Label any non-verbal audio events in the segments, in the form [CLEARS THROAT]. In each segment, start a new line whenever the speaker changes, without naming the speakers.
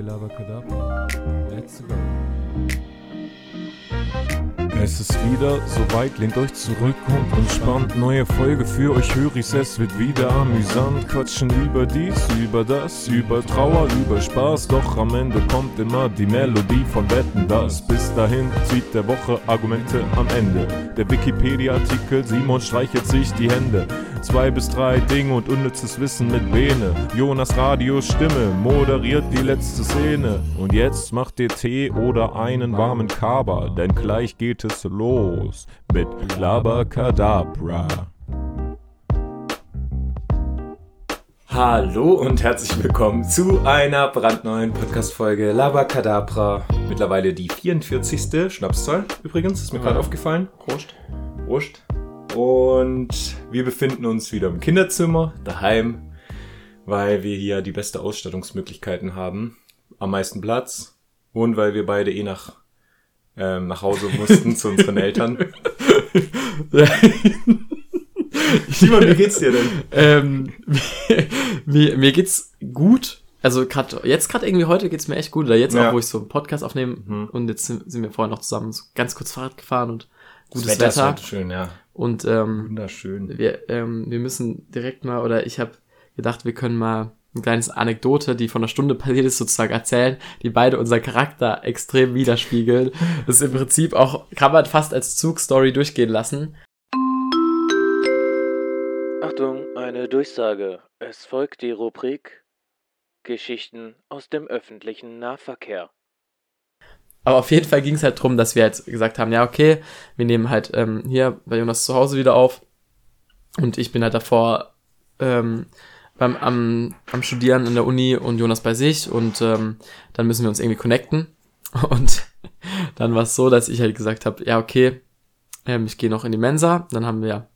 Lavacadabra. Let's go. Es ist wieder soweit, lehnt euch zurück und entspannt. Neue Folge für euch, höre ich's, es wird wieder amüsant. Quatschen über dies, über das, über Trauer, über Spaß. Doch am Ende kommt immer die Melodie von Wetten, das. Bis dahin zieht der Woche Argumente am Ende. Der Wikipedia-Artikel, Simon streichelt sich die Hände. Zwei bis drei Dinge und unnützes Wissen mit Bene. Jonas Radios Stimme moderiert die letzte Szene. Und jetzt macht ihr Tee oder einen warmen Kaba, denn gleich geht es los mit Labakadabra.
Hallo und herzlich willkommen zu einer brandneuen Podcast-Folge Labakadabra. Mittlerweile die 44. Schnapszahl übrigens, ist mir gerade aufgefallen. Prost. Prost. Und wir befinden uns wieder im Kinderzimmer, daheim, weil wir hier die beste Ausstattungsmöglichkeiten haben, am meisten Platz und weil wir beide eh nach, ähm, nach Hause mussten zu unseren Eltern. [LAUGHS] Simon, wie geht's dir denn?
Ähm, [LAUGHS] mir, mir geht's gut. Also grad, jetzt gerade irgendwie heute geht's mir echt gut. Oder jetzt
Ja.
auch, wo ich so einen Podcast aufnehme.
Mhm.
Und jetzt sind, sind wir vorher noch zusammen so ganz kurz Fahrrad gefahren und gutes
Das
Wetter.
ist heute schön, ja.
Und ähm,
Wunderschön.
wir, ähm, wir müssen direkt mal, oder ich habe gedacht, wir können mal ein kleines Anekdote, die von einer Stunde passiert ist, sozusagen erzählen, die beide unseren Charakter extrem widerspiegeln. Das ist im Prinzip auch, kann man fast als Zugstory durchgehen lassen.
Achtung, eine Durchsage. Es folgt die Rubrik Geschichten aus dem öffentlichen Nahverkehr.
Aber auf jeden Fall ging es halt drum, dass wir jetzt gesagt haben, ja, okay, wir nehmen halt ähm, hier bei Jonas zu Hause wieder auf. Und ich bin halt davor ähm, beim, am, am Studieren in der Uni und Jonas bei sich. Und ähm, dann müssen wir uns irgendwie connecten. [LAUGHS] Und dann war es so, dass ich halt gesagt habe, ja, okay, ähm, ich gehe noch in die Mensa. Dann haben wir,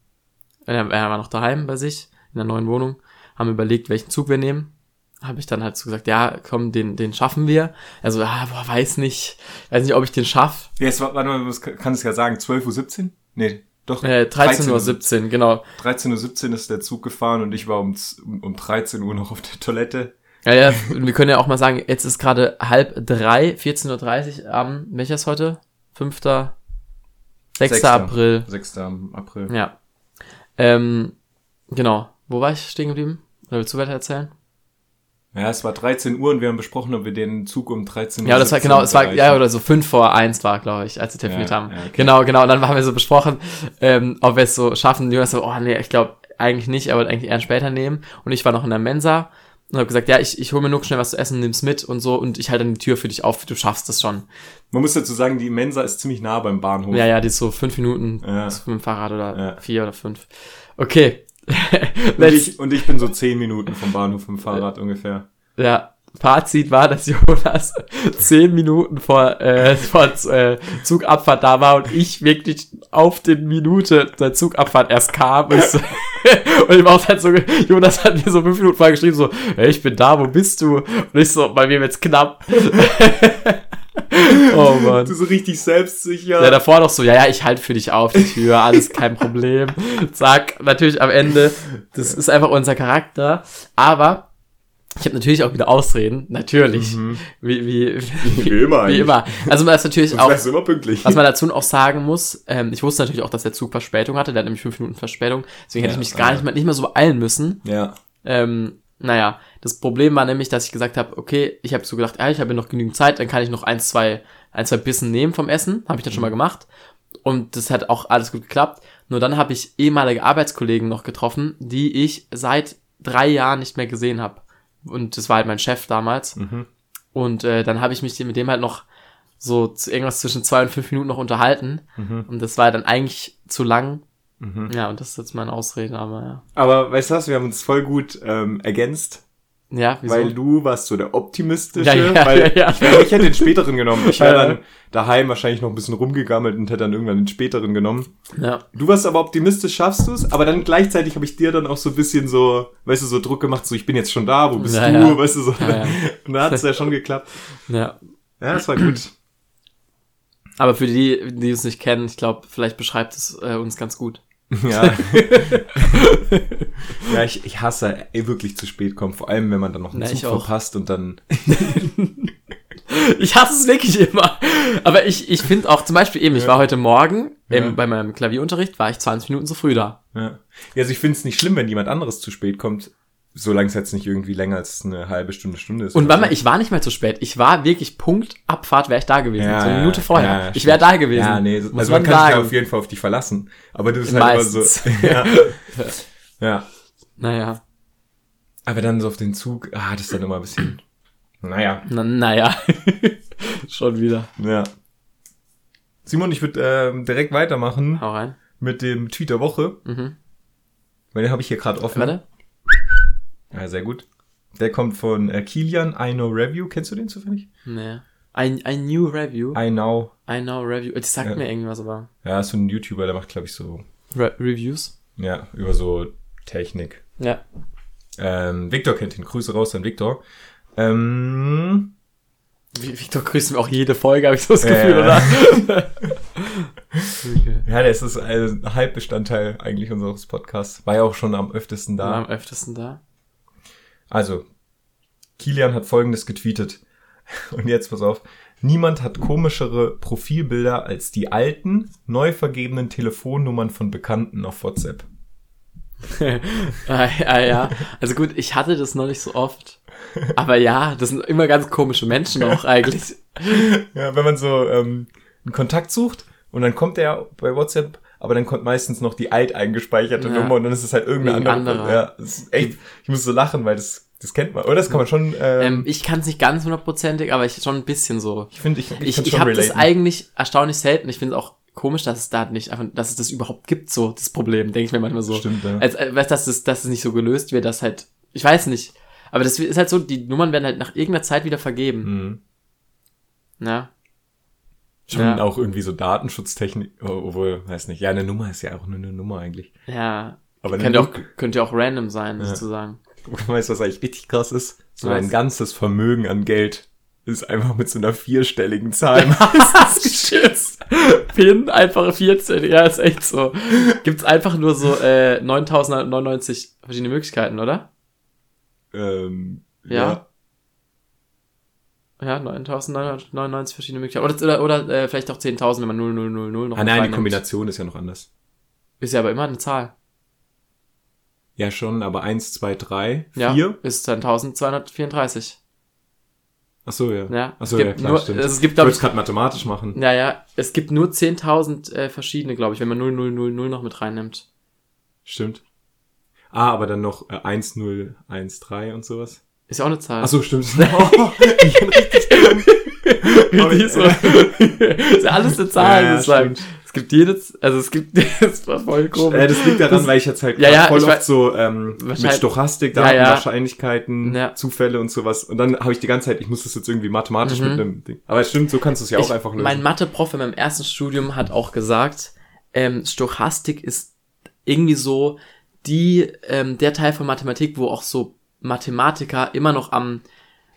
äh, er war noch daheim bei sich, in der neuen Wohnung, haben überlegt, welchen Zug wir nehmen habe ich dann halt so gesagt, ja, komm, den, den schaffen wir. Also, ah, boah, weiß nicht, weiß nicht, ob ich den schaff.
Jetzt, warte mal, was kann es ja sagen? 12.17 Uhr? Nee, doch.
Äh, 13.17 Uhr, genau.
13.17 Uhr ist der Zug gefahren und ich war um, um 13 Uhr noch auf der Toilette.
Ja, ja, wir können ja auch mal sagen, jetzt ist gerade halb drei, 14.30 Uhr am, welcher ist heute? 5. 6.
Sechster.
April.
6. April.
Ja. Ähm, genau. Wo war ich stehen geblieben? Oder willst du weiter erzählen?
Ja, es war 13 Uhr und wir haben besprochen, ob wir den Zug um 13 Uhr
Ja, das war genau, es war, ja, oder so fünf vor eins war, glaube ich, als wir telefoniert
Ja,
haben.
ja, okay.
Genau, genau. Und dann haben wir so besprochen, ähm, ob wir es so schaffen. Jonas so, oh nee, ich glaube eigentlich nicht, aber eigentlich eher später nehmen. Und ich war noch in der Mensa und habe gesagt, ja, ich, ich hole mir nur schnell was zu essen, nimm's mit und so und ich halte dann die Tür für dich auf, du schaffst das schon.
Man muss dazu sagen, die Mensa ist ziemlich nah beim Bahnhof.
Ja, ja, die ist so fünf Minuten
Ja.
mit dem Fahrrad oder
Ja.
vier oder fünf. Okay. [LAUGHS]
Und ich, und ich bin so 10 Minuten vom Bahnhof dem Fahrrad ungefähr.
ja, Fazit war, dass Jonas [LAUGHS] zehn Minuten vor, äh, vor äh, Zugabfahrt da war und ich wirklich auf den Minute der Zugabfahrt erst kam. So, [LAUGHS] und ich war auch halt so, Jonas hat mir so fünf Minuten vorher geschrieben, so, hey, ich bin da, wo bist du? Und ich so, bei mir wird's knapp. [LAUGHS] oh Mann.
Du so richtig selbstsicher.
Ja, davor noch so, ja, ja, ich halte für dich auf die Tür, alles kein Problem. Zack, natürlich am Ende, das ist einfach unser Charakter. Aber ich habe natürlich auch wieder Ausreden, natürlich. Wie, wie, wie,
Wie immer
Wie immer. Also man ist natürlich auch,
immer pünktlich.
was man dazu auch sagen muss, ähm, ich wusste natürlich auch, dass der Zug Verspätung hatte, der hat nämlich fünf Minuten Verspätung, deswegen hätte
Ja,
ich mich gar
ja.
nicht mehr, nicht mehr so beeilen müssen.
ja.
Ähm, naja, das Problem war nämlich, dass ich gesagt habe, okay, ich habe so gedacht, ja, ich habe ja noch genügend Zeit, dann kann ich noch ein, zwei, ein, zwei Bissen nehmen vom Essen. Habe ich dann schon mal gemacht. Und das hat auch alles gut geklappt. Nur dann habe ich ehemalige Arbeitskollegen noch getroffen, die ich seit drei Jahren nicht mehr gesehen habe. Und das war halt mein Chef damals.
Mhm.
Und äh, dann habe ich mich mit dem halt noch so zu irgendwas zwischen zwei und fünf Minuten noch unterhalten.
Mhm.
Und das war dann eigentlich zu lang.
Mhm.
Ja, und das ist jetzt meine Ausrede, aber ja.
Aber weißt du was, wir haben uns voll gut ähm, ergänzt,
Ja, wieso?
weil du warst so der optimistische,
Ja, ja,
weil
ja,
ich, ich hätte den späteren genommen. Ich wäre dann daheim wahrscheinlich noch ein bisschen rumgegammelt und hätte dann irgendwann den späteren genommen.
ja.
Du warst aber optimistisch, schaffst du es, aber dann gleichzeitig habe ich dir dann auch so ein bisschen so, weißt du, so Druck gemacht, so ich bin jetzt schon da, wo bist du, weißt du, so. [LAUGHS] Und da hat es ja schon geklappt.
ja.
Ja, das war gut.
Aber für die, die es nicht kennen, ich glaube, vielleicht beschreibt es äh, uns ganz gut. [LAUGHS]
Ja. [LAUGHS] ja, ich, ich hasse ey, wirklich zu spät kommen, vor allem wenn man dann noch einen
Na,
Zug verpasst und dann. [LAUGHS]
Ich hasse es wirklich immer. Aber ich, ich finde auch zum Beispiel eben, ich war heute Morgen
Ja.
ähm, bei meinem Klavierunterricht, war ich 20 Minuten zu früh da.
Ja. ja also ich finde es nicht schlimm, wenn jemand anderes zu spät kommt, solange es jetzt nicht irgendwie länger als eine halbe Stunde, Stunde ist.
Und warte mal,
so.
ich war nicht mal zu spät. Ich war wirklich Punkt Abfahrt, wäre ich da gewesen.
Ja,
so eine Minute vorher.
ja,
ich wäre da gewesen.
Ja, nee, also man
man
kann sich
sagen.
da auf jeden Fall auf dich verlassen. Aber du bist halt
Meistens.
immer so. [LAUGHS] ja. [LAUGHS] ja.
Naja.
Aber dann so auf den Zug, ah, das ist dann immer ein bisschen. Naja.
Na, naja. [LAUGHS] Schon wieder.
Ja. Simon, ich würde ähm, direkt weitermachen
Hau rein.
mit dem Tweet der Woche.
Mhm.
Weil den habe ich hier gerade offen.
Warte.
Ja, sehr gut. Der kommt von äh, Kilian, I Know Review. Kennst du den zufällig?
Nee. Ein, ein New Review.
I Know.
I know Review. Das sagt
Ja.
mir irgendwas, aber.
Ja, ist so ein YouTuber, der macht, glaube ich, so,
Re Reviews?
ja, über so Technik.
Ja.
Ähm, Victor kennt ihn. Grüße raus an Victor. Ähm,
Vi- Victor grüßt mir auch jede Folge, habe ich so das Gefühl,
ja.
oder? [LAUGHS] okay.
ja, das ist ein Halbbestandteil eigentlich unseres Podcasts. War ja auch schon am öftesten
War
da.
am öftesten da.
Also, Kilian hat folgendes getweetet. [LAUGHS] Und jetzt pass auf. Niemand hat komischere Profilbilder als die alten, neu vergebenen Telefonnummern von Bekannten auf WhatsApp. [LAUGHS]
ah, ja, ja. Also gut, ich hatte das noch nicht so oft. Aber ja, das sind immer ganz komische Menschen auch eigentlich. [LAUGHS]
Ja, wenn man so ähm, einen Kontakt sucht und dann kommt der bei WhatsApp, aber dann kommt meistens noch die alt eingespeicherte
Ja.
Nummer und dann ist es halt irgendeine
Irgendein
andere.
anderer.
Ja, ist echt, ich muss so lachen, weil das, das kennt man. Oder das kann man schon, ähm,
Ähm, ich kann es nicht ganz hundertprozentig, aber ich schon ein bisschen so.
ich finde, ich, ich,
Ich, ich, habe das eigentlich erstaunlich selten. Ich finde es auch komisch, dass es da nicht einfach, dass es das überhaupt gibt, so das Problem, denke ich mir manchmal so.
Stimmt, ja.
Als, als, weißt, dass es, dass es nicht so gelöst wird, dass halt, ich weiß nicht. Aber das ist halt so, die Nummern werden halt nach irgendeiner Zeit wieder vergeben.
Mhm.
Ja.
Schon
Ja.
auch irgendwie so Datenschutztechnik, obwohl, weiß nicht, ja, eine Nummer ist ja auch nur eine Nummer eigentlich.
Ja.
Aber
Könnte auch, könnte auch random sein,
Ja.
sozusagen. [LAUGHS]
Weißt du, was eigentlich richtig krass ist? So
Was?
ein ganzes Vermögen an Geld ist einfach mit so einer vierstelligen Zahl. [LAUGHS]
das geschützt. Pin, einfache 14, ja, ist echt so. Gibt's einfach nur so äh, 9099 verschiedene Möglichkeiten, oder?
ähm,
Ja. Ja, 9999 verschiedene Möglichkeiten. Oder, oder, oder äh, vielleicht auch 10.000, wenn man 0000 noch
Ah nein, die. Kombination ist ja noch anders.
Ist ja aber immer eine Zahl.
Ja, schon, aber eins, zwei, drei,
Ja,
vier.
ist dann 1234.
Ach so, ja.
Ja,
Ach so,
es
ja, klar,
nur,
stimmt.
Es gibt,
Ich wollte es gerade mathematisch machen.
ja, ja, es gibt nur 10.000 äh, verschiedene, glaube ich, wenn man 0000 noch mit reinnimmt.
Stimmt. Ah, aber dann noch äh, 1, 0, 1, 3 und sowas.
Ist ja auch eine Zahl.
Ach so, stimmt. Oh, [LAUGHS] ich bin richtig dumm.
So, ist ja alles eine Zahl,
Ja,
sozusagen.
stimmt.
Es gibt jedes, also es gibt, [LAUGHS] das war voll komisch.
Äh, das liegt daran,
Das-
weil ich jetzt halt
Ja, ja,
voll oft
weiß-
so ähm, mit Stochastik, Daten. Wahrscheinlichkeiten. Zufälle und sowas. Und dann habe ich die ganze Zeit, ich muss das jetzt irgendwie mathematisch
Mhm.
mit einem Ding. Aber es stimmt, so kannst du es ja auch
ich,
einfach lösen.
Mein Mathe-Prof in meinem ersten Studium hat auch gesagt, ähm, Stochastik ist irgendwie so die, ähm, der Teil von Mathematik, wo auch so Mathematiker immer noch am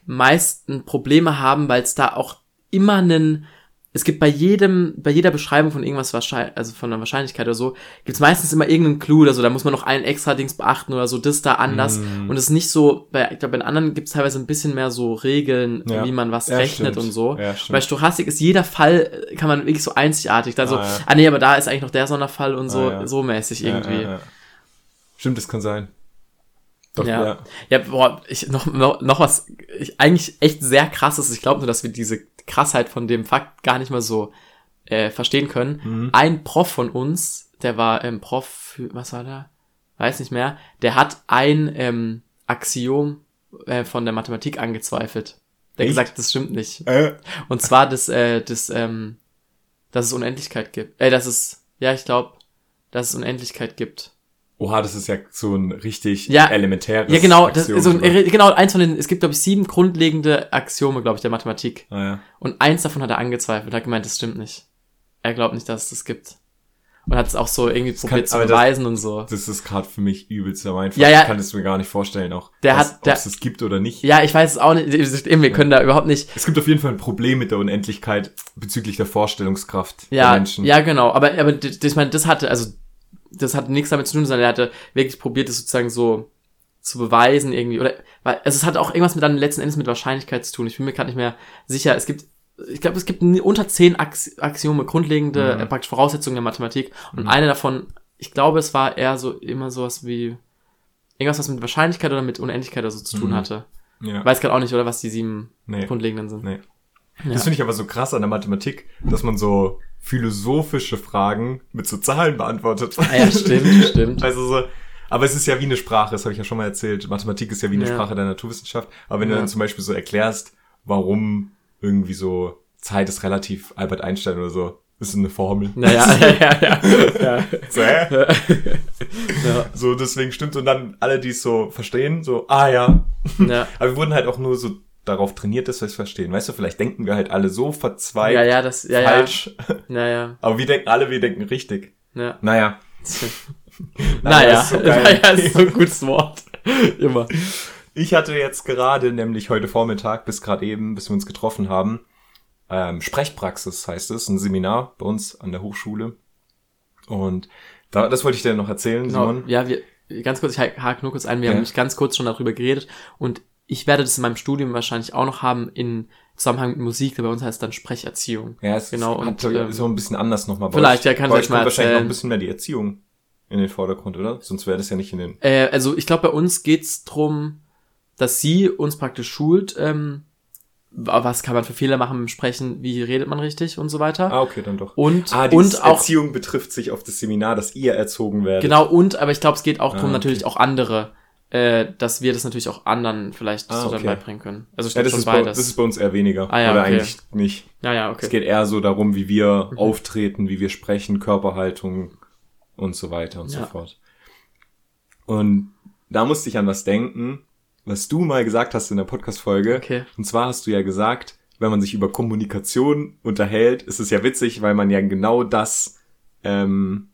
meisten Probleme haben, weil es da auch immer einen, es gibt bei jedem, bei jeder Beschreibung von irgendwas wahrscheinlich, also von einer Wahrscheinlichkeit oder so, gibt es meistens immer irgendeinen Clou oder so, da muss man noch einen extra Dings beachten oder so, das da anders.
Mm.
Und es ist nicht so, bei, ich glaube, bei den anderen gibt es teilweise ein bisschen mehr so Regeln,
Ja.
wie man was
Ja,
rechnet
stimmt.
und so.
Ja.
Bei Stochastik ist jeder Fall, äh, kann man wirklich so einzigartig, dann so,
Ah,
ah nee, aber da ist eigentlich noch der Sonderfall und so,
Ah,
so mäßig irgendwie.
Stimmt, das kann sein. Doch,
Ja.
ja.
Ja, boah, ich, noch, noch, noch was, ich, eigentlich echt sehr krasses. Ich glaube nur, dass wir diese Krassheit von dem Fakt gar nicht mal so äh, verstehen können.
Mhm.
Ein Prof von uns, der war ähm, Prof, für, was war der? Weiß nicht mehr. Der hat ein ähm, Axiom äh, von der Mathematik angezweifelt. Der
Echt?
gesagt, das stimmt nicht.
Äh,
Und zwar, dass, äh, dass, ähm, dass es Unendlichkeit gibt. Äh, dass es, ja, ich glaube, dass es Unendlichkeit gibt.
Oha, das ist ja so ein richtig
Ja.
elementäres
Ja, genau, das
Axiom
ist so ein, genau, eins von den, es gibt, glaube ich, sieben grundlegende Axiome, glaube ich, der Mathematik.
Ah, ja.
Und eins davon hat er angezweifelt, hat gemeint, das stimmt nicht. Er glaubt nicht, dass es das gibt. Und hat es auch so irgendwie
kann-
probiert zu
aber das-
beweisen und so.
Das ist gerade für mich übelst am Einfachsten.
Ja, ja.
Ich kann es mir gar nicht vorstellen, auch
Der
was-
hat- der-
ob es das gibt oder nicht.
Ja, ich weiß es auch nicht. Wir können da überhaupt nicht.
Es gibt auf jeden Fall ein Problem mit der Unendlichkeit bezüglich der Vorstellungskraft der
Ja,
Menschen.
ja, genau. Aber, aber ich meine, das hatte, also das hat nichts damit zu tun, sondern er hatte wirklich probiert, es sozusagen so zu beweisen irgendwie. Oder weil also es hat auch irgendwas mit dann letzten Endes mit Wahrscheinlichkeit zu tun. Ich bin mir gerade nicht mehr sicher. Es gibt, ich glaube, es gibt unter zehn Ax Axiome, grundlegende
Mhm.
äh, praktisch Voraussetzungen der Mathematik. Und
Mhm.
eine davon, ich glaube, es war eher so immer sowas wie irgendwas, was mit Wahrscheinlichkeit oder mit Unendlichkeit oder so zu tun
Mhm.
hatte.
Ja.
Weiß gerade auch nicht, oder was die sieben
Nee.
grundlegenden sind.
Nee.
Ja.
Das finde ich aber so krass an der Mathematik, dass man so philosophische Fragen mit so Zahlen beantwortet.
Ah ja, stimmt, [LAUGHS] stimmt.
Also so, aber es ist ja wie eine Sprache, das habe ich ja schon mal erzählt. Mathematik ist ja wie eine
Ja.
Sprache der Naturwissenschaft. Aber wenn du
Ja.
dann zum Beispiel so erklärst, warum irgendwie so Zeit ist relativ Albert Einstein oder so, ist eine Formel.
Naja, ja, [LAUGHS] [LAUGHS] ja, ja. ja.
So, hä?
ja.
so deswegen stimmt und dann alle, die es so verstehen, so, ah ja.
ja.
Aber wir wurden halt auch nur so darauf trainiert, dass wir es verstehen. Weißt du, vielleicht denken wir halt alle so verzweigt
Ja, ja, das, ja,
falsch. [LAUGHS]
ja. Ja,
Aber wir denken alle, wir denken richtig.
ja.
Naja. [LAUGHS]
Naja,
ist so [LAUGHS]
naja, ist so ein gutes Wort. Immer.
Ich hatte jetzt gerade, nämlich heute Vormittag, bis gerade eben, bis wir uns getroffen haben, ähm, Sprechpraxis heißt es, ein Seminar bei uns an der Hochschule. Und da, das wollte ich dir noch erzählen,
Genau,
Simon.
ja, wir, ganz kurz, ich ha- hake nur kurz ein, wir
Ja.
haben nämlich ganz kurz schon darüber geredet und ich werde das in meinem Studium wahrscheinlich auch noch haben in Zusammenhang mit Musik, bei uns heißt es dann Sprecherziehung.
Ja, es
Genau,
hat
und, ähm,
so ein bisschen anders nochmal.
vielleicht,
euch.
ja, kann
Bei
ich
euch
mal
wahrscheinlich noch ein bisschen mehr die Erziehung in den Vordergrund, oder? Sonst wäre das ja nicht in den...
Äh, also ich glaube, bei uns geht's drum, dass sie uns praktisch schult, ähm, was kann man für Fehler machen beim Sprechen, wie redet man richtig und so weiter.
Ah, okay, dann doch.
Und,
Ah, die
und auch
Erziehung betrifft sich auf das Seminar, dass ihr erzogen werdet.
Genau, und, aber ich glaube, es geht auch darum,
Ah, okay.
natürlich auch andere, äh, dass wir das natürlich auch anderen vielleicht
Ah,
so dann
okay.
beibringen können. Also ich
Ja, das
schon
ist, bei, das ist bei uns eher weniger.
Ah, ja,
Oder
okay.
eigentlich nicht.
ja, ja,
Es
okay.
geht eher so darum, wie wir
Mhm.
auftreten, wie wir sprechen, Körperhaltung und so weiter und so
Ja.
fort. Und da musste ich an was denken, was du mal gesagt hast in der Podcast-Folge.
Okay.
Und zwar hast du ja gesagt, wenn man sich über Kommunikation unterhält, ist es ja witzig, weil man ja genau das, ähm,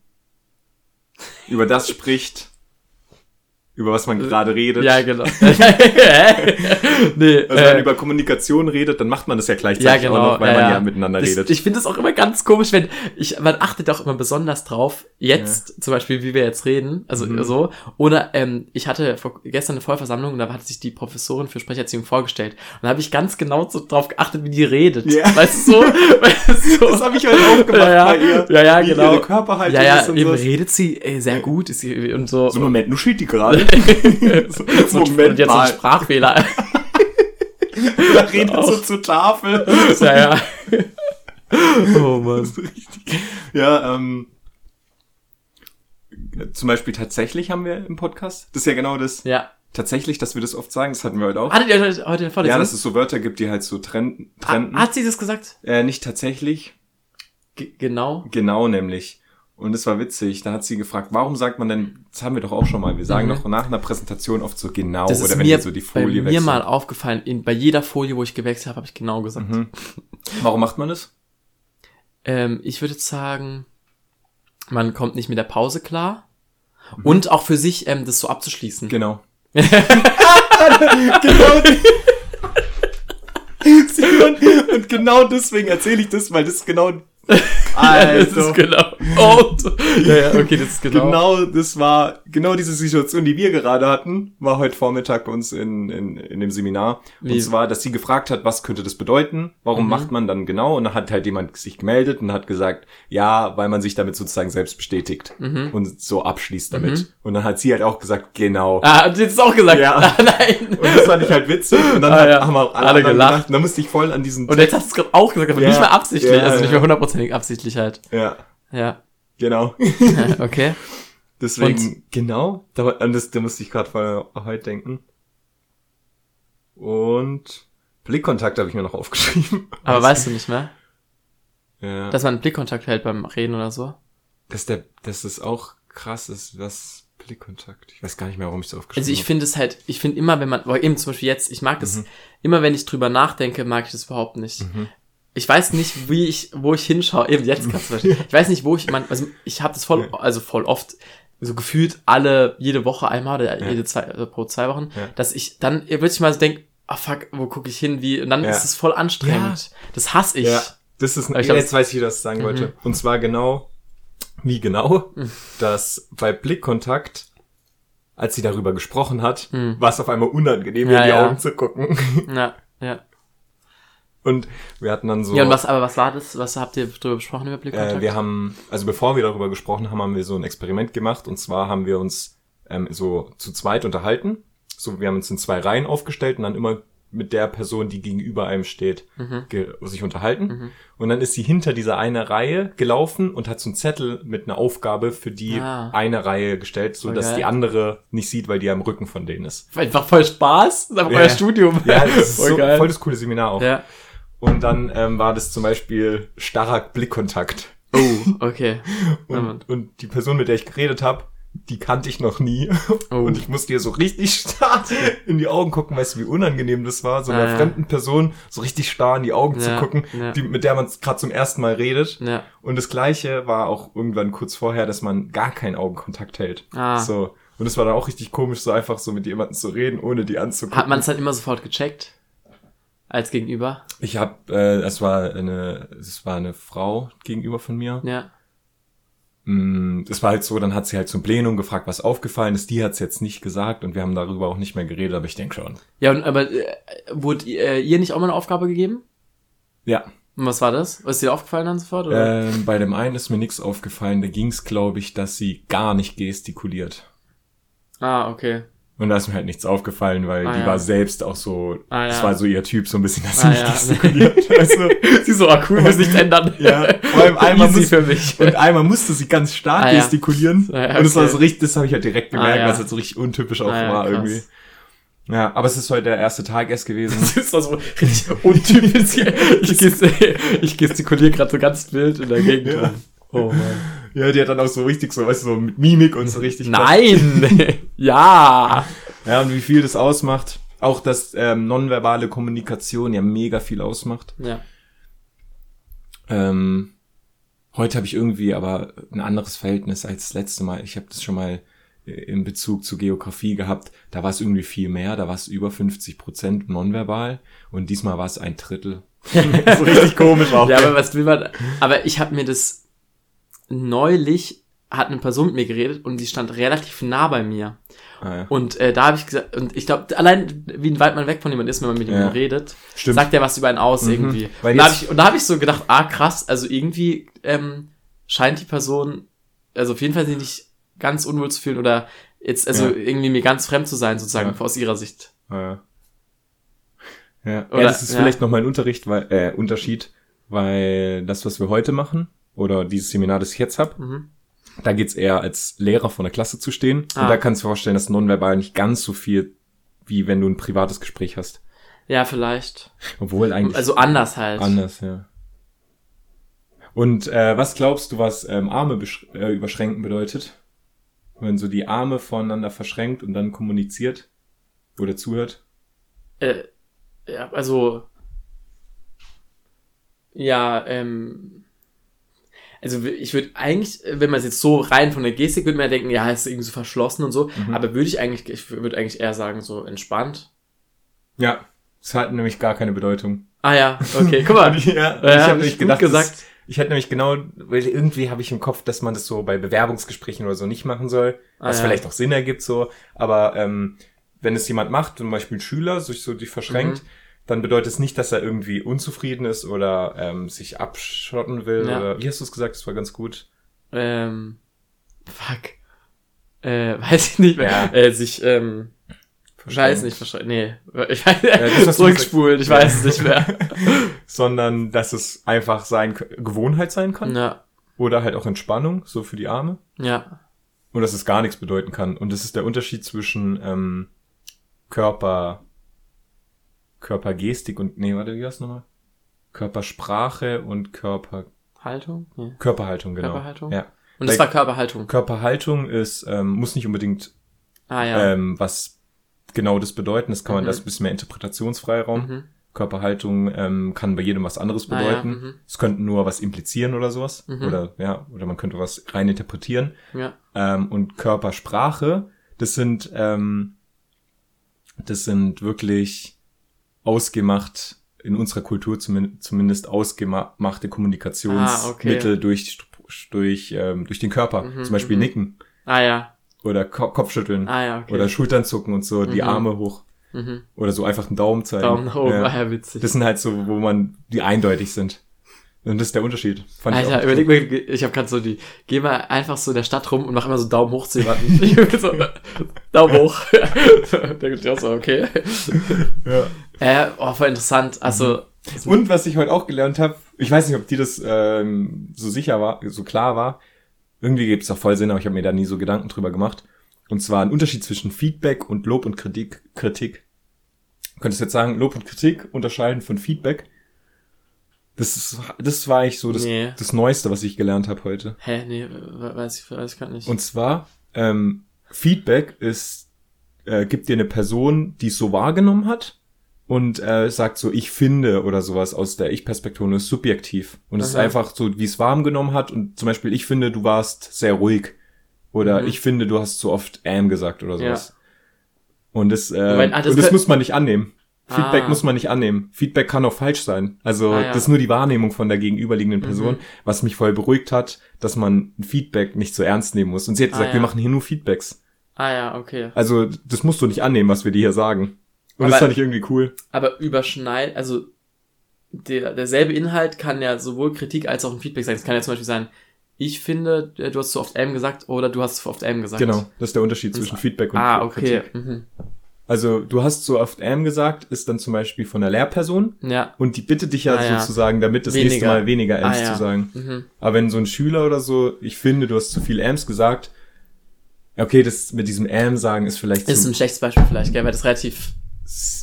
über das spricht, über was man gerade redet.
Ja, genau. [LAUGHS] nee,
Also wenn man
äh,
über Kommunikation redet, dann macht man das ja
ja,
gleichzeitig
genau.
auch noch, weil
ja,
man
ja.
ja miteinander
das,
redet.
Ich finde es auch immer ganz komisch, wenn ich, man achtet auch immer besonders drauf, jetzt zum Beispiel, wie wir jetzt reden, also
Mhm.
so. Oder ähm, ich hatte vor, gestern eine Vollversammlung und da hat sich die Professorin für Sprecherziehung vorgestellt. Und da habe ich ganz genau so drauf geachtet, wie die redet.
Ja.
Weißt du so? [LAUGHS] weißt du, so?
Das habe ich heute auch gemacht
ja, ja,
bei ihr.
Ja, ja,
Wie
genau.
ihre Körperhaltung
ja, ja,
ist und
eben
so.
redet sie ey, sehr gut ist sie, und so.
So, Moment, nu steht die gerade. [LAUGHS]
so,
Moment
und jetzt
mal.
ein Sprachfehler.
Da redet so zur Tafel.
ja, ja. oh Mann.
Ja, ähm, zum Beispiel tatsächlich haben wir im Podcast, das ist ja genau das,
Ja.
tatsächlich, dass wir das oft sagen, das hatten wir heute auch.
Hattet ihr heute Vorlesung?
Ja, dass es so Wörter gibt, die halt so trenden.
Hat sie das gesagt?
Äh, nicht tatsächlich,
G genau.
genau nämlich. Und es war witzig, da hat sie gefragt, warum sagt man denn, das haben wir doch auch schon mal, wir sagen
Mhm.
doch nach einer Präsentation oft so genau,
Das
oder
ist
wenn
mir
wir so die Folie
mir
wechseln.
mal aufgefallen. In, bei jeder Folie, wo ich gewechselt habe, habe ich genau gesagt.
Mhm. Warum macht man das?
Ähm, ich würde sagen, man kommt nicht mit der Pause klar.
Mhm.
Und auch für sich, ähm, das so abzuschließen.
Genau. [LAUGHS] genau. Und genau deswegen erzähle ich das, weil das ist genau. [LAUGHS]
Ja, das ist genau. Und, ja, ja, okay, das ist genau.
Genau, das war genau diese Situation, die wir gerade hatten, war heute Vormittag bei uns in, in, in dem Seminar.
Wie?
Und zwar, dass sie gefragt hat, was könnte das bedeuten? Warum
Mhm.
macht man dann genau? Und dann hat halt jemand sich gemeldet und hat gesagt, ja, weil man sich damit sozusagen selbst bestätigt
Mhm.
und so abschließt damit.
Mhm.
Und dann hat sie halt auch gesagt, genau.
Ah, hat sie jetzt auch gesagt?
Ja. [LAUGHS]
Ah, nein.
Und das fand ich halt witzig. Und dann
Ah,
hat,
ja.
haben auch alle,
Alle gelacht.
gelacht. Und dann musste ich voll an diesen.
Und jetzt hast du es gerade auch gesagt, aber
Ja.
nicht mehr absichtlich.
Ja,
also nicht mehr hundertprozentig absichtlich halt.
ja,
Ja.
genau. [LAUGHS] [LAUGHS]
okay.
Deswegen, genau, da, an das, da musste ich gerade voll heute denken. Und Blickkontakt habe ich mir noch aufgeschrieben.
Aber weißt du nicht mehr,
Ja,
dass man Blickkontakt hält beim Reden oder so?
dass der, dass es auch krass ist, was Blickkontakt. Ich weiß gar nicht mehr, warum ich es aufgeschrieben
Also ich
habe.
finde es halt, ich finde immer, wenn man, weil eben zum Beispiel jetzt, ich mag das,
Mhm.
immer wenn ich drüber nachdenke, mag ich das überhaupt nicht.
Mhm.
Ich weiß nicht, wie ich, wo ich hinschaue, eben jetzt gerade zum Beispiel. Ich weiß nicht, wo ich, man, also ich habe das voll,
Ja.
also voll oft, so gefühlt alle, jede Woche einmal oder
Ja.
jede zwei, also pro zwei Wochen,
Ja.
dass ich dann wirklich mal so denke, ah fuck, wo gucke ich hin, wie, und dann
Ja.
ist es voll anstrengend. Das hasse ich.
Ja, das ist,
Aber ich glaub,
jetzt weiß ich, wie das sagen
Mhm.
wollte. Und zwar genau, Wie genau? Dass bei Blickkontakt, als sie darüber gesprochen hat,
Hm.
war es auf einmal unangenehm,
Ja,
in die
ja.
Augen zu gucken.
Ja, ja.
Und wir hatten dann so.
Ja, und was, aber was war das? Was habt ihr drüber besprochen über Blickkontakt?
Äh, wir haben, also bevor wir darüber gesprochen haben, haben wir so ein Experiment gemacht und zwar haben wir uns ähm, so zu zweit unterhalten. So, wir haben uns in zwei Reihen aufgestellt und dann immer mit der Person, die gegenüber einem steht,
Mhm.
sich unterhalten. Und dann ist sie hinter dieser eine Reihe gelaufen und hat so einen Zettel mit einer Aufgabe für die
Ah.
eine Reihe gestellt, so
Voll
dass die andere nicht sieht, weil die am Rücken von denen ist.
Einfach voll Spaß. Das ist einfach
Ja.
euer Studium.
Ja, das [LAUGHS] ist
voll
so, voll das coole Seminar auch.
ja.
Und dann ähm, war das zum Beispiel starrer Blickkontakt.
Oh, okay. [LAUGHS]
Und, und die Person, mit der ich geredet habe, die kannte ich noch nie.
Oh.
Und ich musste ihr so richtig starr in die Augen gucken, weißt du, wie unangenehm das war, so einer
Ah, ja.
fremden Person so richtig starr in die Augen zu
Ja,
gucken,
ja.
die, mit der man gerade zum ersten Mal redet.
Ja.
Und das Gleiche war auch irgendwann kurz vorher, dass man gar keinen Augenkontakt hält.
Ah.
So. Und es war dann auch richtig komisch, so einfach so mit jemandem zu reden, ohne die anzugucken.
Hat man es dann immer sofort gecheckt? Als Gegenüber?
Ich habe, äh, es war eine, es war eine Frau gegenüber von mir.
Ja.
Mm, Es war halt so, dann hat sie halt zum Plenum gefragt, was aufgefallen ist. Die hat es jetzt nicht gesagt und wir haben darüber auch nicht mehr geredet, aber ich denke schon.
Ja, und, aber äh, wurde äh, ihr nicht auch mal eine Aufgabe gegeben?
Ja,
Und was war das? Ist dir aufgefallen dann sofort? Oder?
ähm, bei dem einen ist mir nichts aufgefallen. Da ging es, glaube ich, dass sie gar nicht gestikuliert.
Ah, okay.
Und da ist mir halt nichts aufgefallen, weil
Ah,
die
ja.
war selbst auch so,
Ah,
das
ja.
war so ihr Typ, so ein bisschen, dass sie
Ah,
nicht
ja.
gestikuliert. weißt du?
Sie so, ah cool, [LAUGHS] muss nichts ändern.
Ja, vor allem [LAUGHS] einmal muss,
für mich.
und einmal musste sie ganz stark
Ah,
gestikulieren.
Ah, ja,
Und das war
okay.
so richtig, das habe ich halt direkt gemerkt,
Ah,
es halt so richtig untypisch auch
Ah,
war irgendwie. Ja, aber es ist heute der erste Tag erst gewesen. [LAUGHS]
Das ist doch so richtig untypisch. Ich, gest ich gestikuliere gerade so ganz wild in der Gegend. Oh Mann.
Ja, die hat dann auch so richtig so, weißt du, so mit Mimik und so richtig.
Nein! [LAUGHS] ja!
Ja, und wie viel das ausmacht. Auch, dass ähm, nonverbale Kommunikation ja mega viel ausmacht.
Ja.
Ähm, heute habe ich irgendwie aber ein anderes Verhältnis als das letzte Mal. Ich habe das schon mal äh, in Bezug zu Geografie gehabt. Da war es irgendwie viel mehr. Da war es über 50 Prozent nonverbal. Und diesmal war es ein Drittel. [LAUGHS] [LAUGHS] so richtig komisch auch.
Ja, aber was will man. Aber ich habe mir das neulich hat eine Person mit mir geredet und die stand relativ nah bei mir.
ah, ja.
Und äh, da habe ich gesagt, und ich glaube, allein wie weit man weg von jemandem ist, wenn man mit
Ja.
jemandem redet,
Stimmt.
sagt er was über einen aus
Mhm.
irgendwie.
Weil
und da habe ich, und da hab ich so gedacht, ah krass, also irgendwie ähm, scheint die Person, also auf jeden Fall sich nicht ganz unwohl zu fühlen oder jetzt also
Ja.
irgendwie mir ganz fremd zu sein, sozusagen,
Ja.
aus ihrer Sicht.
Ah, ja. Ja,
Oder-
ja, das ist
ja.
vielleicht nochmal ein Unterricht, weil, äh, Unterschied, weil das, was wir heute machen, oder dieses Seminar, das ich jetzt hab,
Mhm.
da geht's eher als Lehrer von der Klasse zu stehen.
Ah.
Und da kannst du dir vorstellen, dass nonverbal nicht ganz so viel, wie wenn du ein privates Gespräch hast.
Ja, vielleicht.
Obwohl eigentlich
Also anders halt.
anders, ja. Und äh, was glaubst du, was ähm, Arme äh, überschränken bedeutet? Wenn so die Arme voneinander verschränkt und dann kommuniziert oder zuhört?
Äh, ja, also. Ja, ähm. Also ich würde eigentlich, wenn man es jetzt so rein von der Gestik, würde man ja denken, ja, ist irgendwie so verschlossen und so.
Mhm.
Aber würde ich eigentlich, ich würde eigentlich eher sagen, so entspannt.
Ja, es hat nämlich gar keine Bedeutung.
Ah ja, okay, guck mal. [LAUGHS]
ja,
Ja,
ich
hab
habe
ich
nämlich gedacht,
gesagt.
Das, ich hätte nämlich genau, weil irgendwie habe ich im Kopf, dass man das so bei Bewerbungsgesprächen oder so nicht machen soll,
Ah,
was
ja.
vielleicht auch Sinn ergibt so, aber ähm, wenn es jemand macht, zum Beispiel ein Schüler, sich so die verschränkt,
Mhm.
Dann bedeutet es nicht, dass er irgendwie unzufrieden ist oder ähm, sich abschotten will
Ja.
oder wie hast du es gesagt? Das war ganz gut.
Ähm, fuck. Äh, [LAUGHS] weiß ich nicht mehr.
Ja.
Äh, sich, ähm, weiß nicht, wahrscheinlich, nee. [LAUGHS] Ich weiß,
du
zurückspult, ich weiß es nicht mehr. [LAUGHS]
Sondern dass es einfach sein Gewohnheit sein kann
ja,
oder halt auch Entspannung so für die Arme.
ja,
und dass es gar nichts bedeuten kann. Und das ist der Unterschied zwischen ähm, Körper, Körpergestik und, nee, warte, wie war's nochmal? Körpersprache und Körper,
Haltung? Nee.
Körperhaltung, genau.
Körperhaltung?
Ja.
Und das
Weil-
war Körperhaltung.
Körperhaltung ist, ähm, muss nicht unbedingt
Ah ja.
ähm, was genau das bedeuten. Das kann man,
Mhm.
das ist ein bisschen mehr Interpretationsfreiraum.
mhm.
Körperhaltung ähm, kann bei jedem was anderes
Ah, ja,
bedeuten.
mhm.
Es könnte nur was implizieren oder sowas.
Mhm.
Oder ja, oder man könnte was rein interpretieren.
Ja.
ähm, und Körpersprache, das sind, ähm, das sind wirklich ausgemacht, in unserer Kultur zumin- zumindest ausgemachte Kommunikationsmittel
Ah, okay.
durch durch, ähm, durch den Körper.
Mhm,
Zum Beispiel
mhm.
nicken
Ah ja.
oder Ko Kopfschütteln
Ah ja, okay.
oder Schultern zucken und so, die
Mhm.
Arme hoch.
mhm.
Oder so einfach einen Daumen zeigen.
Daumen oben,
Ja. [LAUGHS]
ja, witzig.
Das sind halt so, wo man, die eindeutig sind. Und das ist der Unterschied. Fand ich
Alter, überleg mal, ich habe gerade so die, geh mal einfach so in der Stadt rum und mach immer so Daumen hoch zu jemandem. [LAUGHS] So, Daumen hoch. da denke ich auch so, okay.
Ja.
Äh, oh, voll interessant. Also,
Und was ich heute auch gelernt habe, ich weiß nicht, ob dir das ähm, so sicher war, so klar war. Irgendwie gibt es auch voll Sinn, aber ich habe mir da nie so Gedanken drüber gemacht. Und zwar ein Unterschied zwischen Feedback und Lob und Kritik. Kritik. Du könntest jetzt sagen, Lob und Kritik unterscheiden von Feedback. Das, ist, das war eigentlich so das,
Nee.
das Neueste, was ich gelernt habe heute.
hä, nee, we- weiß ich, weiß ich gar nicht.
Und zwar, ähm, Feedback ist, äh, gibt dir eine Person, die es so wahrgenommen hat und äh, sagt so, ich finde oder sowas aus der Ich-Perspektive und ist subjektiv. Und es ist einfach so, wie es wahrgenommen hat. Und zum Beispiel, ich finde, du warst sehr ruhig. Oder
Mhm.
ich finde, du hast zu oft ähm gesagt oder
Ja.
sowas. Und das, äh,
Moment, ah, das
und das muss man nicht annehmen. Feedback
Ah.
muss man nicht annehmen. Feedback kann auch falsch sein. Also
Ah, ja.
das ist nur die Wahrnehmung von der gegenüberliegenden Person,
Mhm.
was mich voll beruhigt hat, dass man Feedback nicht so ernst nehmen muss. Und sie hat
Ah,
gesagt, wir
ja.
machen hier nur Feedbacks.
ah ja, okay.
Also das musst du nicht annehmen, was wir dir hier sagen. Und das
Aber-
fand ich irgendwie cool.
Aber überschneid, also der, derselbe Inhalt kann ja sowohl Kritik als auch ein Feedback sein. Es kann ja zum Beispiel sein, ich finde, äh, du hast zu oft M gesagt oder du hast zu oft M gesagt.
Genau, das ist der Unterschied
Das-
zwischen Feedback und
Ah, okay.
Kritik.
Mhm.
Also du hast so oft ähm gesagt, ist dann zum Beispiel von der Lehrperson
Ja.
und die bittet dich ja
Ah,
sozusagen, damit das nächste
Weniger.
Mal weniger Ms
Ah, ja.
zu sagen.
Mhm.
Aber wenn so ein Schüler oder so, ich finde, du hast zu viel Ms gesagt, okay, das mit diesem M sagen ist vielleicht
Ist
zu,
ein schlechtes Beispiel vielleicht, gell, weil das relativ.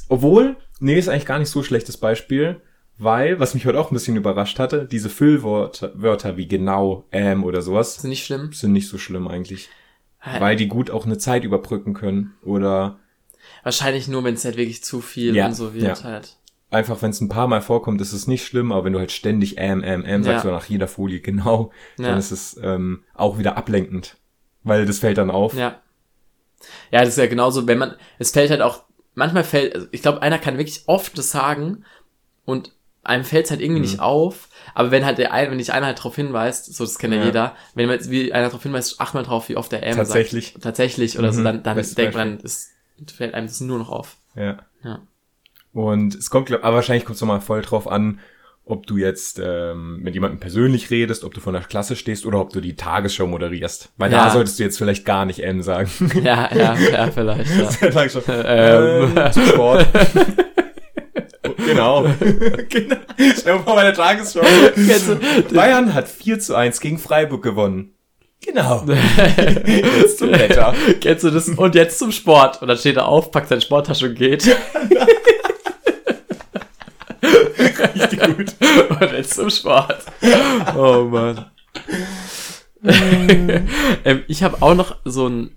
obwohl, nee, ist eigentlich gar nicht so schlechtes Beispiel, weil, was mich heute auch ein bisschen überrascht hatte, diese Füllwörter Wörter wie genau, ähm oder sowas,
Ist nicht schlimm.
sind nicht so schlimm eigentlich. Weil die gut auch eine Zeit überbrücken können. Oder
Wahrscheinlich nur, wenn es halt wirklich zu viel
Ja,
und so wird
ja.
halt.
einfach, wenn es ein paar Mal vorkommt, ist es nicht schlimm, aber wenn du halt ständig ähm, ähm, ähm sagst
Ja.
oder nach jeder Folie genau, dann ist es ähm, auch wieder ablenkend. Weil das fällt dann auf.
Ja. Ja, das ist ja genauso, wenn man, es fällt halt auch, manchmal fällt, also ich glaube, einer kann wirklich oft das sagen und einem fällt es halt irgendwie
Mhm.
nicht auf, aber wenn halt der ein, wenn dich einer halt darauf hinweist, so das kennt ja,
Ja.
jeder, wenn man wie einer darauf hinweist, acht mal drauf, wie oft der M
Tatsächlich.
sagt, tatsächlich oder so,
Mhm.
dann, dann
Bestes
denkt man, es fällt einem das nur noch auf.
Ja.
Ja.
Und es kommt, glaub, aber wahrscheinlich kommt es nochmal voll drauf an, ob du jetzt ähm, mit jemandem persönlich redest, ob du von der Klasse stehst oder ob du die Tagesschau moderierst. Weil
Ja.
da solltest du jetzt vielleicht gar nicht M sagen. [LAUGHS]
Ja, ja, ja, vielleicht, ja. [LAUGHS]
Tagesschau.
Ähm.
Ähm, zum Sport. [LAUGHS] genau. genau. Stell dir vor, bei der Tagesschau. Bayern hat 4 zu 1 gegen Freiburg gewonnen. Genau. [LAUGHS] Jetzt zum Wetter.
Kennst du das? Und jetzt zum Sport. Und dann steht er auf, packt seine Sporttasche und geht.
Richtig gut.
Und jetzt zum Sport. Oh Mann. ähm, ich habe auch noch so ein.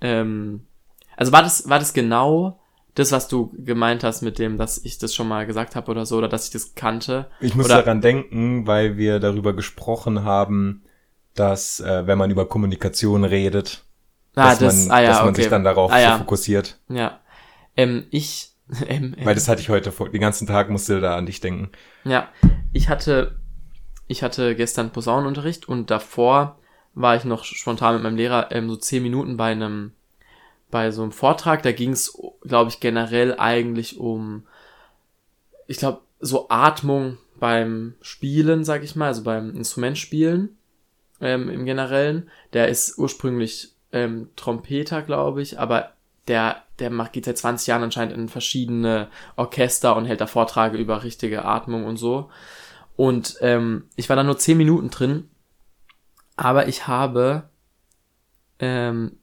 Ähm, also war das, war das genau das, was du gemeint hast mit dem, dass ich das schon mal gesagt habe oder so, oder dass ich das kannte?
Ich muss
Oder-
daran denken, weil wir darüber gesprochen haben, dass äh, wenn man über Kommunikation redet,
Ah,
dass,
das,
man,
ah ja,
dass man
okay.
sich dann darauf
ah, ja.
so fokussiert.
Ja. Ähm, ich, ähm, [LAUGHS] ähm,
Weil das hatte ich heute vor, den ganzen Tag musste da an dich denken.
Ja, ich hatte, ich hatte gestern Posaunenunterricht und davor war ich noch spontan mit meinem Lehrer ähm, so zehn Minuten bei einem, bei so einem Vortrag. Da ging es, glaube ich, generell eigentlich um, ich glaube, so Atmung beim Spielen, sag ich mal, also beim Instrumentspielen ähm, im Generellen. Der ist ursprünglich ähm, Trompeter, glaube ich, aber der, der macht, geht seit 20 Jahren anscheinend in verschiedene Orchester und hält da Vorträge über richtige Atmung und so. Und ähm, ich war da nur 10 Minuten drin, aber ich habe, ähm,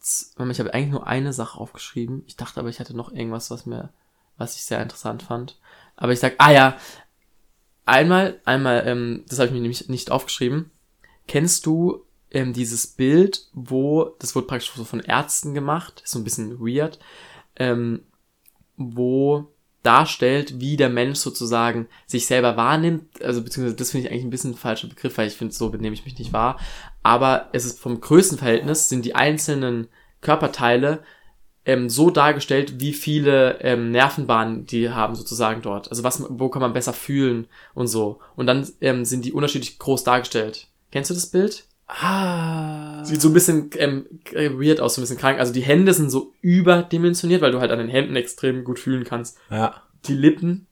ich habe eigentlich nur eine Sache aufgeschrieben. Ich dachte aber, ich hatte noch irgendwas, was mir, was ich sehr interessant fand. Aber ich sag, ah ja, einmal, einmal, ähm, das habe ich mir nämlich nicht aufgeschrieben. Kennst du ähm, dieses Bild, wo, das wurde praktisch so von Ärzten gemacht, ist so ein bisschen weird, ähm, wo darstellt, wie der Mensch sozusagen sich selber wahrnimmt, also beziehungsweise das finde ich eigentlich ein bisschen ein falscher Begriff, weil ich finde, so benehme ich mich nicht wahr, aber es ist vom Größenverhältnis, sind die einzelnen Körperteile ähm, so dargestellt, wie viele ähm, Nervenbahnen die haben sozusagen dort. Also was, wo kann man besser fühlen und so. Und dann ähm, sind die unterschiedlich groß dargestellt. Kennst du das Bild?
Ah.
Sieht so ein bisschen ähm, weird aus, so ein bisschen krank. Also die Hände sind so überdimensioniert, weil du halt an den Händen extrem gut fühlen kannst.
Ja.
Die Lippen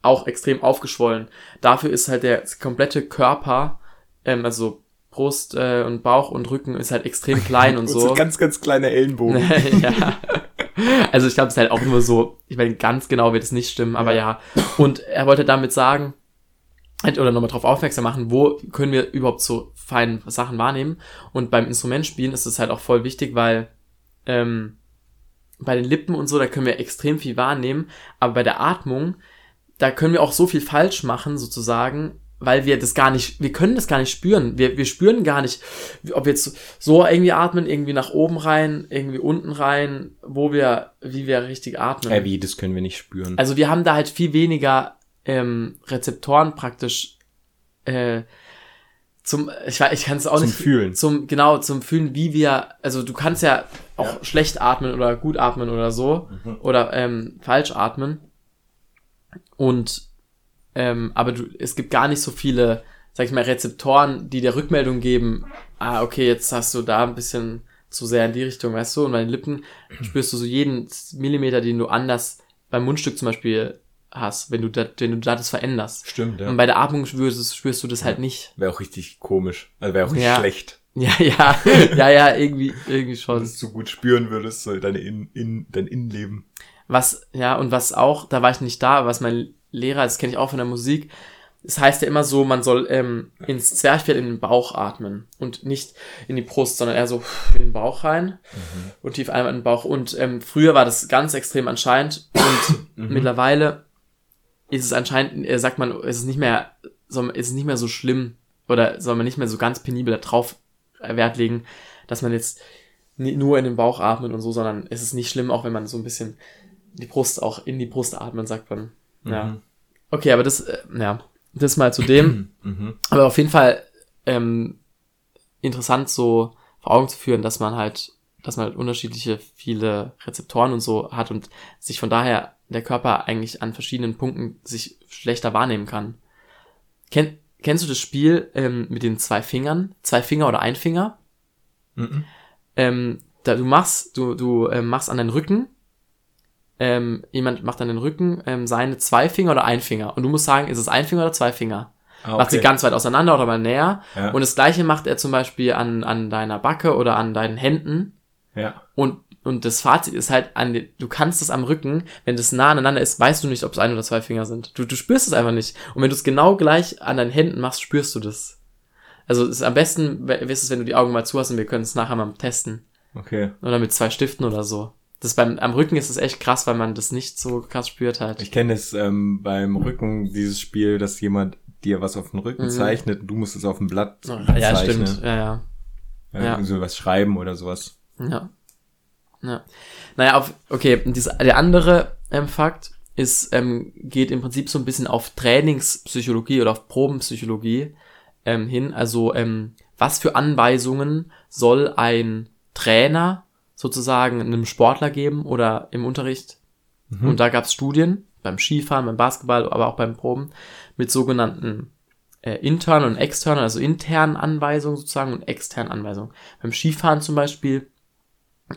auch extrem aufgeschwollen. Dafür ist halt der komplette Körper, ähm, also Brust äh, und Bauch und Rücken ist halt extrem [LAUGHS] klein und so.
ganz, ganz kleine Ellenbogen. [LAUGHS]
ja. Also ich glaube, es ist halt auch nur so, ich meine, ganz genau wird es nicht stimmen, aber ja. Und er wollte damit sagen, oder nochmal drauf aufmerksam machen, wo können wir überhaupt so feine Sachen wahrnehmen. Und beim Instrumentspielen ist es halt auch voll wichtig, weil ähm, bei den Lippen und so, da können wir extrem viel wahrnehmen, aber bei der Atmung, da können wir auch so viel falsch machen, sozusagen, weil wir das gar nicht, wir können das gar nicht spüren. Wir, wir spüren gar nicht, ob wir jetzt so irgendwie atmen, irgendwie nach oben rein, irgendwie unten rein, wo wir, wie wir richtig atmen.
Äh, wie, das können wir nicht spüren.
Also wir haben da halt viel weniger ähm, Rezeptoren praktisch äh, zum, ich weiß, ich kann es auch
Zum
nicht
Fühlen.
zum genau zum Fühlen, wie wir, also du kannst ja auch
Ja.
schlecht atmen oder gut atmen oder so
Mhm.
oder ähm, falsch atmen und ähm, aber du, es gibt gar nicht so viele, sag ich mal, Rezeptoren, die dir Rückmeldung geben. Ah, okay, jetzt hast du da ein bisschen zu sehr in die Richtung, weißt du? Und bei den Lippen [CLEARS THROAT] spürst du so jeden Millimeter, den du anders beim Mundstück zum Beispiel hast, wenn du da, wenn du da das veränderst.
Stimmt, ja.
Und bei der Atmung spürst, spürst du das halt nicht.
Wäre auch richtig komisch. Also wäre auch
Ja.
schlecht.
Ja, ja, [LAUGHS] ja, ja, irgendwie, irgendwie
Wenn
schon.
du es so gut spüren würdest, so deine in, in, dein Innenleben.
Was, ja, und was auch, da war ich nicht da, was mein Lehrer, das kenne ich auch von der Musik, es heißt ja immer so, man soll ähm, ins Zwerchfell in den Bauch atmen und nicht in die Brust, sondern eher so in den Bauch rein und tief einmal in den Bauch. Und ähm, früher war das ganz extrem anscheinend und [COUGHS] mittlerweile ist es anscheinend, äh, sagt man, ist es nicht mehr, soll, ist es nicht mehr so schlimm oder soll man nicht mehr so ganz penibel darauf äh, Wert legen, dass man jetzt nur in den Bauch atmet und so, sondern es ist nicht schlimm, auch wenn man so ein bisschen die Brust auch in die Brust atmet, sagt man. Ja.
Mhm.
Okay, aber das, äh, ja, das mal zu dem. [CLEARS THROAT]
Mhm.
Aber auf jeden Fall ähm, interessant so vor Augen zu führen, dass man halt, dass man halt unterschiedliche viele Rezeptoren und so hat und sich von daher der Körper eigentlich an verschiedenen Punkten sich schlechter wahrnehmen kann. Ken, kennst du das Spiel ähm, mit den zwei Fingern? Zwei Finger oder ein Finger?
Mhm.
ähm, da du machst, du, du ähm, machst an den Rücken, ähm, jemand macht an den Rücken ähm, seine zwei Finger oder ein Finger. Und du musst sagen, ist es ein Finger oder zwei Finger?
Ah,
Macht sie ganz weit auseinander oder mal näher.
Ja.
Und das gleiche macht er zum Beispiel an, an deiner Backe oder an deinen Händen.
ja.
Und, und das Fazit ist halt, an, du kannst es am Rücken, wenn das nah aneinander ist, weißt du nicht, ob es ein oder zwei Finger sind. Du, du spürst es einfach nicht. Und wenn du es genau gleich an deinen Händen machst, spürst du das. Also es ist am besten, wirst es, wenn du die Augen mal zu hast und wir können es nachher mal testen.
Okay.
Oder mit zwei Stiften oder so. Das beim, am Rücken ist es echt krass, weil man das nicht so krass spürt halt.
Ich kenne es ähm, beim Rücken, dieses Spiel, dass jemand dir was auf den Rücken
Mhm.
zeichnet und du musst es auf dem Blatt
ja,
zeichnen.
stimmt. Ja, ja.
Ja,
Ja.
So was schreiben oder sowas.
Ja. Ja. Naja, auf, okay, dies, der andere ähm, Fakt ist, ähm, geht im Prinzip so ein bisschen auf Trainingspsychologie oder auf Probenpsychologie ähm, hin. Also, ähm, was für Anweisungen soll ein Trainer sozusagen einem Sportler geben oder im Unterricht?
Mhm.
Und da gab es Studien beim Skifahren, beim Basketball, aber auch beim Proben mit sogenannten äh, internen und externen, also internen Anweisungen sozusagen und externen Anweisungen. Beim Skifahren zum Beispiel,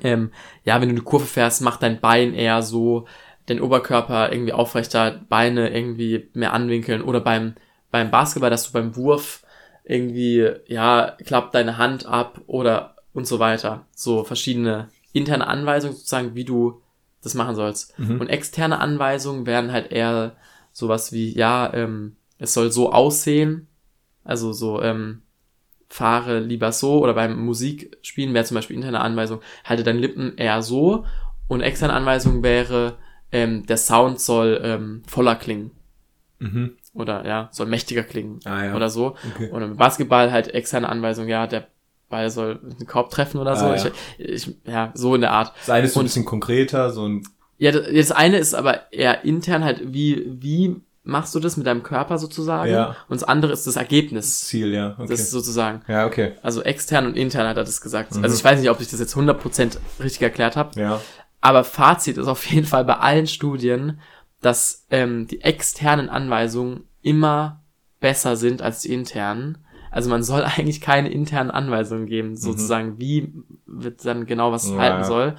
ähm, ja, wenn du eine Kurve fährst, mach dein Bein eher so, den Oberkörper irgendwie aufrechter, Beine irgendwie mehr anwinkeln oder beim, beim Basketball, dass du beim Wurf irgendwie, ja, klapp deine Hand ab oder und so weiter. So verschiedene interne Anweisungen sozusagen, wie du das machen sollst.
Mhm.
Und externe Anweisungen wären halt eher sowas wie, ja, ähm, es soll so aussehen, also so, ähm, fahre lieber so oder beim Musikspielen wäre zum Beispiel interne Anweisung, halte deine Lippen eher so und externe Anweisung wäre, ähm, der Sound soll ähm, voller klingen
Mhm.
oder ja, soll mächtiger klingen
Ah, ja.
oder so.
Okay.
Und im Basketball halt externe Anweisung, ja, der Ball soll den Korb treffen oder so.
Ah, ja.
Ich, ich, ja, so in der Art.
Das eine ist so ein bisschen konkreter, so ein
Ja, das, das eine ist aber eher intern halt, wie, wie machst du das mit deinem Körper sozusagen?
Ja.
Und das andere ist das Ergebnis.
Ziel, ja. Okay.
Das ist sozusagen.
ja, okay.
Also extern und intern hat er das gesagt.
Mhm.
Also ich weiß nicht, ob ich das jetzt 100% richtig erklärt habe,
Ja.
Aber Fazit ist auf jeden Fall bei allen Studien, dass ähm, die externen Anweisungen immer besser sind als die internen. Also man soll [LAUGHS] eigentlich keine internen Anweisungen geben, sozusagen, wie wird dann genau was
Ja,
halten soll.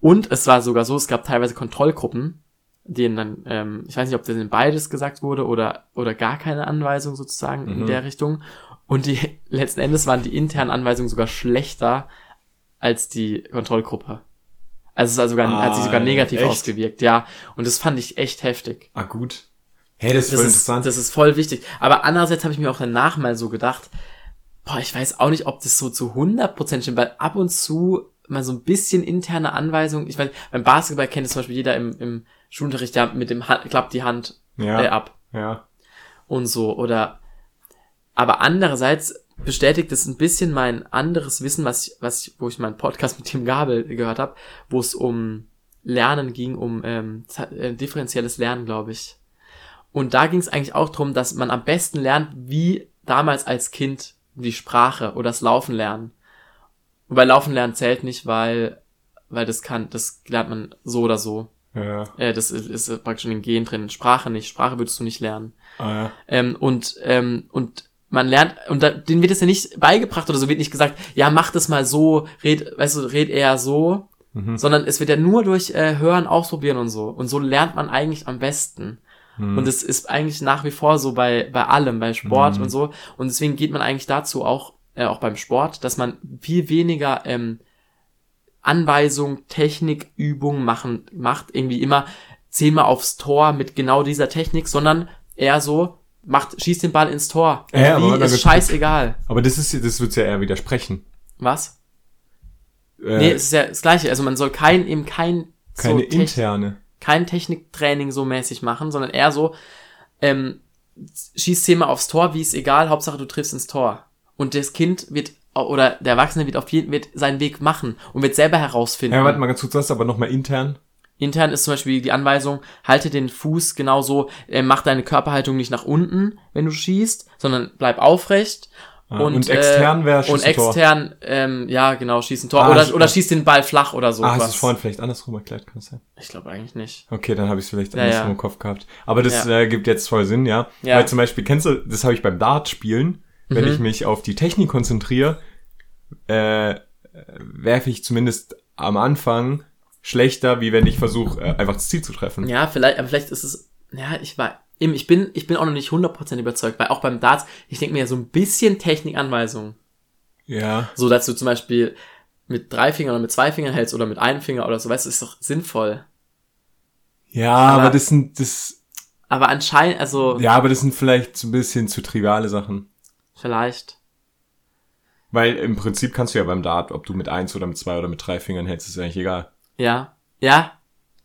Und es war sogar so, es gab teilweise Kontrollgruppen, denen dann, ähm, ich weiß nicht, ob denen beides gesagt wurde oder, oder gar keine Anweisung sozusagen in
Mhm.
der Richtung. Und die [LAUGHS] letzten Endes waren die internen Anweisungen sogar schlechter als die Kontrollgruppe. Also es war sogar, hat sich sogar
Ah,
negativ
echt?
ausgewirkt, ja. Und das fand ich echt heftig.
Ah, gut. Hey, das ist
Das
voll
ist,
interessant.
das ist voll wichtig. Aber andererseits habe ich mir auch danach mal so gedacht, boah, ich weiß auch nicht, ob das so zu 100% stimmt, weil ab und zu mal so ein bisschen interne Anweisungen, ich weiß, beim Basketball kennt es zum Beispiel jeder im, im Schulunterricht, der mit dem Hand, klappt die Hand
ja,
äh, ab
ja.
und so, oder, aber andererseits bestätigt es ein bisschen mein anderes Wissen, was ich, was ich, wo ich meinen Podcast mit Tim Gabel gehört habe, wo es um Lernen ging, um ähm, äh, differenzielles Lernen, glaube ich. Und da ging es eigentlich auch darum, dass man am besten lernt, wie damals als Kind die Sprache oder das Laufen lernen. Wobei Laufen lernen zählt nicht, weil, weil das kann, das lernt man so oder so.
ja.
Äh, das ist, ist praktisch in den Gen drin. Sprache nicht. Sprache würdest du nicht lernen.
Ah, ja.
Ähm, und, ähm, und man lernt, und da, denen wird es ja nicht beigebracht oder so, wird nicht gesagt, ja, mach das mal so, red, weißt du, red eher so,
Mhm.
sondern es wird ja nur durch äh, Hören, Ausprobieren und so. Und so lernt man eigentlich am besten.
Mhm.
Und es ist eigentlich nach wie vor so bei, bei allem, bei Sport
Mhm.
und so. Und deswegen geht man eigentlich dazu auch, äh, auch beim Sport, dass man viel weniger ähm, Anweisung, Technik, Übung machen, macht irgendwie immer zehnmal aufs Tor mit genau dieser Technik, sondern eher so, macht, schießt den Ball ins Tor. Und
Ja, aber
ist scheißegal.
Aber das ist, das wird's ja eher widersprechen.
Was?
Äh,
nee, es ist ja das Gleiche. Also man soll kein, eben kein,
keine
so Techn-
interne.
kein Techniktraining so mäßig machen, sondern eher so, ähm, schieß zehnmal aufs Tor, wie ist egal, Hauptsache du triffst ins Tor. Und das Kind wird, oder der Erwachsene wird auf jeden, wird seinen Weg machen und wird selber herausfinden.
Ja, warte mal ganz kurz, das ist aber nochmal intern.
Intern ist zum Beispiel die Anweisung, halte den Fuß genauso, äh, mach deine Körperhaltung nicht nach unten, wenn du schießt, sondern bleib aufrecht.
Ah, und extern
äh, Und
schieß ein Tor.
extern, ähm, ja, genau, schieß ein Tor.
Ah,
oder, oder schieß den Ball flach oder so.
ah, hast du es vorhin vielleicht andersrum erklärt, kann das sein?
Ich glaube eigentlich nicht.
Okay, dann habe ich es vielleicht
Ja,
andersrum
ja.
im Kopf gehabt. Aber das
Ja.
äh, gibt jetzt voll Sinn, ja.
Ja.
Weil zum Beispiel, kennst du, das habe ich beim Dart-Spielen, wenn
Mhm.
ich mich auf die Technik konzentriere, äh, werfe ich zumindest am Anfang schlechter, wie wenn ich versuche, äh, einfach das Ziel zu treffen.
Ja, vielleicht, aber vielleicht ist es, ja, ich war, eben, ich bin, ich bin auch noch nicht 100% überzeugt, weil auch beim Darts, ich denke mir ja so ein bisschen Technikanweisung.
Ja.
So, dass du zum Beispiel mit drei Fingern oder mit zwei Fingern hältst oder mit einem Finger oder so, weißt du, ist doch sinnvoll.
Ja,
Aber-
aber, das sind, das,
Aber anscheinend, also,
ja, aber das sind vielleicht so ein bisschen zu triviale Sachen.
Vielleicht.
Weil im Prinzip kannst du ja beim Dart, ob du mit eins oder mit zwei oder mit drei Fingern hältst, ist eigentlich egal.
Ja, ja,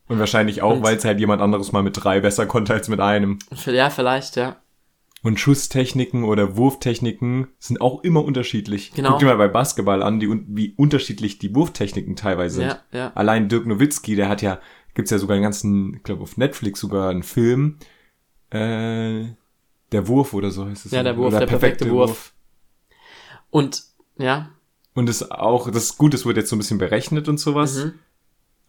Und wahrscheinlich auch, weil es halt jemand anderes mal mit drei besser konnte als mit einem.
ja, vielleicht, ja.
Und Schusstechniken oder Wurftechniken sind auch immer unterschiedlich.
Genau.
Guck dir mal bei Basketball an, die, wie unterschiedlich die Wurftechniken teilweise sind.
Ja, ja.
Allein Dirk Nowitzki, der hat ja, gibt's ja sogar einen ganzen, ich glaube auf Netflix sogar einen Film, äh, der Wurf oder so heißt es.
Ja, der Wurf,
oder
der perfekte Wurf. Und, ja,
Und das auch, das ist gut, das wird jetzt so ein bisschen berechnet und sowas.
mhm.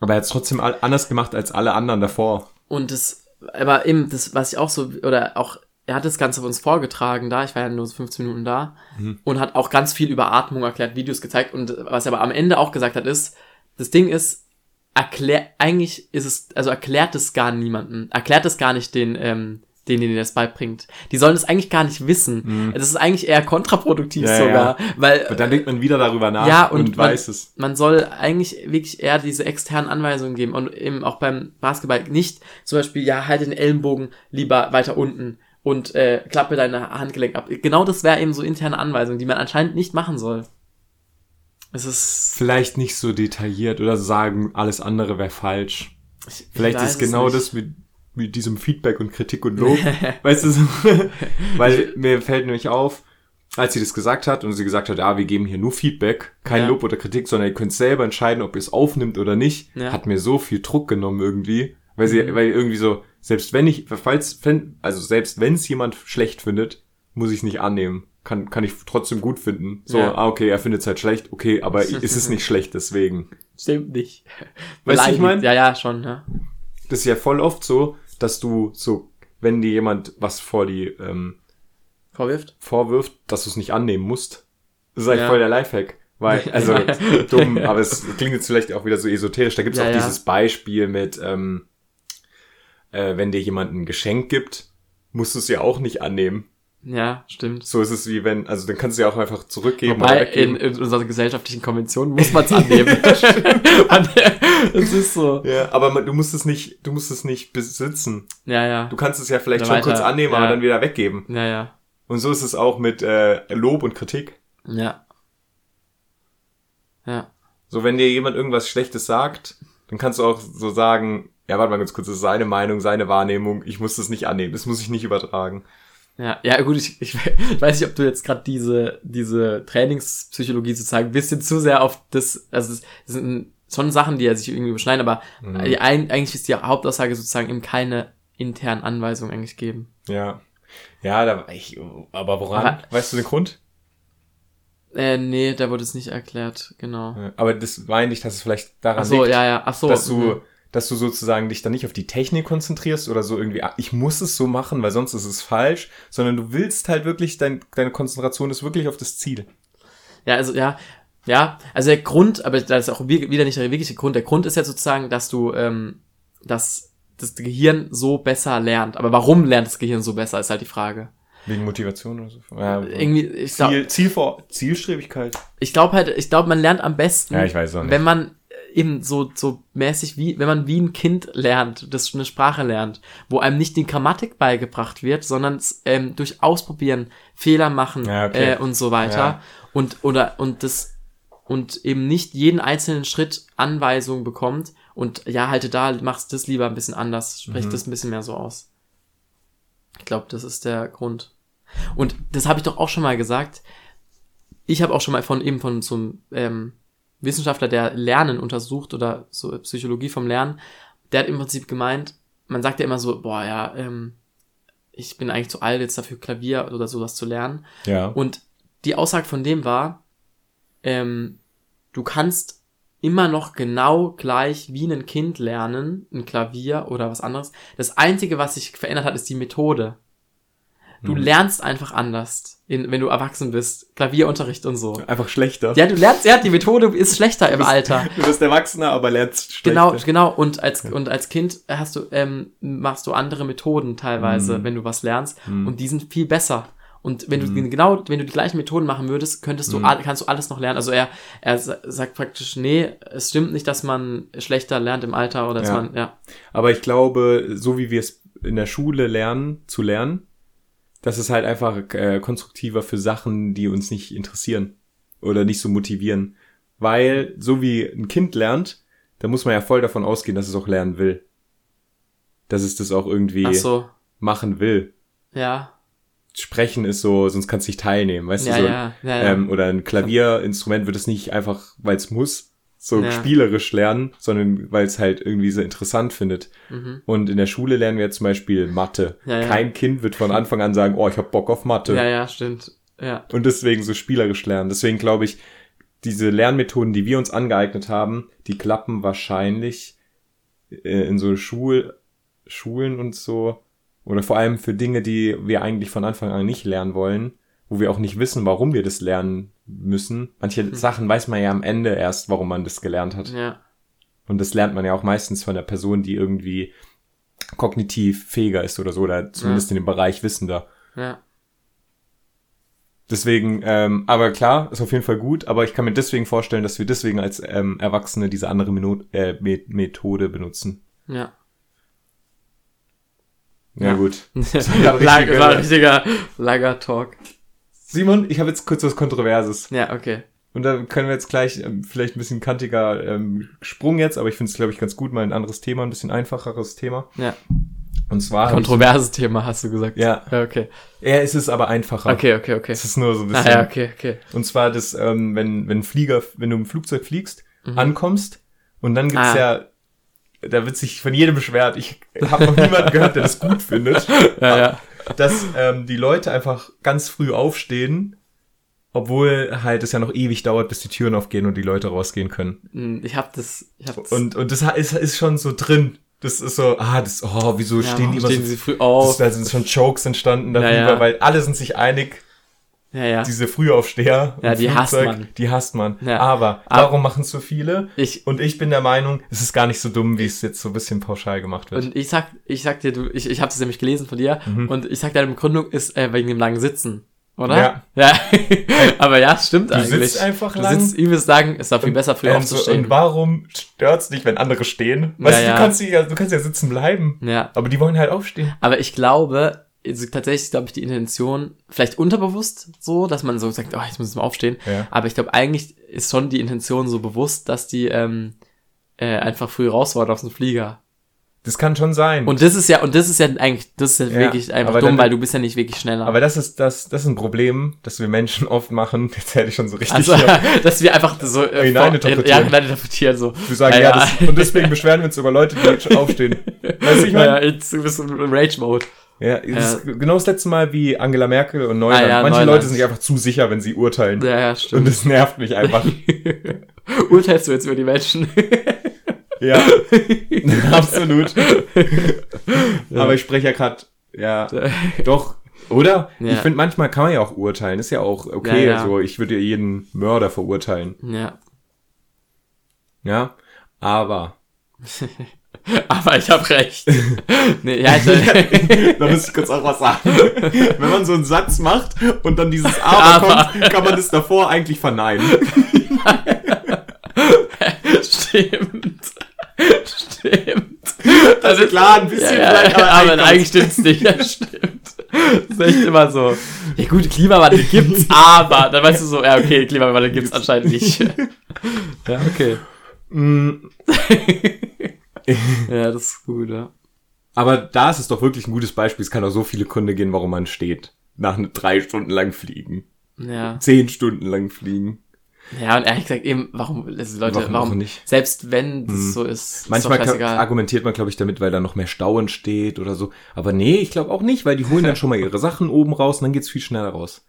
Aber er hat es trotzdem anders gemacht als alle anderen davor.
Und das, aber eben, das, was ich auch so, oder auch, er hat das Ganze uns vorgetragen da, ich war ja nur so 15 Minuten da,
Mhm.
und hat auch ganz viel über Atmung erklärt, Videos gezeigt, und was er aber am Ende auch gesagt hat, ist, das Ding ist, erklär, eigentlich ist es, also erklärt es gar niemanden, erklärt es gar nicht den, ähm, denen, denen das beibringt. Die sollen es eigentlich gar nicht wissen. Das ist eigentlich eher kontraproduktiv
Mhm. Ja,
sogar, weil
Aber dann denkt man wieder darüber nach
Ja,
und,
und man-
weiß es.
man soll eigentlich wirklich eher diese externen Anweisungen geben und eben auch beim Basketball nicht zum Beispiel, ja, halte den Ellenbogen lieber weiter unten und äh, klappe deine Handgelenk ab. Genau das wäre eben so interne Anweisungen, die man anscheinend nicht machen soll. Es ist
Vielleicht nicht so detailliert oder sagen, alles andere wäre falsch.
ich
Vielleicht ist genau das mit, mit diesem Feedback und Kritik und Lob. [LAUGHS] weißt du, so, [LAUGHS] weil mir fällt nämlich auf, als sie das gesagt hat und sie gesagt hat, ah, wir geben hier nur Feedback, kein
Ja.
Lob oder Kritik, sondern ihr könnt selber entscheiden, ob ihr es aufnimmt oder nicht,
Ja.
hat mir so viel Druck genommen irgendwie, weil sie,
Mhm.
weil wenn selbst wenn ich, falls, also selbst wenn es jemand schlecht findet, muss ich es nicht annehmen. kann, kann ich trotzdem gut finden. So,
Ja.
ah, okay, er findet es halt schlecht, okay, aber [LAUGHS] ist es nicht schlecht deswegen.
Stimmt nicht.
Weißt du, ich
Beleidigt.
mein?
Ja, ja, schon, ja.
Das ist ja voll oft so, dass du so, wenn dir jemand was vor die ähm,
Vorwirft?
vorwirft, dass du es nicht annehmen musst. Das ist eigentlich
Ja.
voll der Lifehack. Weil, [LAUGHS] also dumm, aber es klingt jetzt vielleicht auch wieder so esoterisch. Da gibt es
Ja,
auch
ja.
dieses Beispiel mit, ähm, äh, wenn dir jemand ein Geschenk gibt, musst du es ja auch nicht annehmen.
Ja, stimmt.
So ist es wie wenn, also dann kannst du ja auch einfach zurückgeben
Wobei in, in unserer gesellschaftlichen Konvention muss man es annehmen. [LAUGHS] [LAUGHS] Es ist so.
ja, aber man, du musst es nicht, du musst es nicht besitzen.
Ja, ja.
Du kannst es ja vielleicht
Oder
schon
weiter,
kurz annehmen,
ja.
aber dann wieder weggeben.
Ja, ja.
Und so ist es auch mit äh, Lob und Kritik.
Ja. Ja.
So, wenn dir jemand irgendwas Schlechtes sagt, dann kannst du auch so sagen, ja, warte mal ganz kurz, das ist seine Meinung, seine Wahrnehmung, ich muss das nicht annehmen, das muss ich nicht übertragen.
Ja, ja, gut, ich, ich, [LAUGHS] weiß nicht, ob du jetzt gerade diese, diese Trainingspsychologie sozusagen ein bisschen zu sehr auf das, also es sind schon Sachen, die ja sich irgendwie überschneiden, aber
Mhm.
die eigentlich ist die Hauptaussage sozusagen eben keine internen Anweisungen eigentlich geben.
Ja. Ja, da, ich, aber woran?
Aber-
weißt du den Grund?
Äh, nee, da wurde es nicht erklärt, genau.
Aber das meine ich, dass es vielleicht daran
Ach so,
liegt,
ja, ja, ach so.
dass du. Dass du sozusagen dich dann nicht auf die Technik konzentrierst oder so irgendwie, ah, ich muss es so machen, weil sonst ist es falsch, sondern du willst halt wirklich, dein, deine Konzentration ist wirklich auf das Ziel.
Ja, also ja, ja, also der Grund, aber das ist auch wie- wieder nicht der wirkliche Grund. Der Grund ist ja sozusagen, dass du, ähm, dass das Gehirn so besser lernt. Aber warum lernt das Gehirn so besser, ist halt die Frage.
Wegen Motivation oder so. Ja,
Irgendwie, ich glaube
Ziel, Ziel vor, Zielstrebigkeit.
ich glaub halt, ich glaube, man lernt am besten,
Ja, ich weiß auch nicht.
wenn man äh, eben so, so mäßig wie, wenn man wie ein Kind lernt, das eine Sprache lernt, wo einem nicht die Grammatik beigebracht wird, sondern ähm, durch Ausprobieren, Fehler machen
Ja, okay.
äh, und so weiter.
Ja.
Und, oder, und das, und eben nicht jeden einzelnen Schritt Anweisungen bekommt und ja, halte da, machst das lieber ein bisschen anders, sprich
Mhm.
das ein bisschen mehr so aus. Ich glaube, das ist der Grund. Und das habe ich doch auch schon mal gesagt. Ich habe auch schon mal von eben von so einem ähm, Wissenschaftler, der Lernen untersucht oder so Psychologie vom Lernen, der hat im Prinzip gemeint, man sagt ja immer so, boah, ja, ähm, ich bin eigentlich zu alt jetzt dafür Klavier oder sowas zu lernen.
Ja.
Und die Aussage von dem war, ähm, du kannst immer noch genau gleich wie ein Kind lernen, ein Klavier oder was anderes. Das Einzige, was sich verändert hat, ist die Methode. Du
Mhm.
lernst einfach anders, in, wenn du erwachsen bist. Klavierunterricht und so.
Einfach schlechter.
Ja, du lernst, ja, die Methode ist schlechter im [LAUGHS] Alter.
Du bist Erwachsener, aber lernst schlechter.
Genau, genau. Und als, und als Kind hast du, ähm, machst du andere Methoden teilweise,
Mhm.
wenn du was lernst.
Mhm.
Und die sind viel besser. Und wenn du
Mhm.
genau, wenn du die gleichen Methoden machen würdest, könntest du,
Mhm.
kannst du alles noch lernen. Also er, er sa- sagt praktisch, nee, es stimmt nicht, dass man schlechter lernt im Alter oder dass
Ja.
man, ja.
Aber ich glaube, so wie wir es in der Schule lernen, zu lernen, das ist halt einfach äh, konstruktiver für Sachen, die uns nicht interessieren oder nicht so motivieren. Weil, so wie ein Kind lernt, da muss man ja voll davon ausgehen, dass es auch lernen will. Dass es das auch irgendwie
so,
machen will.
ja.
Sprechen ist so, sonst kannst du nicht teilnehmen, weißt
Ja,
du? So,
ja, ja, ja.
Ähm, oder ein Klavierinstrument wird es nicht einfach, weil es muss, so
Ja.
spielerisch lernen, sondern weil es halt irgendwie so interessant findet.
Mhm.
Und in der Schule lernen wir zum Beispiel Mathe.
Ja, ja.
Kein Kind wird von Anfang an sagen, oh, ich hab Bock auf Mathe.
Ja, ja, stimmt. Ja.
Und deswegen so spielerisch lernen. Deswegen glaube ich, diese Lernmethoden, die wir uns angeeignet haben, die klappen wahrscheinlich äh, in so Schul Schulen und so. Oder vor allem für Dinge, die wir eigentlich von Anfang an nicht lernen wollen, wo wir auch nicht wissen, warum wir das lernen müssen. Manche Sachen weiß man ja am Ende erst, warum man das gelernt hat.
Ja.
Und das lernt man ja auch meistens von der Person, die irgendwie kognitiv fähiger ist oder so, oder zumindest in dem Bereich wissender.
Ja.
Deswegen, ähm, aber klar, ist auf jeden Fall gut, aber ich kann mir deswegen vorstellen, dass wir deswegen als ähm, Erwachsene diese andere Mino äh, Me Methode benutzen.
Ja.
Ja,
Ja.
gut. [LAUGHS] [LAUGHS] Richtige-
war ein richtiger langer Talk.
Simon, ich habe jetzt kurz was Kontroverses.
Ja, okay.
Und da können wir jetzt gleich ähm, vielleicht ein bisschen kantiger ähm, Sprung jetzt, aber ich finde es, glaube ich, ganz gut, mal ein anderes Thema, ein bisschen einfacheres Thema.
Ja.
Und zwar. hab ich-
Kontroverses Thema, hast du gesagt.
Ja.
Ja, okay.
Ja, es ist aber einfacher.
Okay, okay, okay.
Es ist nur so ein
Ah,
bisschen.
ja, okay, okay.
Und zwar das, ähm, wenn, wenn Flieger, wenn du im Flugzeug fliegst,
Mhm.
ankommst und dann gibt's
Ah.
ja, da wird sich von jedem beschwert. Ich habe noch niemanden gehört, der das gut findet. [LAUGHS]
Ja, ja.
Dass ähm, die Leute einfach ganz früh aufstehen, obwohl halt es ja noch ewig dauert, bis die Türen aufgehen und die Leute rausgehen können.
Hm, Ich hab das, ich hab das.
Und, und das ist, ist schon so drin. Das ist so, ah, das, oh, wieso
ja,
stehen die immer
stehen
so
sie früh
Das,
auf.
da sind schon Jokes entstanden darüber,
Ja, ja.
weil alle sind sich einig,
ja, ja.
diese Frühaufsteher.
Ja, die hasst
Flugzeug,
man.
Die hasst man.
Ja.
Aber warum machen so viele?
Ich,
Und ich bin der Meinung, es ist gar nicht so dumm, wie es jetzt so ein bisschen pauschal gemacht wird.
und ich sag, ich sag dir, du, ich, ich habe das nämlich gelesen von dir
Mhm.
und ich sag deine Begründung ist äh, wegen dem langen Sitzen, oder?
Ja.
Ja. [LAUGHS] Aber ja, stimmt
Du
eigentlich.
sitzt einfach
du
lang.
sitzt übelst lang, ist doch viel besser früh
Ähm, so,
aufzustehen.
und warum stört's dich, wenn andere stehen? Weißt du,
ja.
du kannst ja, du kannst ja sitzen bleiben.
ja.
Aber die wollen halt aufstehen.
Aber ich glaube, also tatsächlich glaube ich die Intention, vielleicht unterbewusst so, dass man so sagt, oh, ich muss jetzt mal aufstehen.
Ja.
Aber ich glaube, eigentlich ist schon die Intention so bewusst, dass die ähm, äh, einfach früh raus wollen aus dem Flieger.
Das kann schon sein.
Und das ist ja, und das ist ja eigentlich, das ist ja,
Ja,
wirklich einfach dumm,
dann-
weil du bist ja nicht wirklich schneller.
aber das ist das, das ist ein Problem, das wir Menschen oft machen. [LAUGHS] Jetzt hätte ich schon so richtig.
also,
hier. [LAUGHS]
dass wir einfach so äh,
Hineininterpretieren.
ja, hineininterpretieren, so.
Wir sagen, ja, das, und deswegen beschweren wir uns über Leute, die jetzt [LAUGHS] schon aufstehen. Weißt du, ich
ja,
meine?
ja, jetzt, du bist im Rage-Mode.
Ja, das ist genau das letzte Mal wie Angela Merkel und Neuland.
Ah, ja,
Manche
Neuland.
Leute sind sich einfach zu sicher, wenn sie urteilen.
Ja, ja,
Und
stimmt.
das nervt mich einfach. [LAUGHS]
Urteilst du jetzt über die Menschen? [LAUGHS]
ja, [LAUGHS] absolut. Aber ich spreche ja gerade, ja, doch, oder?
Ja.
Ich finde, manchmal kann man ja auch urteilen. Ist ja auch okay.
Ja, ja.
So, ich würde ja jeden Mörder verurteilen.
ja.
Ja, aber [LAUGHS]
Aber ich habe recht. [LAUGHS] nee, ja, ich, [LAUGHS]
da muss ich kurz auch was sagen. Wenn man so einen Satz macht und dann dieses Aber,
Aber.
kommt, kann man das davor eigentlich verneinen.
Stimmt. Stimmt.
Also klar, ein bisschen
Ja,
vielleicht,
aber,
eigentlich
eigentlich stimmt's nicht. Ja, stimmt. Das ist echt immer so. Ja gut, Klimawandel gibt's, aber dann weißt du so, ja okay, Klimawandel gibt's anscheinend nicht. Ja, okay. Ja, [LAUGHS] das ist gut, ja.
Aber da ist es doch wirklich ein gutes Beispiel. Es kann auch so viele Gründe gehen, warum man steht. Nach ne- drei Stunden lang fliegen.
Ja.
Zehn Stunden lang fliegen.
Ja, und ehrlich gesagt, eben, warum, also Leute,
Warum
warum,
nicht?
selbst wenn das
Hm.
so ist, ist
Manchmal
doch
kann, argumentiert man, glaube ich, damit, weil da noch mehr Stau entsteht oder so. Aber nee, ich glaube auch nicht, weil die holen dann schon mal ihre [LAUGHS] Sachen oben raus und dann geht's viel schneller raus.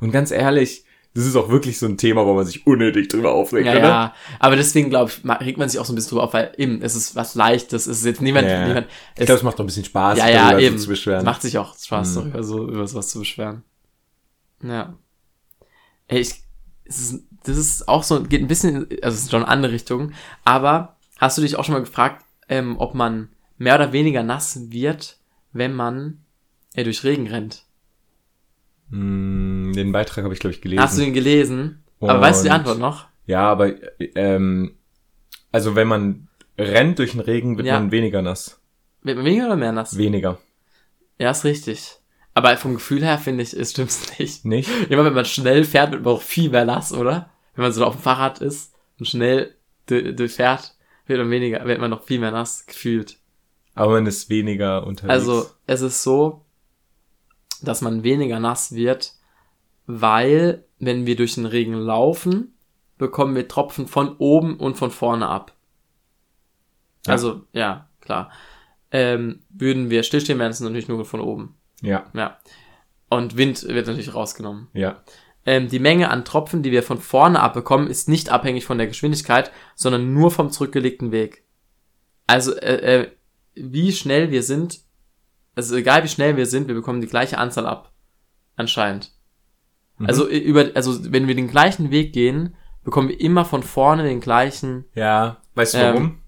Und ganz ehrlich, das ist auch wirklich so ein Thema, wo man sich unnötig drüber aufregt,
Ja,
oder?
ja, aber deswegen glaube ich, regt man sich auch so ein bisschen drüber auf, weil eben, es ist was Leichtes, es ist jetzt niemand,
Ja.
niemand
Ich
es,
glaube, es macht doch ein bisschen Spaß,
ja, ja, eben,
zu
es
beschweren.
macht sich auch Spaß,
Hm.
darüber so, über sowas zu beschweren. Ja. Ey, ich, es ist, das ist auch so, geht ein bisschen, also es ist schon eine andere Richtung, aber hast du dich auch schon mal gefragt, ähm, ob man mehr oder weniger nass wird, wenn man äh, durch Regen rennt?
Mm, den Beitrag habe ich, glaube ich, gelesen.
Hast du ihn gelesen? Aber weißt du die
Und-
Antwort noch?
Ja, aber ähm, also wenn man rennt durch den Regen, wird
Ja.
man weniger nass.
Wird man weniger oder mehr nass?
Weniger.
Ja, ist richtig. Aber vom Gefühl her finde ich, es stimmt's nicht.
Nicht?
Immer wenn man schnell fährt, wird man auch viel mehr nass, oder? Wenn man so auf dem Fahrrad ist und schnell durchfährt, wird man weniger, wird man noch viel mehr nass gefühlt.
Aber man ist weniger unterwegs.
Also, es ist so, dass man weniger nass wird, weil, wenn wir durch den Regen laufen, bekommen wir Tropfen von oben und von vorne ab.
Ja.
Also, ja, klar. Ähm, würden wir stillstehen, wären es natürlich nur von oben.
ja,
Ja. Und Wind wird natürlich rausgenommen.
ja.
Ähm, die Menge an Tropfen, die wir von vorne abbekommen, ist nicht abhängig von der Geschwindigkeit, sondern nur vom zurückgelegten Weg. Also, äh, äh, wie schnell wir sind, also egal wie schnell wir sind, wir bekommen die gleiche Anzahl ab. Anscheinend.
Mhm.
Also, äh, über, also, wenn wir den gleichen Weg gehen, bekommen wir immer von vorne den gleichen,
Ja, weißt du
Ähm.
warum?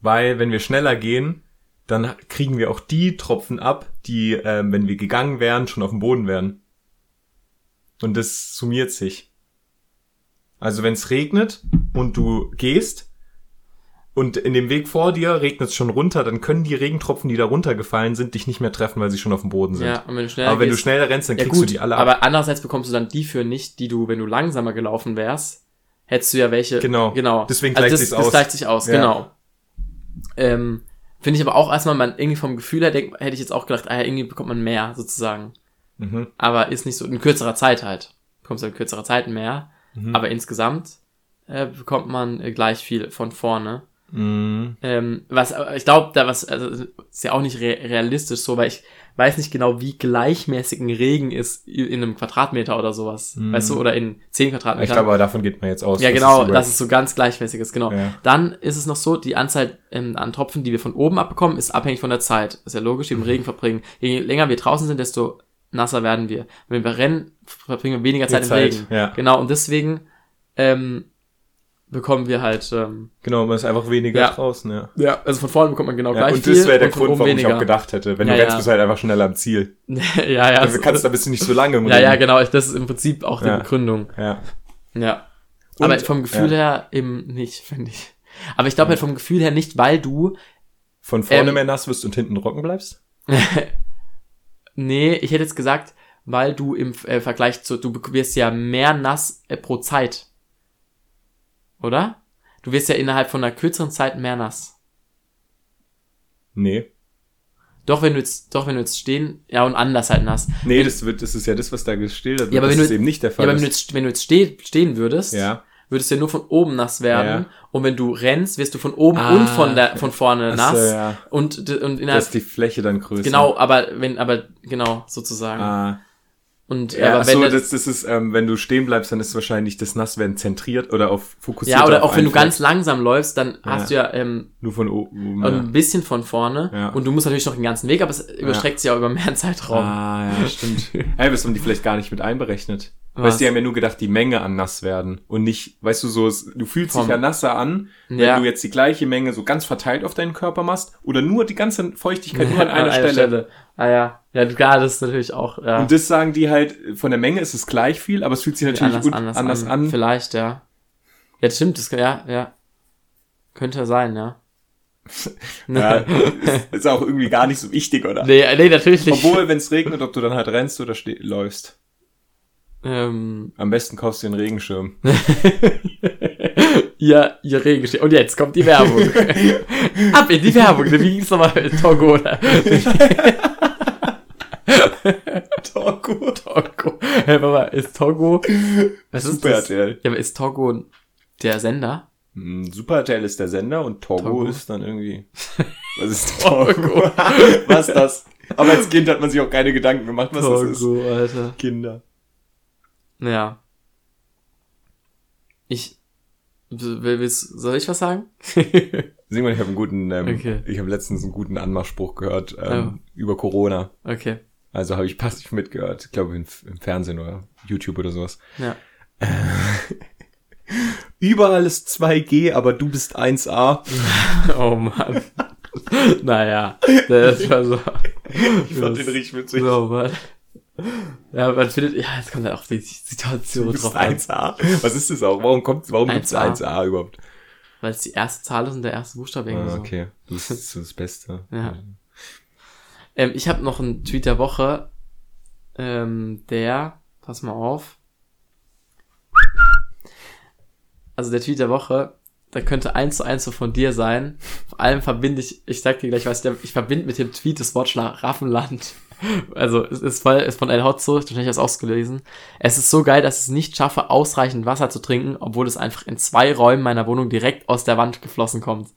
Weil wenn wir schneller gehen, dann kriegen wir auch die Tropfen ab, die, ähm, wenn wir gegangen wären, schon auf dem Boden wären. Und das summiert sich. Also wenn es regnet und du gehst und in dem Weg vor dir regnet es schon runter, dann können die Regentropfen, die da runtergefallen sind, dich nicht mehr treffen, weil sie schon auf dem Boden sind.
ja, und wenn du schneller
Aber wenn du
gehst,
schneller rennst, dann
ja
kriegst
gut,
du die alle ab.
aber andererseits bekommst du dann die für nicht, die du, wenn du langsamer gelaufen wärst, hättest du ja welche.
Genau.
Genau.
Deswegen
also
gleicht
das,
sich's
das
aus.
gleicht sich aus,
Ja.
genau. Ähm, Finde ich aber auch erstmal, man irgendwie vom Gefühl her denk, hätte ich jetzt auch gedacht, ah ja, irgendwie bekommt man mehr, sozusagen.
Mhm.
Aber ist nicht so, in kürzerer Zeit halt. Bekommst du in kürzerer Zeit mehr.
Mhm.
Aber insgesamt äh, bekommt man äh, gleich viel von vorne.
Mhm.
Ähm, was, aber ich glaube, da was, also ist ja auch nicht re realistisch so, weil ich weiß nicht genau, wie gleichmäßig ein Regen ist in einem Quadratmeter oder sowas.
Mhm.
Weißt du, oder in 10
Ich
Quadratmetern.
glaube, aber davon geht man jetzt aus.
ja, genau, dass es so ganz gleichmäßig ist, genau.
Ja.
Dann ist es noch so, die Anzahl ähm, an Tropfen, die wir von oben abbekommen, ist abhängig von der Zeit. Ist ja logisch, die
Mhm.
wir im Regen verbringen. Je länger wir draußen sind, desto nasser werden wir. Wenn wir rennen, verbringen wir weniger Zeit im
Zeit,
Regen.
ja.
Genau, und deswegen ähm, bekommen wir halt, ähm,
Genau, man ist einfach weniger
Ja.
draußen, ja.
ja, also von vorne bekommt man genau
ja
gleich
und das wäre der Grund, warum ich
weniger.
auch gedacht hätte. Wenn
Ja,
du rennst, bist du halt einfach schneller am Ziel. [LAUGHS]
ja, ja.
Also
es-
kannst du da bist du nicht so lange im
ja, ja, genau. Das ist im Prinzip auch die. Begründung.
Ja.
Ja.
Und-
Aber vom Gefühl her eben nicht, [LAUGHS] finde ich. Aber ich glaube halt vom Gefühl her nicht, weil du
Von vorne
Ähm,
mehr nass wirst und hinten trocken bleibst? [LAUGHS]
Nee, ich hätte jetzt gesagt, weil du im äh, Vergleich zu, du wirst ja mehr nass äh, pro Zeit. Oder? Du wirst ja innerhalb von einer kürzeren Zeit mehr nass.
Nee.
Doch, wenn du jetzt, doch, wenn du jetzt stehen, ja, und anders halt nass.
Nee, das wird, das ist ja das, was da geschildert wird.
Ja, aber
das
wenn
ist
du-
eben nicht der
Ja,
Fall.
aber wenn du
ist.
jetzt, wenn du jetzt steh, stehen würdest,
ja.
würdest du ja nur von oben nass werden.
Ja.
Und wenn du rennst, wirst du von oben
Ah,
und von der, von vorne nass.
so, ja.
Und, und innerhalb,
ist die Fläche dann größer.
genau, aber wenn, aber, genau, sozusagen.
Ah.
Und,
Ja,
aber wenn
so, das, das ist, ähm, wenn du stehen bleibst, dann ist wahrscheinlich das Nasswerden zentriert oder auf fokussiert.
ja, oder auch wenn du ganz langsam läufst, dann hast du ja, ähm,
Nur von oben. Ja.
ein bisschen von vorne.
Ja.
Und du musst natürlich noch den ganzen Weg, aber es überstreckt sich ja über mehr [LAUGHS] Zeitraum.
Ah, ja, stimmt. [LAUGHS] hey, das haben die vielleicht gar nicht mit einberechnet.
Was?
Weißt du, die haben ja nur gedacht, die Menge an nass werden und nicht, weißt du, so, du fühlst dich
Vom-
ja nasser an, wenn
Ja.
du jetzt die gleiche Menge so ganz verteilt auf deinen Körper machst oder nur die ganze Feuchtigkeit nur an [LAUGHS] einer Stelle.
Ah ja. Ja, klar, das ist natürlich auch ja,
Und das sagen die halt, von der Menge ist es gleich viel, aber es fühlt sich natürlich
anders,
gut
anders,
anders, an.
Vielleicht, ja. Ja, das stimmt, das ja, ja. Könnte sein, ja. [LAUGHS]
Ja, ist, [LAUGHS] ist auch irgendwie gar nicht so wichtig, oder?
nee, nee, natürlich nicht.
Obwohl, wenn es regnet, ob du dann halt rennst oder läufst.
Ähm,
Am besten kaufst du einen Regenschirm. [LAUGHS]
ihr, ihr Regenschirm. Und jetzt kommt die Werbung. [LAUGHS] Ab in die Werbung. Wie ging's nochmal mit Togo, oder? [LAUGHS]
Togo.
Togo. Hey, mal, ist Togo, was ist
Super
das?
RTL.
Ja, aber ist Togo der Sender?
Hm, Super RTL ist der Sender und Togo,
Togo.
ist dann irgendwie. Was ist Togo? was ist das? Aber als Kind hat man sich auch keine Gedanken gemacht, was das ist.
Togo, Alter.
Kinder.
Ja. Ich. Willst, soll ich was sagen? [LAUGHS]
Simon, ich habe einen guten, ähm,
Okay.
ich habe letztens einen guten Anmachspruch gehört ähm, über Corona.
okay.
Also habe ich passiv mitgehört. Ich glaube im, im Fernsehen oder YouTube oder sowas.
Ja. [LAUGHS]
Überall ist 2G, aber du bist 1A. [LAUGHS]
Oh Mann. naja. Das war so.
Ich fand den richtig witzig.
So, Mann. Ja, man findet, ja, es kommt halt auch die Situation drauf an.
1A. Was ist das auch? Warum kommt, warum gibt's
1A?
1A überhaupt?
Weil es die erste Zahl ist und der erste Buchstabe irgendwie
Ah,
so.
okay. Du [LAUGHS] bist so das Beste.
Ja. Ähm, ich habe noch einen Tweet der Woche, ähm, der, pass mal auf. Also der Tweet der Woche, der könnte eins zu eins so von dir sein. Vor allem verbinde ich, ich sag dir gleich, was ich, ich verbinde mit dem Tweet das Wort Schlaraffenland. Also es ist voll, ist von El Hotzo, hast du es ausgelesen. Es ist so geil, dass ich es nicht schaffe, ausreichend Wasser zu trinken, obwohl es einfach in zwei Räumen meiner Wohnung direkt aus der Wand geflossen kommt.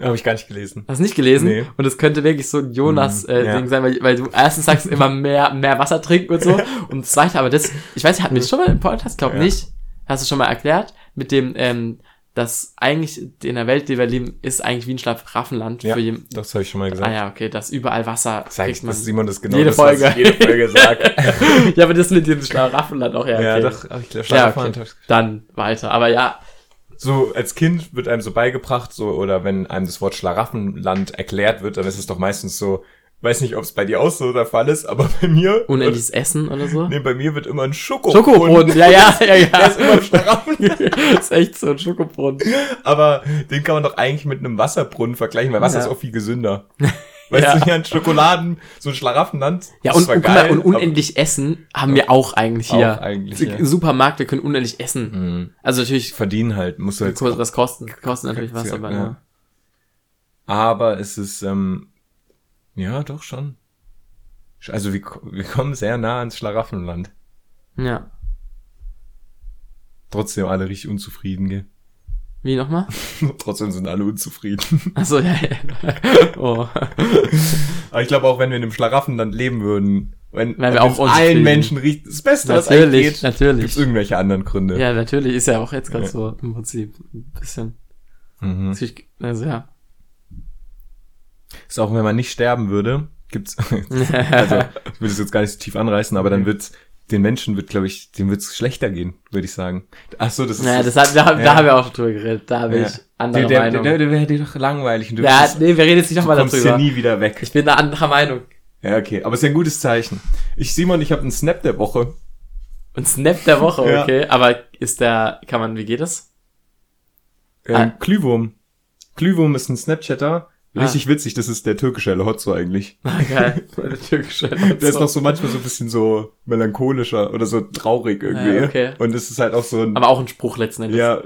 Habe ich gar nicht gelesen.
Hast du nicht gelesen?
Nee.
Und es könnte wirklich so ein Jonas
Mhm,
äh,
ja.
Sein, weil, weil du erstens sagst immer mehr, mehr Wasser trinken und so. [LAUGHS] Und das zweite, aber das, ich weiß hatten wir das schon mal im Podcast? Glaub
Ja.
nicht. Hast du schon mal erklärt? Mit dem, ähm, dass eigentlich in der Welt, der wir leben, ist eigentlich wie ein Schlafraffenland
Ja,
für jeden.
das habe ich schon mal gesagt.
Ah ja, okay, dass überall Wasser
Sag ich, dass Simon das genau
Jede
das, was
Folge.
jede Folge sagt. [LAUGHS]
ja, aber das mit dem Schlafraffenland auch, ja, okay.
ja, doch. Ich glaube,
Ja,
Schlafwand
okay. Dann weiter. Aber ja,
So, als Kind wird einem so beigebracht, so, oder wenn einem das Wort Schlaraffenland erklärt wird, dann ist es doch meistens so, weiß nicht, ob es bei dir auch so der Fall ist, aber bei mir, [LAUGHS]
unendliches Essen oder so.
nee, bei mir wird immer ein Schokobrunnen.
Schokobrunnen, ja, ja, [LAUGHS] ja, ja.
Der ist immer im Schlaraffen. [LAUGHS]
ist echt so ein Schokobrunnen.
aber den kann man doch eigentlich mit einem Wasserbrunnen vergleichen, weil Wasser
Ja.
ist auch viel gesünder. Weißt
Ja.
du, hier ein Schokoladen, so ein Schlaraffenland.
Ja, und, und,
geil,
und unendlich essen haben wir auch eigentlich hier.
Auch eigentlich, ja.
Supermarkt, wir können unendlich essen.
Mhm.
Also natürlich,
Verdienen halt, musst du jetzt
was kosten, kosten natürlich was, aber
ja.
ja.
Aber es ist, ähm, ja, doch schon. Also wir, wir kommen sehr nah ans Schlaraffenland.
Ja.
Trotzdem alle richtig unzufrieden, gell?
Wie nochmal? [LAUGHS]
Trotzdem sind alle unzufrieden.
Achso, ja, ja. [LAUGHS] Oh.
Aber ich glaube auch, wenn wir in einem Schlaraffenland leben würden, wenn,
Wären wir
wenn
auch
allen Menschen riecht, das Beste, was eigentlich
Natürlich,
geht,
natürlich.
gibt's irgendwelche anderen Gründe.
Ja, natürlich, ist ja auch jetzt gerade
Ja.
so im Prinzip ein bisschen.
Mhm.
Natürlich, Also ja.
Ist auch, wenn man nicht sterben würde, gibt's, [LAUGHS] also, ich will das jetzt gar nicht so tief anreißen, aber dann wird's, den Menschen wird, glaube ich, dem wird's schlechter gehen, würde ich sagen. Ach so, das ist,
Naja, das hat, da, da
Ja.
haben wir auch schon drüber geredet. Da bin
Ja.
ich anderer
der, der,
Meinung.
der, der wäre dir doch langweilig und du,
ja,
bist-
nee, wir reden jetzt nicht
du
nochmal
kommst
darüber.
ja nie wieder weg.
Ich bin da anderer Meinung.
Ja, okay, aber es ist ja ein gutes Zeichen. Ich, Simon, ich habe einen Snap der Woche.
Und Snap der Woche,
Ja.
okay. Aber ist der, kann man, wie geht das?
Ähm,
Ah.
Klüvum. Klüvum ist ein Snapchatter.
Ah.
Richtig witzig, das ist der türkische El Hotzo eigentlich.
Ah, geil. [LAUGHS] Der türkische.
Der ist noch so manchmal so ein bisschen so melancholischer oder so traurig irgendwie.
Ja, okay.
Und es ist halt auch so ein,
Aber auch ein Spruch letzten Endes.
ja,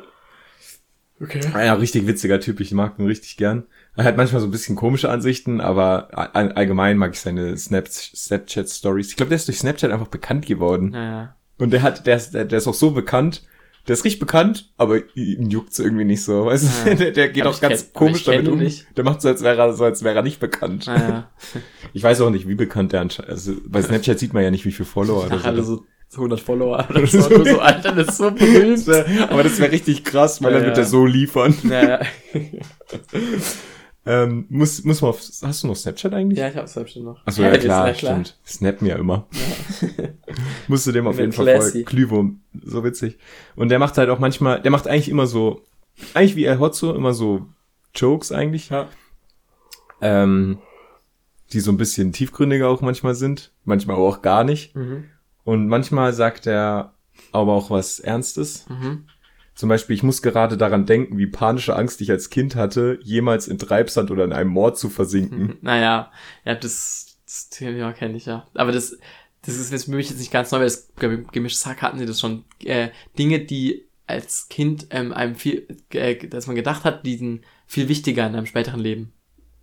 Okay.
ja, richtig witziger Typ. Ich mag ihn richtig gern. Er hat manchmal so ein bisschen komische Ansichten, aber all- allgemein mag ich seine Snap Snapchat-Stories. Ich glaube, der ist durch Snapchat einfach bekannt geworden.
Ja, ja.
Und der hat, der ist, der ist auch so bekannt, der ist richtig bekannt, aber ihn juckt's irgendwie nicht so. Weißt du,
Ja. [LAUGHS]
der, der geht
Aber
auch ganz
kenn-
komisch damit um.
nicht.
Der macht so, als wäre er, so als wäre er nicht bekannt.
Ah, ja. [LAUGHS]
Ich weiß auch nicht, wie bekannt der anscheinend, also bei Snapchat sieht man ja nicht, wie viele Follower
Ach, alle [LAUGHS]
oder
so 100 Follower oder so. So, Alter, das ist so berühmt.
so. Aber das wäre richtig krass, weil
Ja,
dann wird er so liefern.
Ja, ja.
Ähm, muss, muss man auf, hast du noch Snapchat eigentlich?
ja ich selbst schon noch.
Achso, ja,
ist
klar, stimmt. Snappen ja immer. [LAUGHS] Musst du dem auf jeden Fall folgen. Klüvum, so witzig. Und der macht halt auch manchmal, der macht eigentlich immer so, eigentlich wie El Hotzo, immer so Jokes eigentlich.
Ja.
Ähm, die so ein bisschen tiefgründiger auch manchmal sind. Manchmal auch gar nicht.
Mhm.
Und manchmal sagt er aber auch was Ernstes.
Mhm.
Zum Beispiel, ich muss gerade daran denken, wie panische Angst ich als Kind hatte, jemals in Treibsand oder in einem Mord zu versinken. [LAUGHS]
Naja, ja, das, das Thema kenne ich ja. Aber das, das ist jetzt für mich jetzt nicht ganz neu, weil das gemischtes Hack hatten sie das schon. Äh, Dinge, die als Kind ähm, einem viel, äh, dass man gedacht hat, die sind viel wichtiger in einem späteren Leben.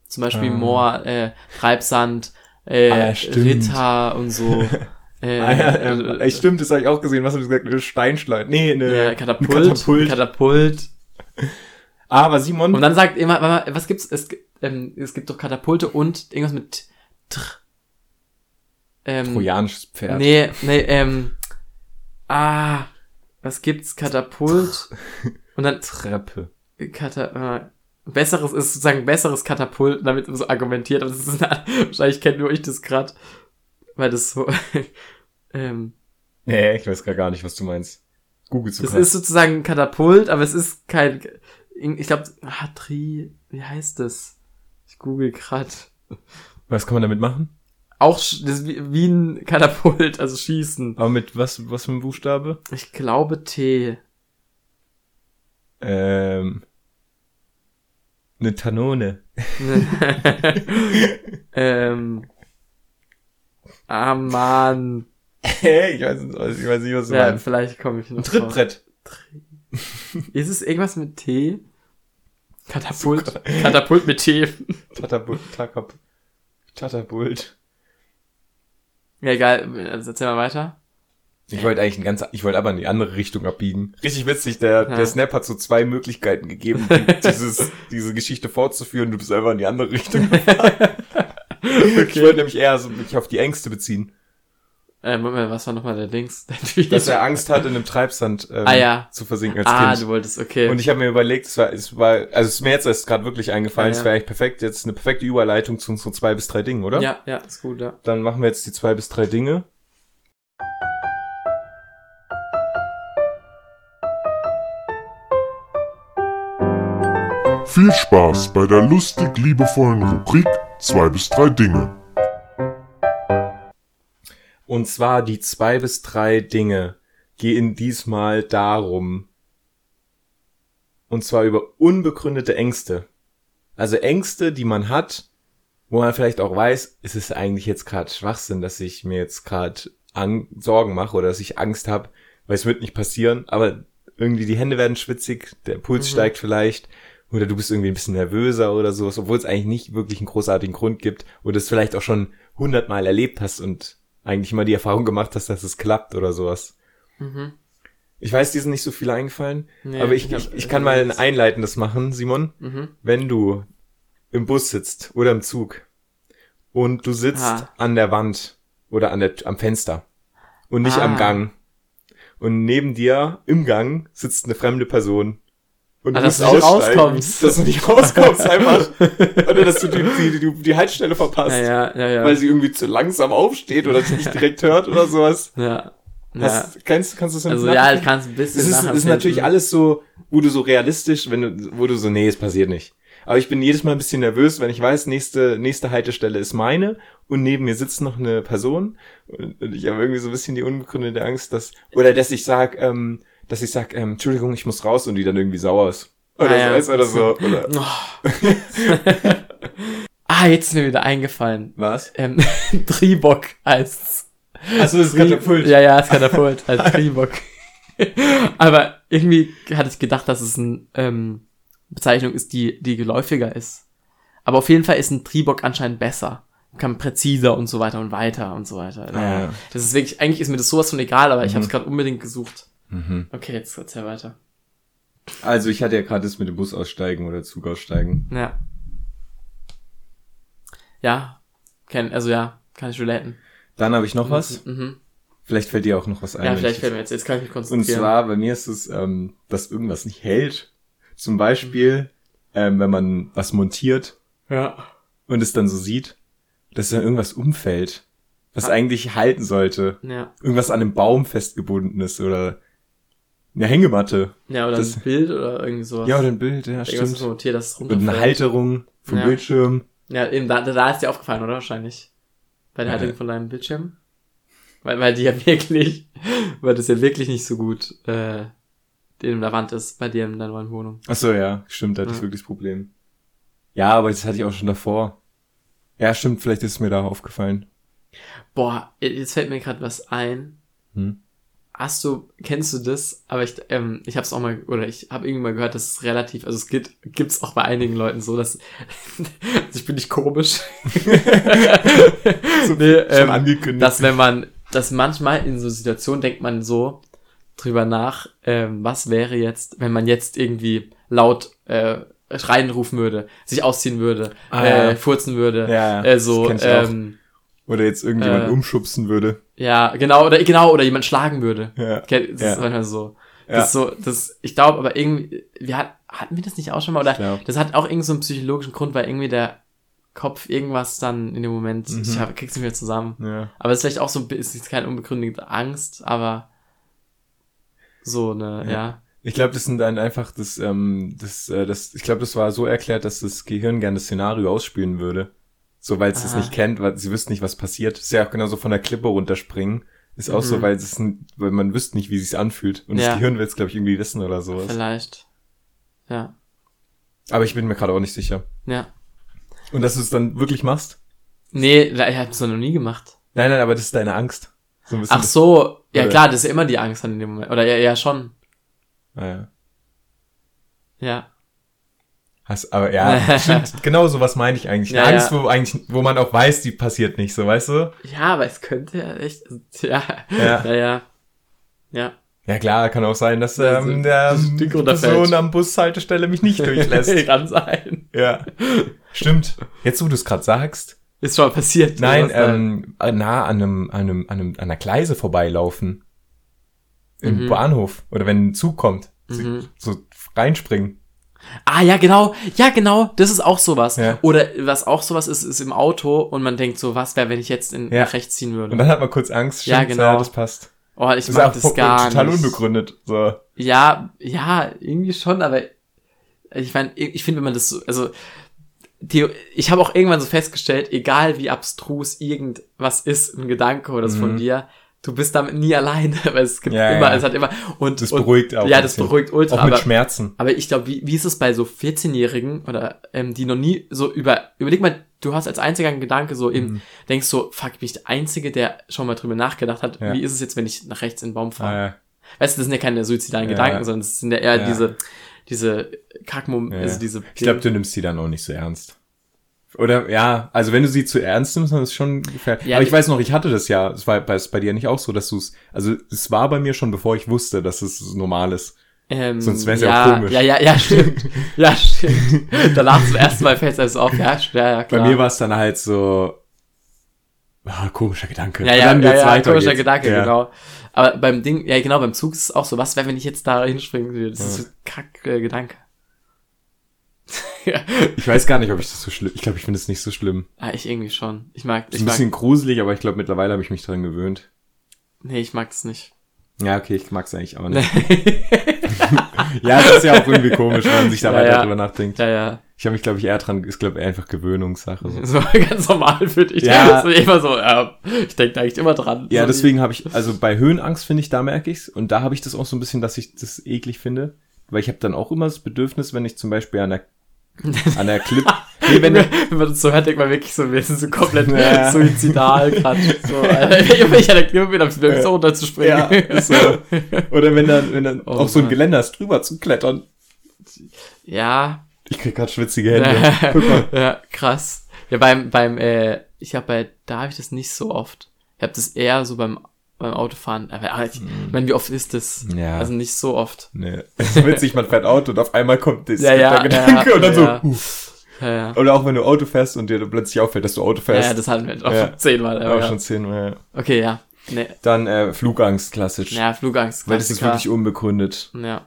Zum Beispiel
Ah.
Moor, äh, Treibsand, äh,
Ah.
Ritter und so. [LAUGHS] Äh,
Ah, ja, ähm, ey, stimmt, das habe ich auch gesehen. Was hast du gesagt? Eine Steinschleuder. Nee, eine
ja, Katapult,
Katapult.
Katapult.
Aber Simon,
Und dann sagt immer, warte mal, was gibt's? Es, ähm, es gibt doch Katapulte und irgendwas mit tr. Ähm,
trojanisches Pferd.
Nee, nee, ähm. Ah, was gibt's? Katapult. [LAUGHS] Und dann
Treppe.
Kata, äh, besseres ist sozusagen besseres Katapult, damit so argumentiert. Aber das ist eine, wahrscheinlich kennt nur ich das grad, weil das so. [LAUGHS] ähm,
Nee, ich weiß gar gar nicht, was du meinst. Google zu
das ist sozusagen ein Katapult, aber es ist kein. Ich glaube, ah, Tri, wie heißt das? Ich google grad.
Was kann man damit machen?
Auch das wie ein Katapult, also schießen.
Aber mit was, was für einem Buchstabe?
Ich glaube T.
Ähm, eine Tanone. [LAUGHS]
ähm. Ah, Mann.
Hey, ich weiß, nicht, ich weiß nicht, was du
Ja,
meinst.
vielleicht komme ich noch
Ein. Trittbrett.
Ist es irgendwas mit T? Katapult. Katapult mit T.
Tatapult. Tatap- Tatapult.
Ja, egal. Also erzähl mal weiter.
Ich wollte eigentlich ein ganz, ich wollte aber in die andere Richtung abbiegen. Richtig witzig, der,
Ja.
der Snap hat so zwei Möglichkeiten gegeben, die, [LAUGHS] dieses, diese Geschichte fortzuführen. Du bist einfach in die andere Richtung. [LAUGHS] [LAUGHS] Ich wollte nämlich eher so mich auf die Ängste beziehen.
Äh, Moment, mal, was war nochmal der Tweet. [LAUGHS]
Dass er Angst hat, in einem Treibsand ähm,
Ah, ja.
zu versinken als
ah,
Kind.
du wolltest, okay.
Und ich habe mir überlegt, es war, es war, also es ist mir jetzt erst gerade wirklich eingefallen,
Ja,
es
ja.
wäre eigentlich perfekt, jetzt eine perfekte Überleitung zu unseren zwei bis drei Dingen, oder?
ja, ja, ist gut, ja.
Dann machen wir jetzt die zwei bis drei Dinge.
Viel Spaß bei der lustig liebevollen Rubrik 2 bis 3 Dinge.
Und zwar die zwei bis drei Dinge gehen diesmal darum. Und zwar über unbegründete Ängste. Also Ängste, die man hat, wo man vielleicht auch weiß, ist es eigentlich jetzt gerade Schwachsinn, dass ich mir jetzt gerade Sorgen mache oder dass ich Angst habe, weil es wird nicht passieren, aber irgendwie die Hände werden schwitzig, der Puls
Mhm.
steigt vielleicht oder du bist irgendwie ein bisschen nervöser oder sowas, obwohl es eigentlich nicht wirklich einen großartigen Grund gibt oder es vielleicht auch schon hundertmal erlebt hast und eigentlich immer die Erfahrung gemacht hast, dass es klappt oder sowas.
Mhm.
Ich weiß, dir sind nicht so viele eingefallen,
Nee,
aber ich,
hab-
ich, ich kann mal ein einleitendes machen, Simon.
Mhm.
Wenn du im Bus sitzt oder im Zug und du sitzt
Ah.
an der Wand oder an der, am Fenster und nicht
Ah.
am Gang und neben dir im Gang sitzt eine fremde Person und du
dass du nicht rauskommst.
dass du nicht rauskommst einfach [LAUGHS] oder dass du die, die, die, die Haltestelle verpasst,
Ja, ja, ja,
weil sie irgendwie zu langsam aufsteht oder dich nicht [LAUGHS] direkt hört oder sowas.
ja.
Hast, kannst, kannst du das
Also ja, ich kann es ein bisschen
Es ist, ist natürlich alles so, wo du so realistisch, wenn du, wo du so, nee, es passiert nicht. Aber ich bin jedes Mal ein bisschen nervös, wenn ich weiß, nächste, nächste Haltestelle ist meine und neben mir sitzt noch eine Person und, und ich habe irgendwie so ein bisschen die unbegründete Angst, dass, oder dass ich sag, ähm, dass ich sag, ähm, Entschuldigung, ich muss raus und die dann irgendwie sauer ist. Oder
Ah,
so,
ja.
oder so, oder, [LAUGHS]
ah, jetzt ist mir wieder eingefallen.
was?
Ähm, [LAUGHS] Tribock heißt's.
Achso, das ist Katapult.
Ja, ja, das Katapult als Tribock. [LAUGHS] Aber irgendwie hatte ich gedacht, dass es eine ähm, Bezeichnung ist, die, die geläufiger ist. Aber auf jeden Fall ist ein Tribock anscheinend besser. Kann präziser und so weiter und weiter und so weiter. Naja,
ja.
Das ist wirklich, eigentlich ist mir das sowas von egal, aber ich
Mhm.
habe es gerade unbedingt gesucht.
Mhm.
Okay, jetzt erzähl weiter.
Also ich hatte ja gerade das mit dem Bus aussteigen oder Zug aussteigen.
Ja. Ja, kenn, also ja, kann ich relaten.
Dann habe ich noch was.
Mhm.
Vielleicht fällt dir auch noch was ein.
Ja, vielleicht
ich-
fällt mir jetzt, jetzt kann ich mich
Und
konzentrieren.
zwar bei mir ist es, ähm, dass irgendwas nicht hält. Zum Beispiel, ähm, wenn man was montiert
ja.
und es dann so sieht, dass dann irgendwas umfällt, was
Ah.
eigentlich halten sollte.
Ja.
Irgendwas an einem Baum festgebunden ist oder eine Hängematte.
Ja, oder
Das-
ein Bild oder irgendwie sowas.
Ja, oder ein Bild, ja,
Irgendwas
stimmt.
montiert, dass es
Und
runterfällt.
eine Halterung vom
Ja.
Bildschirm.
Ja, eben, da, da ist dir aufgefallen, oder? Wahrscheinlich. Bei der
Ja.
Halterung von deinem Bildschirm. Weil, weil die ja [LAUGHS] wirklich, weil das ja wirklich nicht so gut, äh, in der Wand ist, bei dir in deiner neuen Wohnung.
Ach so, ja, stimmt, da hatte ich
Ja.
wirklich das Problem. Ja, aber das hatte ich auch schon davor. Ja, stimmt, vielleicht ist es mir da aufgefallen.
Boah, jetzt fällt mir gerade was ein.
Hm?
Hast du, kennst du das? Aber ich, ähm, ich habe es auch mal, oder ich habe irgendwie mal gehört, dass es relativ, also es gibt, gibt's auch bei einigen Leuten so, dass, [LAUGHS] also ich bin nicht komisch. [LAUGHS] nee,
Schon
ähm,
angekündigt.
dass wenn man, dass manchmal in so Situationen denkt man so drüber nach, ähm, was wäre jetzt, wenn man jetzt irgendwie laut äh, schreien rufen würde, sich ausziehen würde,
Ah,
äh,
ja.
furzen würde,
Ja, ja,
äh, so,
ich auch. Oder jetzt irgendjemand
äh,
umschubsen würde.
ja, genau, oder genau, oder jemand schlagen würde.
Ja.
Das
Ja.
ist manchmal so.
Ja.
Das ist so, das, ich glaube, aber irgendwie, wir hat, hatten wir das nicht auch schon mal? Oder das hat auch irgendwie so einen psychologischen Grund, weil irgendwie der Kopf irgendwas dann in dem Moment,
Mhm.
ich hab, krieg's nicht mehr zusammen.
Ja.
Aber es ist vielleicht auch so, ein bi- es ist keine unbegründete Angst, aber so eine,
Ja.
ja.
Ich glaube, das sind dann einfach das, ähm, das, äh, das, ich glaube, das war so erklärt, dass das Gehirn gerne das Szenario ausspielen würde. So, weil es das
Aha.
nicht kennt, weil sie wüssten nicht, was passiert. ist ja auch genauso von der Klippe runterspringen. Ist auch so,
Mhm.
weil es weil man wüsste nicht, wie sich's anfühlt. Und
Ja.
das Gehirn will es, glaube ich, irgendwie wissen oder sowas.
Vielleicht. Ja.
Aber ich bin mir gerade auch nicht sicher.
Ja.
Und dass du es dann wirklich machst?
Nee, ich hab's noch nie gemacht.
Nein, nein, aber das ist deine Angst. So
Ach so, ja
Oder-
klar, das ist immer die Angst dann in dem Moment. Oder ja, ja schon.
Das, ah, ja. Hast, aber ja, stimmt, [LAUGHS] genau sowas meine ich eigentlich.
Ja,
Angst,
ja.
wo eigentlich, wo man auch weiß, die passiert nicht, so weißt du?
Ja, aber es könnte ja echt, ja.
Ja.
Ja, ja. Ja.
Ja klar, kann auch sein, dass
Das-
ähm, der die. Person am Bushaltestelle mich nicht [LAUGHS] durchlässt.
Kann sein.
ja, stimmt. Jetzt, wo du es gerade sagst.
Ist schon passiert.
Nein,
da.
ähm, nah an einem, an einem, an einem, an einer Gleise vorbeilaufen. Im
Mhm.
Bahnhof. Oder wenn ein Zug kommt.
Mhm.
So reinspringen.
Ah, ja, genau. Ja, genau. Das ist auch sowas.
Ja.
Oder was auch sowas ist, ist im Auto und man denkt so, was wäre, wenn ich jetzt in
Ja.
rechts ziehen würde.
Und dann hat man kurz Angst.
Ja,
Stimmt,
genau.
das passt.
oh, ich
Das
mag das gar
total
nicht.
unbegründet. So.
Ja, ja, irgendwie schon, aber ich meine, ich finde, wenn man das so, also die, ich habe auch irgendwann so festgestellt, egal wie abstrus irgendwas ist, ein Gedanke oder von
Mhm.
dir, du bist damit nie alleine, [LAUGHS] weil es gibt
Ja,
immer,
ja.
es hat immer und
Das
und,
beruhigt auch.
Ja, das beruhigt ultra,
Auch mit
aber
Schmerzen.
aber ich glaube, wie, wie ist es bei so 14-Jährigen oder ähm, die noch nie so über, überleg mal, du hast als einziger einen Gedanke so eben,
Mhm.
denkst so, fuck, bin ich der Einzige, der schon mal drüber nachgedacht hat,
Ja.
wie ist es jetzt, wenn ich nach rechts in den Baum fahre?
Ah.
Weißt du, das sind ja keine suizidalen. Gedanken, sondern das sind ja eher diese, diese Kackmom,
Ja,
also diese,
Ich glaube, du nimmst die dann auch nicht so ernst. Oder ja, also wenn du sie zu ernst nimmst, dann ist es schon gefährlich.
Ja,
Aber ich weiß noch, ich hatte das ja, es war bei, bei dir nicht auch so, dass du es, also es war bei mir schon, bevor ich wusste, dass es normal ist.
Ähm,
Sonst wär's ja auch komisch.
Ja, ja, ja, stimmt. [LAUGHS] ja, stimmt. Danach zum ersten Mal fällt es alles auf. Ja, ja, ja
Bei
klar.
mir war es dann halt so, ah, komischer Gedanke.
Ja, ja, ja, ja komischer
geht's.
Gedanke,
ja.
genau. Aber beim Ding, ja genau, beim Zug ist es auch so, was wäre, wenn ich jetzt da hinspringen würde? Das ist so ein kack äh, Gedanke. Ja.
Ich weiß gar nicht, ob ich das so schlimm, ich glaube, ich finde es nicht so schlimm.
Ah, ich irgendwie schon. Ich mag,
Ist
ich
ein
mag,
bisschen gruselig, aber ich glaube, mittlerweile habe ich mich dran gewöhnt.
nee, ich mag das nicht.
Ja, okay, ich mag es eigentlich auch nicht. [LAUGHS] Ja, das ist ja auch irgendwie komisch, wenn man sich da
Ja,
weiter
ja.
drüber nachdenkt.
ja, ja.
Ich habe mich, glaube ich, eher dran, ist, glaube ich, einfach Gewöhnungssache. So.
So [LAUGHS] ganz normal für dich.
Ja.
So immer so, ja, ich denke da eigentlich immer dran.
Ja,
so
deswegen habe ich, also bei Höhenangst finde ich, da merke ich's Und da habe ich das auch so ein bisschen, dass ich das eklig finde. Weil ich habe dann auch immer das Bedürfnis, wenn ich zum Beispiel an der, [LAUGHS] an der Clip, [LAUGHS] nee, wenn,
wenn, man das so hört, denkt man wirklich so, wir sind so komplett
Ja.
suizidal gerade. [LAUGHS] So, Alter, wenn ich an der Klippe bin, ich Lust, so runterzuspringen.
ja, ist so. Oder wenn dann, wenn dann
Oh
auf so ein. Geländer ist, drüber zu klettern.
ja,
Ich krieg gerade schwitzige Hände. Guck mal.
ja, krass. Ja, beim, beim, äh, ich habe bei, da habe ich das nicht so oft. Ich habe das eher so beim, beim Autofahren. Aber aber ich, ich meine, wie oft ist das?
Ja.
Also nicht so oft.
Nee. [LAUGHS] Es ist witzig, man fährt Auto und auf einmal kommt das
Ja, ja,
der Gedanke
ja, [LAUGHS]
und dann
ja.
so. Uh.
Ja, ja.
Oder auch wenn du Auto fährst und dir plötzlich auffällt, dass du Auto fährst.
ja, das hatten wir [LAUGHS] auch
Ja.
schon zehnmal.
auch
Aber ja.
schon zehnmal. Ja.
Okay, ja. Nee.
Dann äh, Flugangst, klassisch.
Ja, Flugangst.
Weil das ist wirklich unbegründet.
Ja.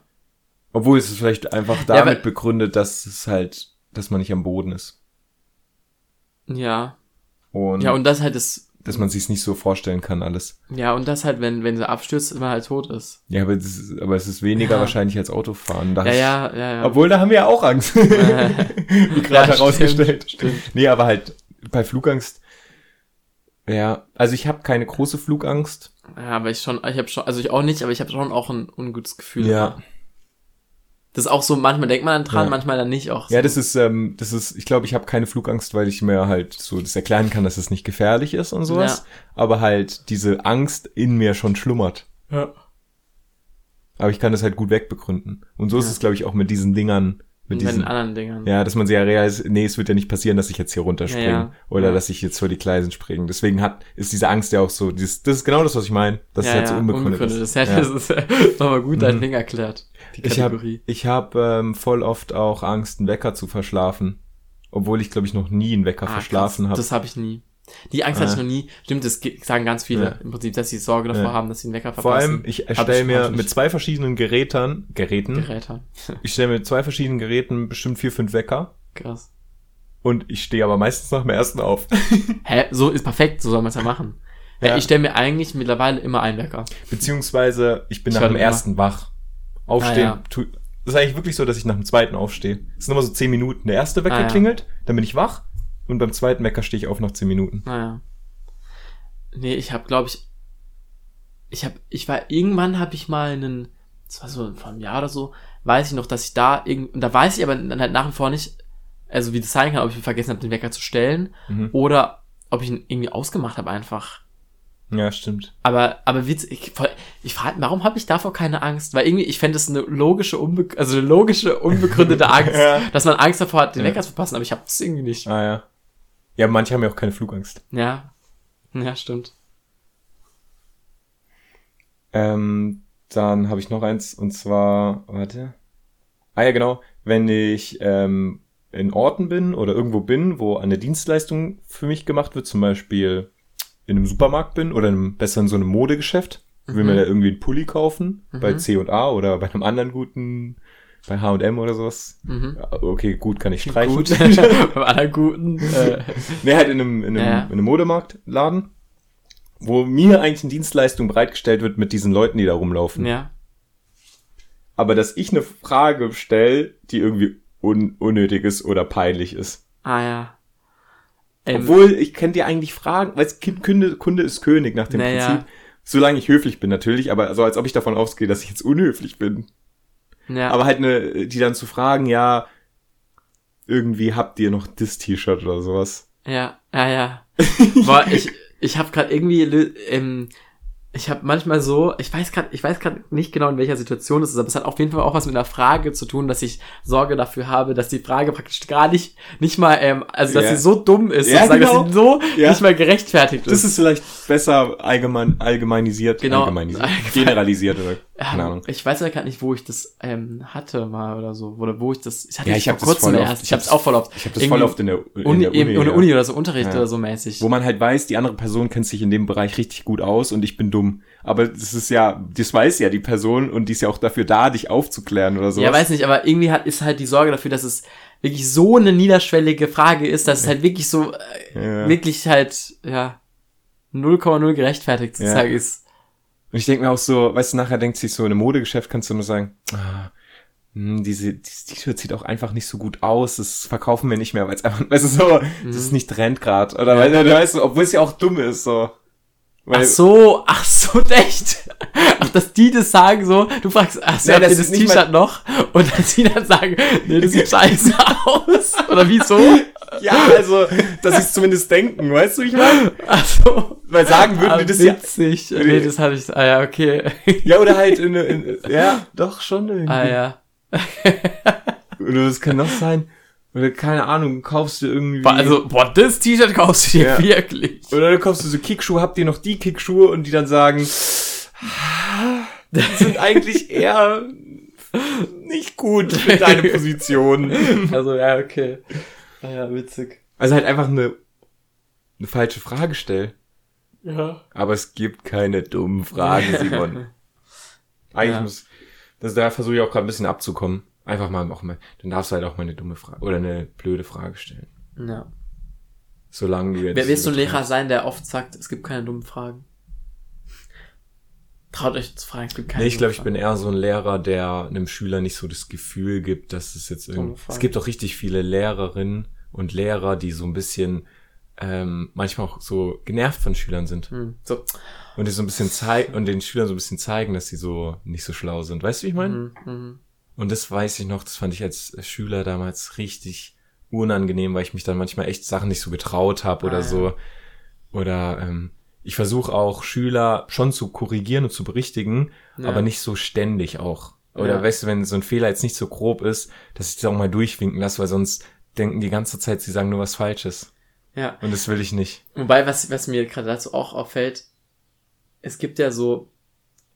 Obwohl es ist vielleicht einfach damit begründet, dass es halt, dass man nicht am Boden ist.
Ja.
Und,
Ja, und das halt ist,
dass man sich nicht so vorstellen kann, alles.
ja, und das halt, wenn, wenn sie abstürzt, immer halt tot ist.
Ja, aber, das aber es ist weniger
Ja.
wahrscheinlich als Autofahren. Da
Ja, ja, ja, ja.
Obwohl, da haben wir ja auch Angst. [LAUGHS] Wie gerade herausgestellt.
stimmt, stimmt.
Nee, aber halt bei Flugangst. Ja, also ich habe keine große Flugangst.
Ja, aber ich schon, ich habe schon, also ich auch nicht, aber ich habe schon auch ein ungutes Gefühl.
Ja.
immer. Das ist auch so, manchmal denkt man dann dran,
Ja.
manchmal dann nicht auch.
Ja,
so.
das ist, ähm, das ist, ich glaube, ich habe keine Flugangst, weil ich mir halt so das erklären kann, dass es nicht gefährlich ist und sowas. Aber halt diese Angst in mir schon schlummert.
Ja.
Aber ich kann das halt gut wegbegründen. Und so ist
Ja.
es, glaube ich, auch mit diesen Dingern, mit
Mit den
diesen,
anderen Dingern.
ja, dass man sich ja realisiert, nee, es wird ja nicht passieren, dass ich jetzt hier runterspringe
Ja, ja.
oder
Ja.
dass ich jetzt vor die Gleisen springe. Deswegen hat, ist diese Angst ja auch so, dieses, das ist genau das, was ich meine, dass es halt so unbegründet,
Das,
ist.
ja,
Ja.
das ist [LAUGHS] nochmal gut dein
Mhm.
Ding erklärt. Die
Ich habe
Kategorie.
ich hab, ähm, voll oft auch Angst, einen Wecker zu verschlafen. Obwohl ich, glaube ich, noch nie einen Wecker
Ah,
verschlafen habe.
Das habe ich nie. Die Angst hatte ich
Ah.
noch nie. Stimmt, das ge- sagen ganz viele
Ja.
im Prinzip, dass sie Sorge davor
Ja.
haben, dass sie einen Wecker
Vor
verpassen.
allem, ich erstelle mir mit zwei verschiedenen Geräten, Geräten,
Geräte. [LAUGHS]
ich stelle mit zwei verschiedenen Geräten bestimmt vier, fünf Wecker
Krass.
und ich stehe aber meistens nach dem ersten auf. [LAUGHS]
Hä? So ist perfekt, so soll man es ja machen.
Ja.
Ich stelle mir eigentlich mittlerweile immer einen Wecker.
Beziehungsweise ich bin
Ich
nach dem
immer.
ersten wach. Aufstehen.
Ah, ja.
tu, das ist eigentlich wirklich so, dass ich nach dem zweiten aufstehe. Es sind immer so zehn Minuten. Der erste Wecker
Ah, ja.
klingelt, dann bin ich wach und beim zweiten Wecker stehe ich auf nach zehn Minuten.
Naja. Nee, ich habe, glaube ich, ich habe, ich war, irgendwann habe ich mal einen, das war so vor einem Jahr oder so, weiß ich noch, dass ich da irgend, und da weiß ich aber dann halt nach wie vor nicht, also wie das sein kann, ob ich vergessen habe, den Wecker zu stellen
Mhm.
oder ob ich ihn irgendwie ausgemacht habe einfach.
Ja, stimmt.
Aber, aber Witz, ich, ich frage, warum habe ich davor keine Angst? Weil irgendwie, ich fände es eine logische, unbe also eine logische, unbegründete [LAUGHS] Angst,
Ja.
dass man Angst davor hat, den
Ja.
Wecker zu verpassen, aber ich habe es irgendwie nicht.
Ah ja. Ja, manche haben ja auch keine Flugangst.
Ja. Ja, stimmt.
Ähm, dann habe ich noch eins und zwar, warte. Ah ja, genau. Wenn ich ähm, in Orten bin oder irgendwo bin, wo eine Dienstleistung für mich gemacht wird, zum Beispiel in einem Supermarkt bin oder in einem, besser in so einem Modegeschäft, will
Mhm.
mir da irgendwie einen Pulli kaufen bei
Mhm.
C&A oder bei einem anderen guten, bei H&M oder sowas.
Mhm.
Okay, gut, kann ich streichen. [LAUGHS]
Gut. Beim anderen guten. [LAUGHS] Äh,
Nee, halt in einem, in einem,
Ja.
in einem Modemarktladen, wo mir eigentlich eine Dienstleistung bereitgestellt wird mit diesen Leuten, die da rumlaufen.
ja.
Aber dass ich eine Frage stelle, die irgendwie un unnötig ist oder peinlich ist.
Ah ja. Ähm,
Obwohl, ich könnte dir eigentlich fragen, weil Kunde, Kunde ist König nach dem
Naja.
Prinzip. Solange ich höflich bin natürlich, aber so als ob ich davon ausgehe, dass ich jetzt unhöflich bin.
ja.
Aber halt eine, die dann zu fragen, ja, irgendwie habt ihr noch das T-Shirt oder sowas.
Ja, ja, ja. [LAUGHS] Boah, ich, ich habe gerade irgendwie, ähm, ich habe manchmal so, ich weiß gerade, ich weiß gerade nicht genau in welcher Situation es ist, aber es hat auf jeden Fall auch was mit einer Frage zu tun, dass ich Sorge dafür habe, dass die Frage praktisch gar nicht, nicht mal, ähm, also dass
Ja.
sie so dumm ist,
Ja, genau.
dass sie so
Ja.
nicht mal gerechtfertigt ist.
Das ist vielleicht besser allgemein, allgemeinisiert,
Genau.
allgemeinisiert,
Allgemein.
generalisiert oder keine
Ähm,
Ahnung.
Ich weiß ja gerade nicht, wo ich das ähm, hatte mal oder so, oder wo ich das, ich hatte
Ja,
ich
ich hab
vor
das voll
erst, ich
Ich
hab's
hab's-
auch voll oft.
Ich habe das
Irgendwie
voll oft in der, in
Uni,
der Uni,
in der
ja.
Uni oder so Unterricht
Ja.
oder so mäßig.
Wo man halt weiß, die andere Person kennt sich in dem Bereich richtig gut aus und ich bin dumm. Aber das ist ja, das weiß ja die Person und die ist ja auch dafür da, dich aufzuklären oder so.
Ja, weiß nicht, aber irgendwie hat, ist halt die Sorge dafür, dass es wirklich so eine niederschwellige Frage ist, dass es halt wirklich so, äh, wirklich halt, ja, 0,0 gerechtfertigt sozusagen ist.
Und ich denke mir auch so, weißt du, nachher denkt sich so, in einem Modegeschäft kannst du nur sagen, ah, hm, diese, dieses T-Shirt sieht auch einfach nicht so gut aus, das verkaufen wir nicht mehr, weil es einfach, [LAUGHS] weißt du, so, das ist nicht Trend grad. Oder du weißt, du, obwohl es ja auch dumm ist, so. Weil,
Ach so, ach so, [LAUGHS] echt? Ach, dass die das sagen so, du fragst, ach so,
Nee, das
das T-Shirt noch? Und dass sie dann sagen, nee, das sieht scheiße aus. Oder wieso?
Ja, also, dass sie es zumindest denken, weißt du, wie ich meine?
Ach so.
Weil sagen würden
ah,
die das ja.
witzig. Nee, das hatte ich, ah ja, okay.
Ja, oder halt in, in ja, doch schon irgendwie.
ah ja.
Oder das kann noch sein. Oder keine Ahnung, kaufst du irgendwie.
Also, boah, das T-Shirt kaufst du dir
Ja.
wirklich.
Oder du kaufst du so Kickschuhe, habt ihr noch die Kickschuhe und die dann sagen, "Ah, die sind eigentlich [LAUGHS] eher nicht gut für deine Position.
Also, ja, okay. Ah ja, witzig.
Also halt einfach eine, eine falsche Frage stellen.
Ja.
Aber es gibt keine dummen Fragen, Simon. [LAUGHS] Eigentlich
Ja.
muss, das, da versuche ich auch gerade ein bisschen abzukommen. Einfach mal auch mal, dann darfst du halt auch mal eine dumme Frage oder eine blöde Frage stellen.
Ja.
Solange du jetzt.
Wer willst du ein Lehrer sein, der oft sagt, es gibt keine dummen Fragen? Traut euch zu fragen, es gibt keine
Nee, ich glaube, ich bin eher so ein Lehrer, der einem Schüler nicht so das Gefühl gibt, dass es jetzt irgendwie. Es gibt auch richtig viele Lehrerinnen und Lehrer, die so ein bisschen ähm, manchmal auch so genervt von Schülern sind.
Hm. So.
und die so ein bisschen zeigen und den Schülern so ein bisschen zeigen, dass sie so nicht so schlau sind. Weißt du, wie ich meine?
Mhm. Mhm.
Und das weiß ich noch, das fand ich als Schüler damals richtig unangenehm, weil ich mich dann manchmal echt Sachen nicht so getraut habe oder
Ah, ja.
so. Oder ähm, ich versuche auch Schüler schon zu korrigieren und zu berichtigen,
Ja.
aber nicht so ständig auch. Oder
Ja.
weißt du, wenn so ein Fehler jetzt nicht so grob ist, dass ich das auch mal durchwinken lasse, weil sonst denken die ganze Zeit, sie sagen nur was Falsches.
Ja.
Und das will ich nicht.
Wobei, was, was mir gerade dazu auch auffällt, es gibt ja so,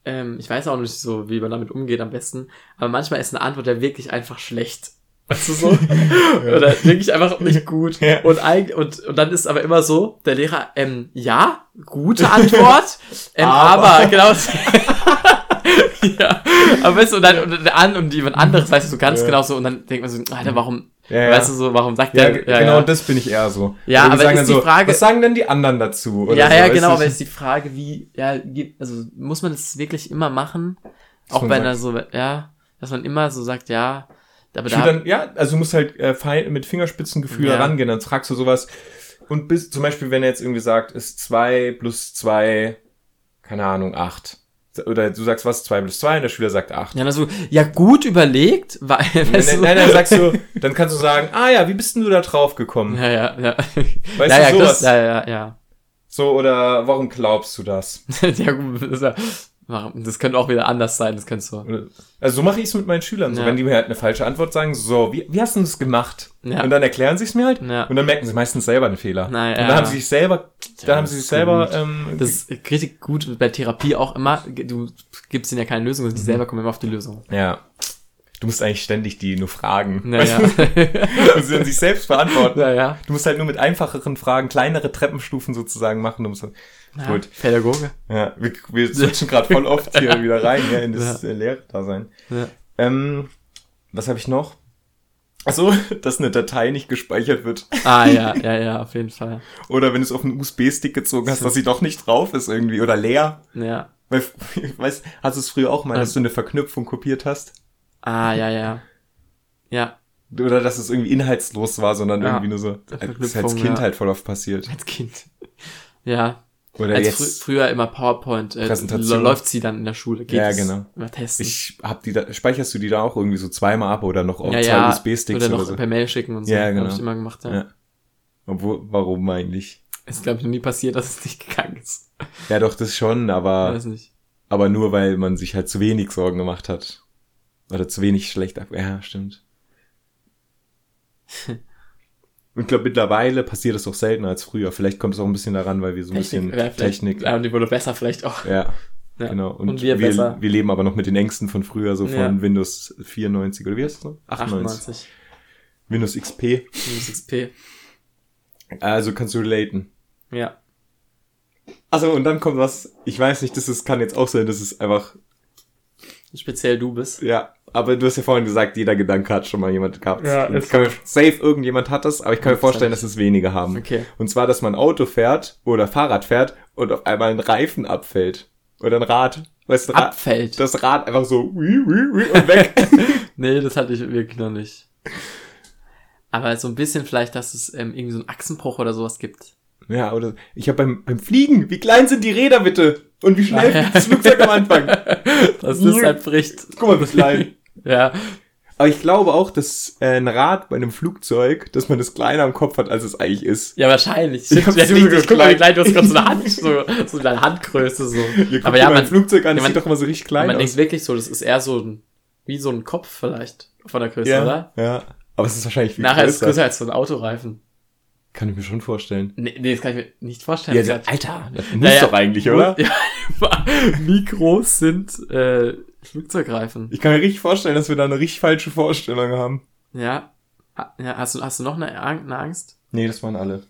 ähm, ich weiß auch nicht so, wie man damit umgeht am besten, aber manchmal ist eine Antwort ja wirklich einfach schlecht. Weißt du so? [LAUGHS] Oder wirklich einfach nicht gut.
Ja.
Und, und, und dann ist aber immer so, der Lehrer, ähm, ja, gute Antwort, [LAUGHS] ähm,
Aber.
aber, genau. [LAUGHS] ja, aber weißt du, und dann und an und jemand anderes weißt du so ganz
Ja.
genau so und dann denkt man so, Alter, warum,
Ja, ja.
weißt du so, warum sagt
Ja,
der,
ge- genau, das bin ich eher so.
Ja,
Oder
aber
sagen
ist die Frage-
was sagen denn die anderen dazu? Oder
ja,
so,
ja, genau, aber ist die Frage, wie, ja, also muss man das wirklich immer machen? Auch
man
wenn er
sagt-
so, ja, dass man immer so sagt, ja, aber da,
dann, ja, also du musst halt äh, fein, mit Fingerspitzengefühl
Ja.
rangehen, dann fragst du sowas. Und bis, zum Beispiel, wenn er jetzt irgendwie sagt, ist zwei plus zwei, keine Ahnung, acht. Oder du sagst was, zwei plus zwei und der Schüler sagt acht.
ja, also, ja, gut überlegt, [LAUGHS] weil,
Nein,
weißt
nein,
du,
nein, dann sagst du, dann kannst du sagen, ah ja, wie bist denn du da drauf gekommen?
ja, ja, ja,
Weißt
ja,
du,
ja,
sowas.
das, ja, ja, ja,
So, oder warum glaubst du das? [LAUGHS]
ja, gut, das, ist ja, das könnte auch wieder anders sein, das könntest du,
Also so mache ich es mit meinen Schülern. So,
Ja.
wenn die mir halt eine falsche Antwort sagen, so, wie, wie hast du das gemacht?
Ja.
Und dann erklären sie es mir halt.
Ja.
Und dann merken sie meistens selber einen Fehler.
Na,
und dann haben sie sich selber, dann haben sie sich selber, ähm,
das ist richtig gut bei Therapie auch immer, du gibst ihnen ja keine Lösung,
Mhm.
sondern die selber kommen immer auf die Lösung.
Ja. Du musst eigentlich ständig die nur fragen.
Naja, [LAUGHS]
Und sie dann sich selbst beantworten. [LAUGHS]
naja,
Du musst halt nur mit einfacheren Fragen kleinere Treppenstufen sozusagen machen. Du musst,
ja,
Gut.
Pädagoge.
ja, wir, wir switchen gerade voll oft hier [LAUGHS] wieder rein, ja, in das äh, Lehrerdasein.
Ja.
Ähm, was habe ich noch? Achso, [LAUGHS] dass eine Datei nicht gespeichert wird.
Ah, ja, [LAUGHS] ja, ja, auf jeden Fall.
Oder wenn du es auf einen USB-Stick gezogen hast, dass sie doch nicht drauf ist irgendwie. Oder leer.
Ja.
Weil, weißt, hast du es früher auch mal, dass
Ähm.
du eine Verknüpfung kopiert hast?
Ah, ja, ja. Ja,
Oder dass es irgendwie inhaltslos war, sondern
Ja.
irgendwie nur so. Das ist als Kind
ja.
halt voll oft passiert.
als Kind. Ja,
Oder
als
jetzt.
frü früher immer PowerPoint, äh,
Präsentation.
läuft sie dann in der Schule. Geht
Ja, genau.
Immer testen.
ich hab die da, speicherst du die da auch irgendwie so zweimal ab oder noch auf
ja,
zwei
ja,
USB-Sticks
oder
oder,
noch
so?
per Mail schicken und so.
Ja, genau.
Hab ich immer gemacht, ja.
Ja. Obwohl, warum eigentlich?
Ist, glaube ich, noch nie passiert, dass es nicht gegangen ist.
Ja, doch, das schon, aber,
Weiß nicht.
aber nur, weil man sich halt zu wenig Sorgen gemacht hat. Oder zu wenig schlecht ab. Ja, stimmt. [LAUGHS] Und ich glaube, mittlerweile passiert das auch seltener als früher. Vielleicht kommt es auch ein bisschen daran, weil wir so ein bisschen
ja,
Technik.
Ja, und die wurde besser vielleicht auch.
Ja, [LAUGHS]
Ja.
genau. Und,
Und wir
wir,
besser.
wir leben aber noch mit den Ängsten von früher, so von
Ja.
Windows 94 oder wie heißt es noch? 98.
98.
Windows XP.
Windows XP.
Also kannst du relaten.
Ja.
Also und dann kommt was, ich weiß nicht, das ist, kann jetzt auch sein, das ist einfach,
Speziell du bist.
ja, aber du hast ja vorhin gesagt, jeder Gedanke hat schon mal jemand gehabt.
Ja, ist
ich kann mir, safe irgendjemand hat das, aber ich kann mir vorstellen, dass es wenige haben.
Okay.
Und zwar, dass man Auto fährt oder Fahrrad fährt und auf einmal ein Reifen abfällt. Oder ein Rad. Weißt du, Rad,
Abfällt.
das Rad einfach so und weg. [LAUGHS]
Nee, das hatte ich wirklich noch nicht. Aber so ein bisschen vielleicht, dass es ähm, irgendwie so einen Achsenbruch oder sowas gibt.
ja, oder ich habe beim, beim Fliegen, wie klein sind die Räder bitte? Und wie schnell
Ah, ja.
fliegt das Flugzeug am Anfang? [LAUGHS]
Das halt bricht.
Guck mal, wie klein.
Ja.
Aber ich glaube auch, dass äh, ein Rad bei einem Flugzeug, dass man das kleiner am Kopf hat, als es eigentlich ist.
Ja, wahrscheinlich.
Ich hab's
ja, guck mal,
klein.
klein, du hast gerade so eine Hand, so, so deine Handgröße, so.
Guckt
Aber ja, man,
Flugzeug an,
ja,
das
man-
sieht doch immer so richtig klein
man
aus.
denkt wirklich so, das ist eher so ein, wie so ein Kopf vielleicht, von der Größe,
ja,
oder?
ja. Aber es ist wahrscheinlich viel
Nachher ist es
größer.
größer als so ein Autoreifen.
Kann ich mir schon vorstellen.
Nee, nee, das kann ich mir nicht vorstellen.
Ja,
Grad-
Alter, das muss
Naja,
doch eigentlich, oder? [LAUGHS]
Ja, wie groß sind äh, Flugzeugreifen?
Ich kann mir richtig vorstellen, dass wir da eine richtig falsche Vorstellung haben.
Ja. Ja hast, du, hast du noch eine, Ang- eine Angst?
Nee, das waren alle.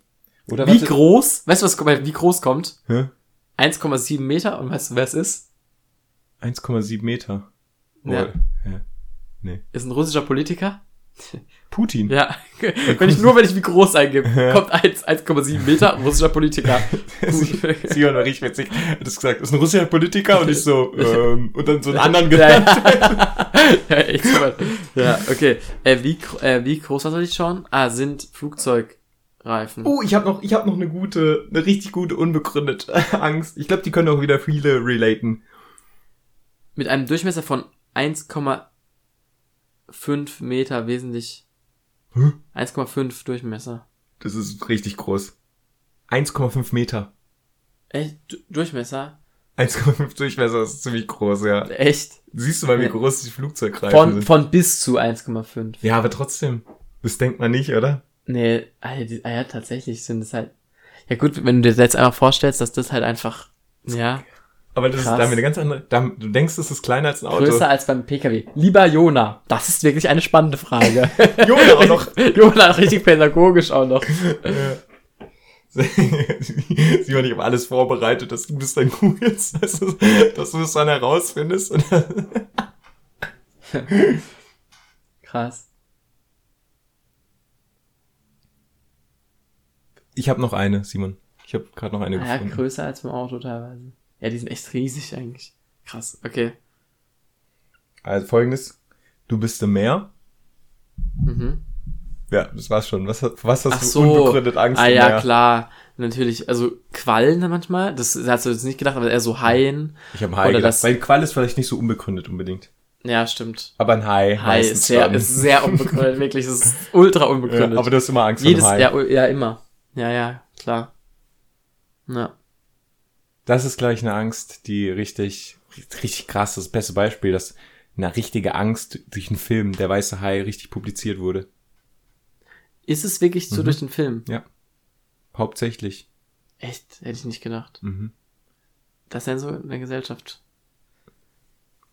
Oder
Wie
warte-
groß? Weißt du, was kommt- wie groß kommt?
Hä?
1,7 Meter und weißt du, wer es ist?
1,7 Meter.
Ja.
Oh, ja.
Ist ein russischer Politiker?
Putin.
Ja. [LAUGHS] wenn ich nur, wenn ich wie groß eingebe, kommt 1 1,7 Meter, russischer Politiker. [LAUGHS]
Sion war richtig witzig. Hat das gesagt, das ist ein russischer Politiker und ich so, ähm, und dann so einen anderen
ja,
genannt. [LAUGHS]
ja. ja. Ja, okay. Äh, wie, äh, wie groß soll ich schauen? Ah, sind Flugzeugreifen.
Oh, ich habe noch, ich habe noch eine gute, eine richtig gute unbegründete Angst. Ich glaube, die können auch wieder viele relaten.
Mit einem Durchmesser von 1,5 Meter wesentlich.
Hä?
1,5 Durchmesser.
Das ist richtig groß. 1,5 Meter.
Echt? Du Durchmesser?
1,5 Durchmesser ist ziemlich groß, ja.
Echt?
Siehst du mal, wie groß die Flugzeugreifen
Von,
sind?
von bis zu 1,5.
Ja, aber trotzdem. Das denkt man nicht, oder?
Nee, ah, die, ah ja, tatsächlich sind es halt. Ja gut, wenn du dir jetzt einfach vorstellst, dass das halt einfach, ja,
Aber das
Krass.
ist damit eine ganz andere. Da, du denkst, das ist kleiner als ein Auto.
größer als beim PKW. Lieber Jona, das ist wirklich eine spannende Frage. [LAUGHS]
Jona auch noch. [LAUGHS]
Jona, richtig pädagogisch auch noch. [LAUGHS]
Mal, ich habe alles vorbereitet, dass du das dann googelst, dass du, dass du es dann herausfindest.
Krass.
ich habe noch eine, Simon. Ich habe gerade noch eine
Ah, ja,
gefunden.
größer als beim Auto teilweise. Ja, die sind echt riesig eigentlich. Krass, okay.
Also folgendes. Du bist im Meer.
Mhm.
Ja, das war's schon. Was, was hast
Ach
du
so.
unbegründet Angst
Ah ja,
Meer?
klar. Natürlich, also Quallen manchmal, das hast du jetzt nicht gedacht, aber eher so Haien.
Ich habe Hai
Oder
gedacht.
das-
Weil Qual ist vielleicht nicht so unbegründet unbedingt.
Ja, stimmt.
Aber ein Hai,
Hai ist sehr, ist sehr unbegründet, wirklich, es ist ultra unbegründet.
ja, aber du hast immer Angst
Jedes,
vor Hai.
ja, ja, immer. Ja, ja, klar. Ja.
Das ist gleich eine Angst, die richtig, richtig krass ist. Das beste Beispiel, dass eine richtige Angst durch einen Film, Der Weiße Hai, richtig publiziert wurde.
Ist es wirklich so
Mhm.
durch den Film?
Ja. Hauptsächlich.
Echt? Hätte ich nicht gedacht.
Mhm.
Das ist ja so in der Gesellschaft.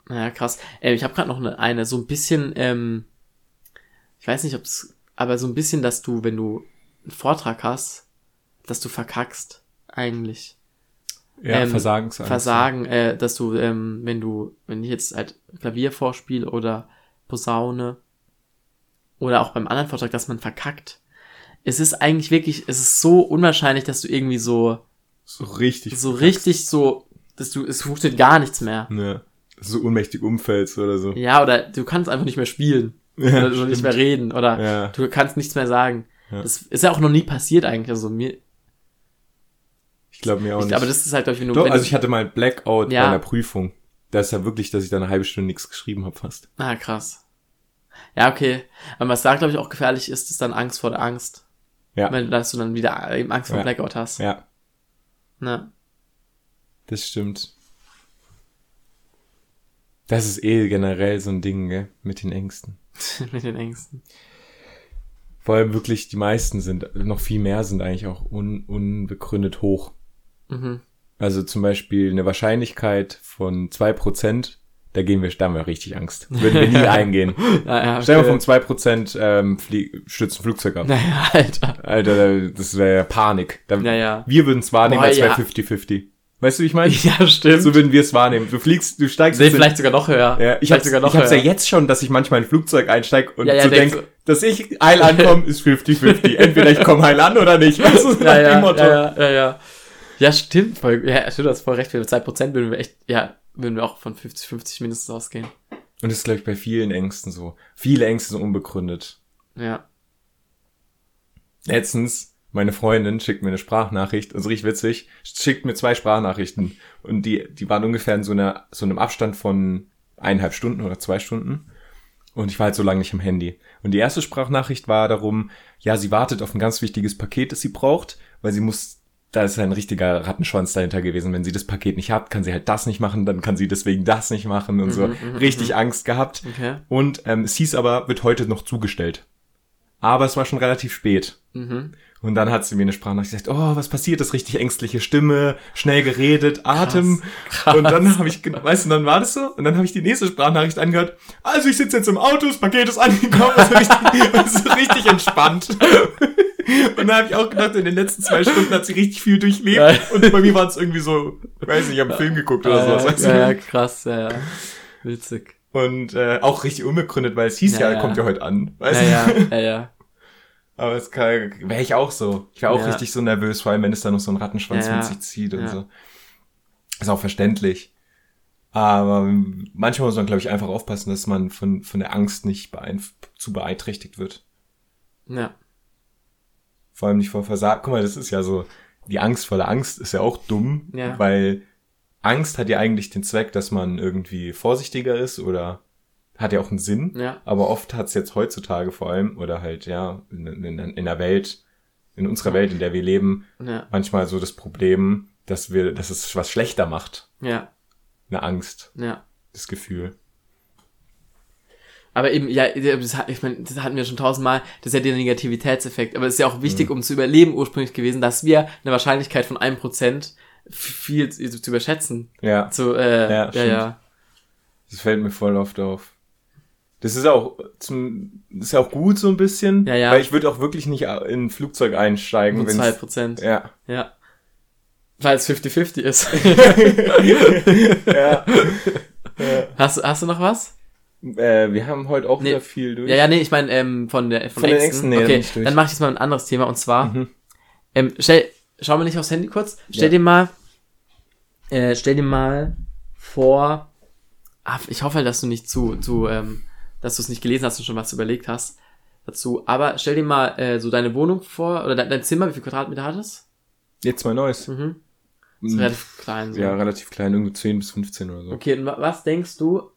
Naja, krass. Äh, ich habe gerade noch eine, eine, so ein bisschen, ähm, ich weiß nicht, ob es, aber so ein bisschen, dass du, wenn du einen Vortrag hast, dass du verkackst, eigentlich.
Ja,
Ähm,
Versagensangst.
Versagen, äh, dass du, ähm, wenn du, wenn ich jetzt halt Klavier vorspiele oder Posaune oder auch beim anderen Vortrag, dass man verkackt. Es ist eigentlich wirklich, es ist so unwahrscheinlich, dass du irgendwie so,
So richtig.
so richtig so, dass du, es funktioniert gar nichts mehr.
Ja. So ohnmächtig umfällst oder so.
Ja, oder du kannst einfach nicht mehr spielen. [LAUGHS]
Ja,
oder so nicht
stimmt.
mehr reden. Oder
Ja.
du kannst nichts mehr sagen.
Ja.
Das ist ja auch noch nie passiert eigentlich. Also mir,
Ich glaube mir auch
ich,
nicht.
aber das ist halt, glaube ich, wenn du,
Doch, also
du,
ich hatte mal ein Blackout
Ja.
bei einer Prüfung. Das ist ja wirklich, dass ich da eine halbe Stunde nichts geschrieben habe fast.
Ah, krass. Ja, okay. Aber was da, glaube ich, auch gefährlich ist, ist dann Angst vor der Angst.
Ja.
Wenn, dass du dann wieder eben Angst vor
Ja.
Blackout hast.
Ja.
Ne?
Das stimmt. Das ist eh generell so ein Ding, gell? Mit den Ängsten. [LAUGHS]
Mit den Ängsten.
Vor allem wirklich, die meisten sind, noch viel mehr sind eigentlich auch un, unbegründet hoch.
Mhm.
Also zum Beispiel eine Wahrscheinlichkeit von 2%, da gehen wir, da haben wir richtig Angst. Würden wir nie [LAUGHS] eingehen.
Naja,
Stell dir mal
okay.
vor, 2% ähm, flie stürzt ein Flugzeug ab.
Naja, [LAUGHS] Alter.
Alter, das wäre ja Panik. Da,
Naja.
Wir würden es wahrnehmen,
Boah,
als wäre
ja.
50-50. Weißt du, wie ich meine? [LAUGHS]
Ja, stimmt.
So würden wir es wahrnehmen. Du fliegst, du steigst
Nee,
in-
vielleicht sogar noch höher.
Ja, ich hab's,
sogar noch
ich hab's ja
höher.
jetzt schon, dass ich manchmal in ein Flugzeug einsteige und
Ja, ja,
so
denkst
denk, dass ich heil ankomme, ist 50-50. Entweder ich komme heil an oder nicht. Weißt du,
Ja, ja, ja, ja, ja, ja. Stimmt. Voll, ja, stimmt, du hast voll recht. Für 2% würden wir echt, ja, würden wir auch von 50-50 mindestens ausgehen.
Und das ist, glaube ich, bei vielen Ängsten so. Viele Ängste sind unbegründet.
Ja.
Letztens, meine Freundin schickt mir eine Sprachnachricht, also richtig witzig, schickt mir zwei Sprachnachrichten. Und die, die waren ungefähr in so, einer, so einem Abstand von eineinhalb Stunden oder zwei Stunden. Und ich war halt so lange nicht am Handy. Und die erste Sprachnachricht war darum, ja, sie wartet auf ein ganz wichtiges Paket, das sie braucht, weil sie muss, da ist ein richtiger Rattenschwanz dahinter gewesen. Wenn sie das Paket nicht hat, kann sie halt das nicht machen, dann kann sie deswegen das nicht machen und so.
Mhm,
Richtig Angst gehabt.
Okay.
Und ähm, es hieß aber, wird heute noch zugestellt. Aber es war schon relativ spät.
Mhm.
Und dann hat sie mir eine Sprachnachricht gesagt, oh, was passiert, das richtig ängstliche Stimme, schnell geredet, Atem.
krass.
Und dann habe ich, weißt du, dann war das so. Und dann habe ich die nächste Sprachnachricht angehört. Also ich sitze jetzt im Auto, das Paket ist angekommen, also richtig, [LAUGHS] also richtig entspannt. Und dann habe ich auch gedacht, in den letzten zwei Stunden hat sie richtig viel durchlebt.
Ja.
Und bei mir war es irgendwie so, weiß nicht, ich habe einen Film geguckt oder
ja,
so. Weißt
ja, ja, krass, ja, ja. Witzig.
Und äh, auch richtig unbegründet, weil es hieß ja,
Ja, ja.
kommt ja heute an. Weißt
Ja, ja, ja, ja.
Aber es wäre ich auch so. Ich wäre auch
Ja.
richtig so nervös, vor allem wenn es dann noch so einen Rattenschwanz
Ja,
mit sich zieht und
Ja.
so. Ist auch verständlich. Aber manchmal muss man, glaube ich, einfach aufpassen, dass man von, von der Angst nicht beeinf zu beeinträchtigt wird.
Ja.
Vor allem nicht vor Versagen. Guck mal, das ist ja so, die Angst vor der Angst ist ja auch dumm,
Ja.
weil Angst hat ja eigentlich den Zweck, dass man irgendwie vorsichtiger ist oder hat ja auch einen Sinn.
Ja.
Aber oft hat's jetzt heutzutage vor allem, oder halt, ja, in, in, in der Welt, in unserer Welt, in der wir leben,
Ja.
manchmal so das Problem, dass wir, dass es was schlechter macht.
Ja.
Eine Angst,
Ja.
das Gefühl.
Aber eben, ja, das, hat- ich meine, das hatten wir schon tausendmal, das ist ja der Negativitätseffekt. Aber es ist ja auch
Mhm.
wichtig, um zu überleben ursprünglich gewesen, dass wir eine Wahrscheinlichkeit von einem Prozent viel zu, zu überschätzen.
Ja,
Zu, äh,
Ja,
ja, ja.
das fällt mir voll oft auf. Das ist auch zum, das ist ja auch gut so ein bisschen,
Ja, ja.
weil ich würde auch wirklich nicht in ein Flugzeug einsteigen,
Nur zwei Prozent.
Ja.
Ja. Weil es 50-50 ist. [LAUGHS]
ja.
hast, hast du noch was?
Äh, wir haben heute auch
Nee.
wieder viel durch.
Ja, ja, nee, ich meine, ähm, von der von,
Von den
Ängsten.
Ängsten, nee,
okay, dann mache ich jetzt mal ein anderes Thema und zwar,
Mhm.
ähm, stell, schau mal nicht aufs Handy kurz. Stell
Ja.
dir mal, äh, stell dir mal vor, ah, ich hoffe dass du nicht zu, zu, ähm, dass du es nicht gelesen hast und schon was überlegt hast dazu. Aber stell dir mal äh, so deine Wohnung vor oder dein, dein Zimmer, wie viel Quadratmeter hat es?
Jetzt mal Neues.
Mhm. Ist
Mhm.
relativ klein. So.
Ja, relativ klein, irgendwie 10 bis 15 oder so.
Okay, und wa- was denkst du?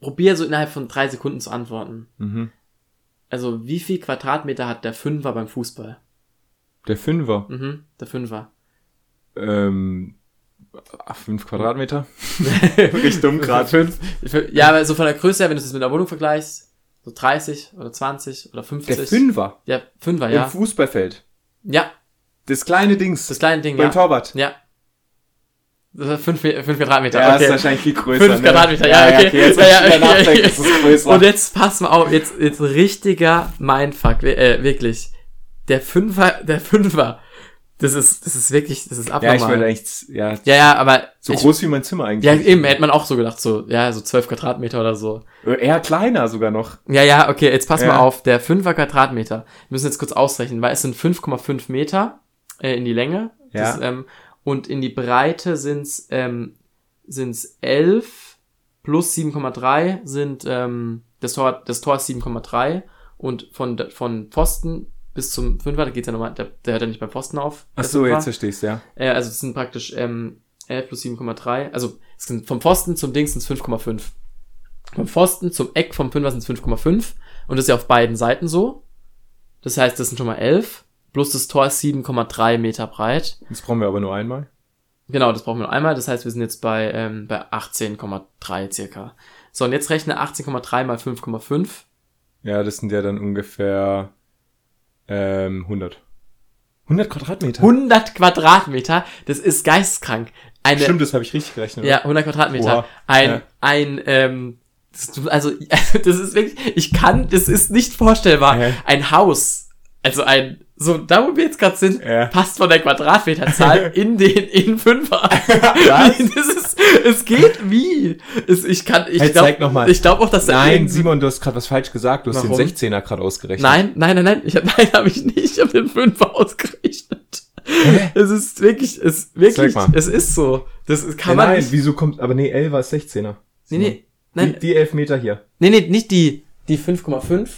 Probier so innerhalb von drei Sekunden zu antworten.
Mhm.
Also, wie viel Quadratmeter hat der Fünfer beim Fußball?
Der Fünfer.
Mhm, der Fünfer.
Ähm, 5 Quadratmeter. [LAUGHS] Richtig dumm grad.
Fünf. Ja, aber so von der Größe her, wenn du es mit einer Wohnung vergleichst, so 30 oder 20 oder 50.
Der Fünfer.
Ja, Fünfer,
Im
ja.
Fußballfeld.
Ja,
Das kleine Dings.
das kleine Ding,
beim
ja.
Torwart.
Ja. Das ist fünf, fünf Quadratmeter.
Ja,
okay.
ist wahrscheinlich viel größer.
Fünf
ne?
Quadratmeter, ja, okay.
Jetzt,
Ja, ja, okay.
ist es größer.
Und jetzt pass mal auf, jetzt, jetzt richtiger Mindfuck, äh, wirklich. Der Fünfer, der Fünfer, das ist, das ist wirklich, das ist
ja,
abnormal.
ich würde eigentlich, ja,
ja, ja, aber
so
ich,
groß wie mein Zimmer eigentlich.
ja, eben, hätte man auch so gedacht, so, ja, so zwölf Quadratmeter oder so.
Eher kleiner sogar noch.
Ja, ja, okay, jetzt pass
Ja.
mal auf, der Fünfer Quadratmeter. Wir müssen jetzt kurz ausrechnen, weil es sind 5,5 Meter äh, in die Länge.
Ja.
Das, ähm, und in die Breite sind's ähm, sind's 11 plus 7,3 sind ähm, das Tor das Tor ist 7,3 und von von Pfosten bis zum Fünfer, da geht's ja nochmal, der, der hört ja nicht beim Pfosten auf.
Ach so, jetzt verstehst du, ja.
Äh, also es sind praktisch ähm, 11 plus 7,3. Also es sind vom Pfosten zum Ding sind es 5,5. Vom Pfosten zum Eck vom Fünfer sind es 5,5. Und das ist ja auf beiden Seiten so. Das heißt, das sind schon mal 11. Plus das Tor ist 7,3 Meter breit.
Das brauchen wir aber nur einmal.
Genau, das brauchen wir noch einmal. Das heißt, wir sind jetzt bei, ähm, bei 18,3 circa. So, und jetzt rechne 18,3 mal 5,5.
Ja, das sind ja dann ungefähr ähm, 100. 100 Quadratmeter?
100 Quadratmeter, das ist geisteskrank. Eine,
Stimmt, das habe ich richtig gerechnet.
Ja, 100 Quadratmeter.
Oha.
Ein,
Ja.
ein, ähm, also, [LAUGHS] das ist wirklich, ich kann, das ist nicht vorstellbar.
Hä?
Ein Haus, also ein, so, da wo wir jetzt gerade sind,
Ja.
passt von der Quadratmeterzahl [LAUGHS] in den, in Fünfer.
Was? [LAUGHS]
Das ist, es geht wie? Es, ich kann, ich
Hey,
glaube, ich glaube auch, dass da
Nein, Simon, du hast gerade was falsch gesagt. Du hast
Warum?
den 16er gerade ausgerechnet.
Nein, nein, nein, nein, ich hab, [LAUGHS] nein, habe ich nicht. Ich habe den Fünfer ausgerechnet. Es ist wirklich, es wirklich, es ist so. Das ist- kann man
nein,
nicht.
wieso kommt, aber nee, 11 war 16er.
Nee, nee, nein,
Die, die 11 Meter hier.
nee, nee, nicht die, die 5,5.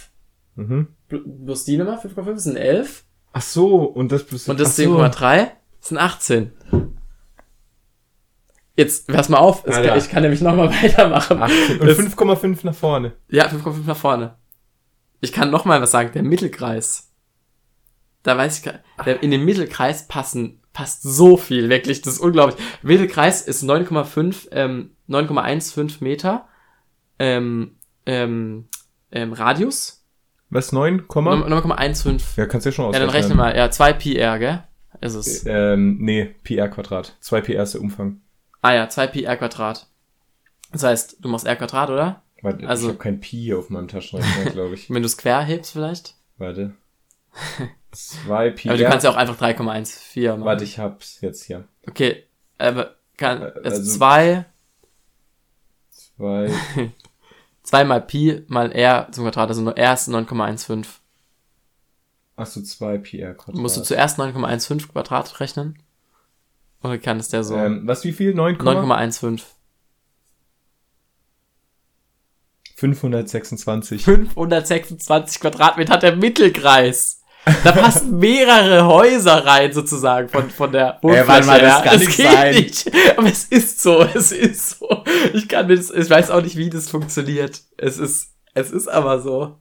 Mhm.
Bloß die Nummer, 5,5 sind 11.
Ach so, und das plus
Und das
so.
10,3 sind 18. Jetzt, pass mal auf, kann, ich kann nämlich nochmal [LAUGHS] weitermachen.
18 und
Das-
5,5 nach vorne.
Ja, 5,5 nach vorne. Ich kann noch mal was sagen. Der Mittelkreis. Da weiß ich gar der, In den Mittelkreis passen, passt so viel, wirklich. Das ist unglaublich. Mittelkreis ist 9,5, ähm, 9,15 Meter, ähm, ähm, ähm, Radius.
Was, 9, Komma?
9,15.
Ja, kannst du ja schon
Ja,
ausrechnen.
dann rechne mal. Ja, 2 Pi R, gell? Ist es.
Ähm, nee, PR Quadrat. 2 PR ist der Umfang.
Ah ja, 2 Pi R Quadrat. Das heißt, du machst R Quadrat, oder?
Warte,
Also-
ich habe kein Pi auf meinem Taschenrechner, [LAUGHS] glaube ich.
Wenn du es quer hebst vielleicht.
Warte. [LAUGHS] 2 PR.
Aber du kannst ja auch einfach 3,14 machen.
Warte, ich hab's jetzt hier.
Okay, aber kann,
Äh,
also
also-
2,
2
2 mal Pi mal R zum Quadrat, also nur R ist 9,15.
Achso, 2 PR Quadrat.
Musst du zuerst 9,15 Quadrat rechnen? Oder kann es der so?
ähm, was, wie viel? 9,
9,15.
526.
526 Quadratmeter hat der Mittelkreis. Da passen mehrere Häuser rein, sozusagen, von, von der
warte mal, das
her.
kann
Es
nicht
geht
sein.
nicht. Aber es ist so, es ist so. Ich kann mir das, ich weiß auch nicht, wie das funktioniert. Es ist, es ist aber so.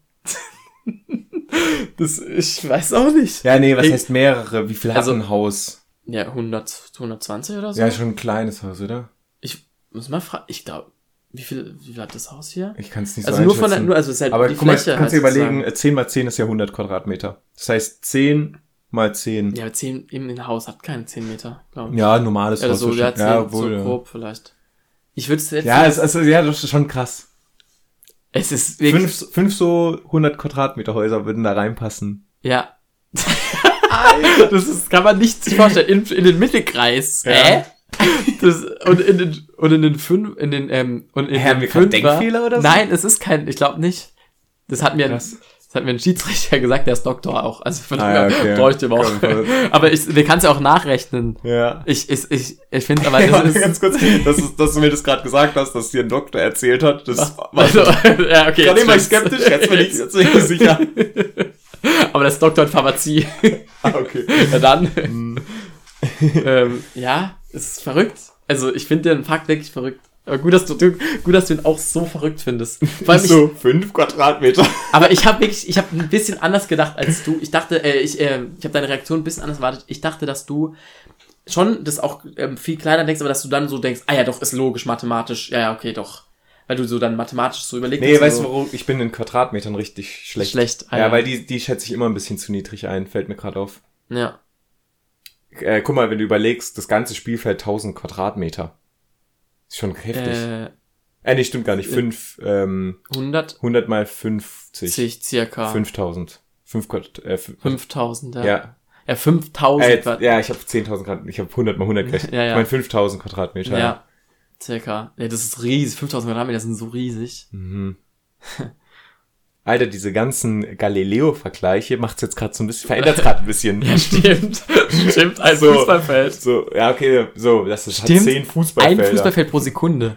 Das, ich weiß auch nicht.
Ja, nee, was
Ich-
heißt mehrere? Wie viel hat
Also-
ein Haus?
Ja, 100, 120 oder so?
Ja, schon ein kleines Haus, oder?
Ich muss mal fragen, ich glaube, wie viel, wie viel hat das Haus hier?
Ich kann es nicht
Also
so
nur von der, nur, also es ist halt
Aber
die
guck mal,
Fläche.
kannst du
halt
überlegen, äh, 10 mal 10 ist ja 100 Quadratmeter. Das heißt 10 mal 10.
Ja, aber 10, eben ein Haus hat keine 10 Meter, glaube ich.
Ja, normales Haus.
so, ja, 10,
ja, wohl,
so
ja.
grob vielleicht. Ich würde es jetzt
Ja, es, also, ja, das ist schon krass.
es ist wirklich,
Fünf, fünf so 100 Quadratmeter Häuser würden da reinpassen.
ja. [LAUGHS] das ist, kann man nicht sich vorstellen. In, in den Mittelkreis.
Ja.
Hä? [LAUGHS] Das, und in den, und in den fünf, in den, ähm, und in
Hä,
den Fünfer-
Denkfehler oder so?
Nein, es ist kein, ich glaube nicht. Das hat mir, ein-
Krass.
das hat mir ein Schiedsrichter [LAUGHS] gesagt, der ist Doktor auch. Also von
Ah, ja, okay.
traue ich auch.
Komm, [LAUGHS]
Aber ich, wir kannst ja auch nachrechnen.
Ja.
Ich, ich, ich, ich finde aber, das ist,
ganz kurz, dass, es- dass du mir das gerade gesagt hast, dass dir ein Doktor erzählt hat. Das
also, ja, okay.
Gerade immer skeptisch, jetzt bin ich, jetzt bin ich mir sicher.
Aber das ist Doktor in Pharmazie.
Ah, okay.
Ja, dann. ähm, ja, ist verrückt. Also, ich finde den Fakt wirklich verrückt. Aber gut, dass du, du, gut, dass du ihn auch so verrückt findest. [LAUGHS] Vor allem ich,
so, fünf Quadratmeter.
aber ich habe wirklich, ich habe ein bisschen anders gedacht als du. Ich dachte, äh, ich, äh, ich habe deine Reaktion ein bisschen anders erwartet. Ich dachte, dass du schon das auch ähm, viel kleiner denkst, aber dass du dann so denkst, ah ja, doch, ist logisch, mathematisch. Ja, ja, okay, doch. Weil du so dann mathematisch so überlegst.
Nee, weißt
so,
du warum? Ich bin in Quadratmetern richtig schlecht.
Schlecht, ah,
ja,
ja.
weil die, die schätze ich immer ein bisschen zu niedrig ein, fällt mir gerade auf.
Ja.
Äh, guck mal, wenn du überlegst, das ganze Spielfeld 1000 Quadratmeter. Ist schon heftig. Äh,
Äh,
nee, stimmt gar nicht. Fünf, ähm,
100
100 mal 50.
sich circa
5000. Fünf Quad, äh, fünf,
5000, ja.
ja.
Ja, 5000
Äh, ja, ich habe 10.000 Quadratmeter, ich habe 100 mal 100 gerechnet. [LAUGHS]
Ja, ja.
Ich meine 5000 Quadratmeter.
Ja. Circa. Ja, das ist riesig. 5000 Quadratmeter sind so riesig.
Mhm. [LAUGHS] Alter, diese ganzen Galileo-Vergleiche macht's jetzt gerade so ein bisschen, verändert's gerade ein bisschen. [LAUGHS]
Ja, stimmt. stimmt. Ein
So.
Fußballfeld.
So, ja, okay, so, das ist hat
Stimmt.
zehn Fußballfelder.
Ein Fußballfeld pro Sekunde.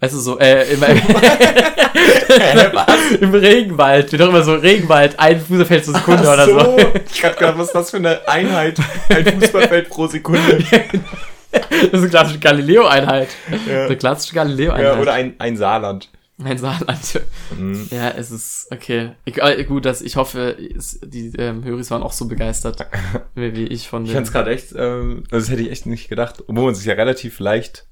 Weißt du, so, äh, im, [LAUGHS] [LAUGHS] im Regenwald. Steht doch immer so, Regenwald, ein Fußballfeld pro Sekunde
Ach
oder so.
Ich hab gedacht, was ist das für eine Einheit? Ein Fußballfeld pro Sekunde.
Das ist eine klassische Galileo-Einheit.
Ja.
Eine klassische Galileo-Einheit.
Ja, oder ein, ein Saarland.
Mein Saarland.
Mhm.
Ja, es ist okay. Ich, äh, gut, dass ich hoffe, es, die ähm, Höris waren auch so begeistert [LAUGHS] wie, ich von
Ich fand's gerade echt, ähm, also das hätte ich echt nicht gedacht, obwohl man sich ja relativ leicht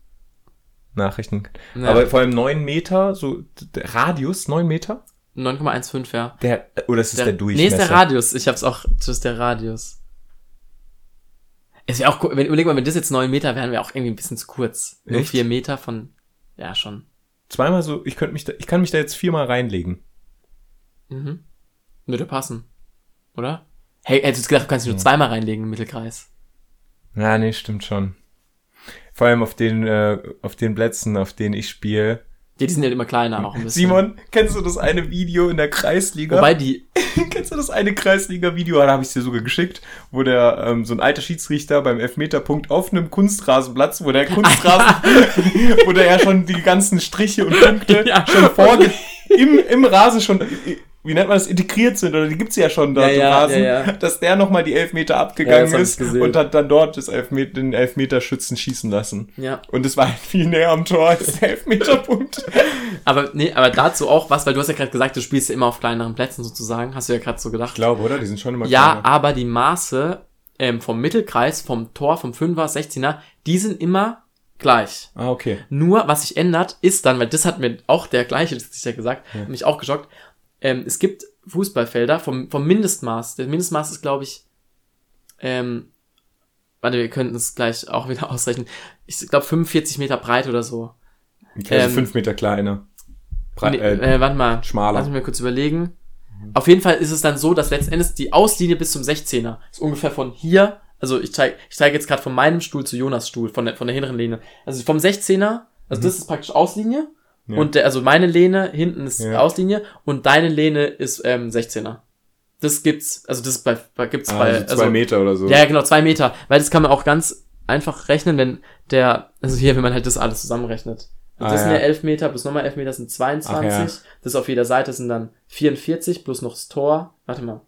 nachrechnen kann.
Ja,
Aber vor allem neun Meter, so der Radius, neun Meter?
9,15, ja.
Der, oder ist es der, Durchmesser?
Nee, ist der Radius. Ich hab's auch, das ist der Radius. Es wäre auch, wenn, überleg mal, wenn das jetzt 9 Meter wären, wäre auch irgendwie ein bisschen zu kurz. Nur
Echt?
4 Meter von, ja, schon.
Zweimal so, ich könnte mich da, ich kann mich da jetzt viermal reinlegen.
Mhm. Würde passen. Oder? Hey, hättest du gedacht, du kannst dich nur zweimal reinlegen im Mittelkreis.
Ja, nee, stimmt schon. Vor allem auf den, äh, auf den Plätzen, auf denen ich spiele.
Ja, die sind ja immer kleiner auch ein bisschen.
Simon, kennst du das eine Video in der Kreisliga?
Wobei die, [LAUGHS]
Kennst du das eine Kreisliga-Video? Da habe ich dir sogar geschickt, wo der ähm, so ein alter Schiedsrichter beim Elfmeterpunkt auf einem Kunstrasenplatz, wo der [LAUGHS] Kunstrasen, [LAUGHS] wo der ja schon die ganzen Striche und Punkte
Ja.
schon vorge im, im Rasen schon, wie nennt man das, integriert sind, oder die gibt's ja schon dort
Ja, ja,
Rasen,
ja, ja.
dass der nochmal die Elfmeter
Ja,
abgegangen
ich
ist und hat dann dort das Elfmeter, den Elfmeterschützen schießen lassen.
ja.
Und es war halt viel näher am Tor als der Elfmeterpunkt. [LAUGHS]
Aber, nee, aber dazu auch was, weil du hast ja gerade gesagt, du spielst ja immer auf kleineren Plätzen sozusagen. Hast du ja gerade so gedacht.
glaube, oder? Die sind schon immer
Ja, aber die Maße ähm, vom Mittelkreis, vom Tor, vom 5er, 16er, die sind immer gleich.
Ah, okay.
Nur, was sich ändert, ist dann, weil das hat mir auch der gleiche, das hat sich ja gesagt, hat mich auch geschockt, ähm, es gibt Fußballfelder vom, vom Mindestmaß. Der Mindestmaß ist, glaube ich, ähm, warte, wir könnten es gleich auch wieder [LAUGHS] ausrechnen. Ich glaube 45 Meter breit oder so.
Okay, also
Ähm,
fünf Meter kleiner. Brei-
Nee,
äh,
äh, warte mal.
schmaler.
Lass mich mal kurz überlegen. Auf jeden Fall ist es dann so, dass letzten Endes die Auslinie bis zum 16er ist ungefähr von hier, also ich zeige ich zeig jetzt gerade von meinem Stuhl zu Jonas Stuhl, von der, von der hinteren Lehne. Also vom 16er, also das ist praktisch Auslinie.
Ja.
Und der, also meine Lehne hinten ist
Ja.
Auslinie und deine Lehne ist ähm, 16er. Das gibt's, also das bei, gibt's
ah,
bei,
also zwei
also,
Meter oder so.
ja, genau, zwei Meter. Weil das kann man auch ganz einfach rechnen, wenn der, also hier, wenn man halt das alles zusammenrechnet. Also
Ah,
das sind
ja.
ja 11 Meter plus nochmal 11 Meter sind 22.
Ach, ja.
Das auf jeder Seite sind dann 44 plus noch das Tor. Warte mal.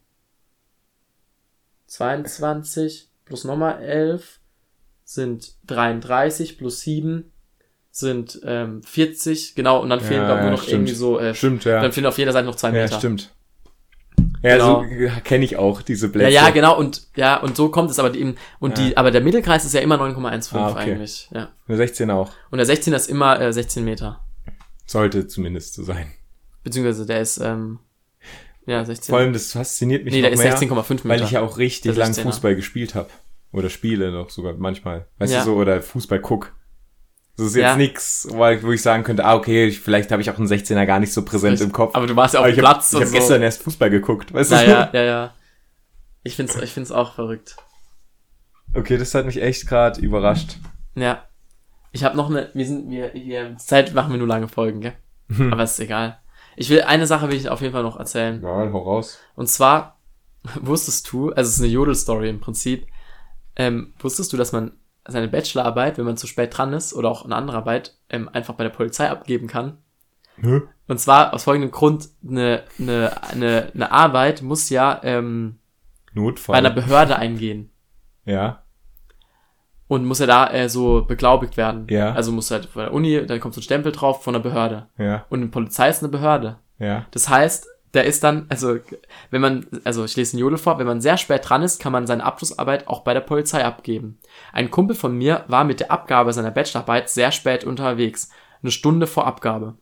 22 plus nochmal 11 sind 33 plus 7 sind ähm, 40. Genau, und dann fehlen,
Ja,
glaube nur
ja,
noch
stimmt.
irgendwie so, äh,
Stimmt, ja.
dann fehlen auf jeder Seite noch zwei
ja,
Meter.
stimmt. Ja,
Genau.
so kenne ich auch diese
Ja,
Plätze.
ja, genau, und ja, und so kommt es aber eben, und
Ja.
die, aber der Mittelkreis ist ja immer 9,15
Ah, okay.
eigentlich. Ja.
Eine 16 auch.
Und der 16er ist immer äh, 16 Meter.
Sollte zumindest so sein.
Beziehungsweise der ist, ähm, ja, 16.
Vor allem, das fasziniert mich
nee,
noch
der ist
mehr,
16,5 Meter.
weil ich ja auch richtig
Der
lang
16er.
Fußball gespielt habe. Oder spiele noch sogar manchmal. Weißt
Ja.
du so, oder Fußball guck. Das ist jetzt
Ja.
nix, wo ich ich sagen könnte, ah, okay, ich, vielleicht habe ich auch einen 16er gar nicht so präsent im Kopf.
Aber du warst ja auf dem
ich habe
Platz
hab
und so.
gestern erst Fußball geguckt, weißt
ja,
du? [LAUGHS]
ja, ja, ja. Ich find's, ich find's auch verrückt.
Okay, das hat mich echt gerade überrascht.
Ja. Ich habe noch eine, wir sind, wir, wir, Zeit machen wir nur lange Folgen, gell?
Hm.
Aber ist egal. Ich will, eine Sache will ich auf jeden Fall noch erzählen.
Ja, hau raus.
Und zwar, [LAUGHS] wusstest du, also es ist eine Jodel-Story im Prinzip, ähm, wusstest du, dass man seine Bachelorarbeit, wenn man zu spät dran ist, oder auch eine andere Arbeit, ähm, einfach bei der Polizei abgeben kann?
Hä?
Und zwar aus folgendem Grund, eine, eine, eine, eine Arbeit muss ja ähm, bei
Notfall.
einer Behörde eingehen
ja.
und muss ja da äh, so beglaubigt werden.
Ja.
Also muss halt von der Uni, dann kommt so ein Stempel drauf von der Behörde.
Ja.
Und die Polizei ist eine Behörde.
Ja.
Das heißt, der ist dann, also wenn man, also ich lese den Jodel vor, wenn man sehr spät dran ist, kann man seine Abschlussarbeit auch bei der Polizei abgeben. Ein Kumpel von mir war mit der Abgabe seiner Bachelorarbeit sehr spät unterwegs, eine Stunde vor Abgabe.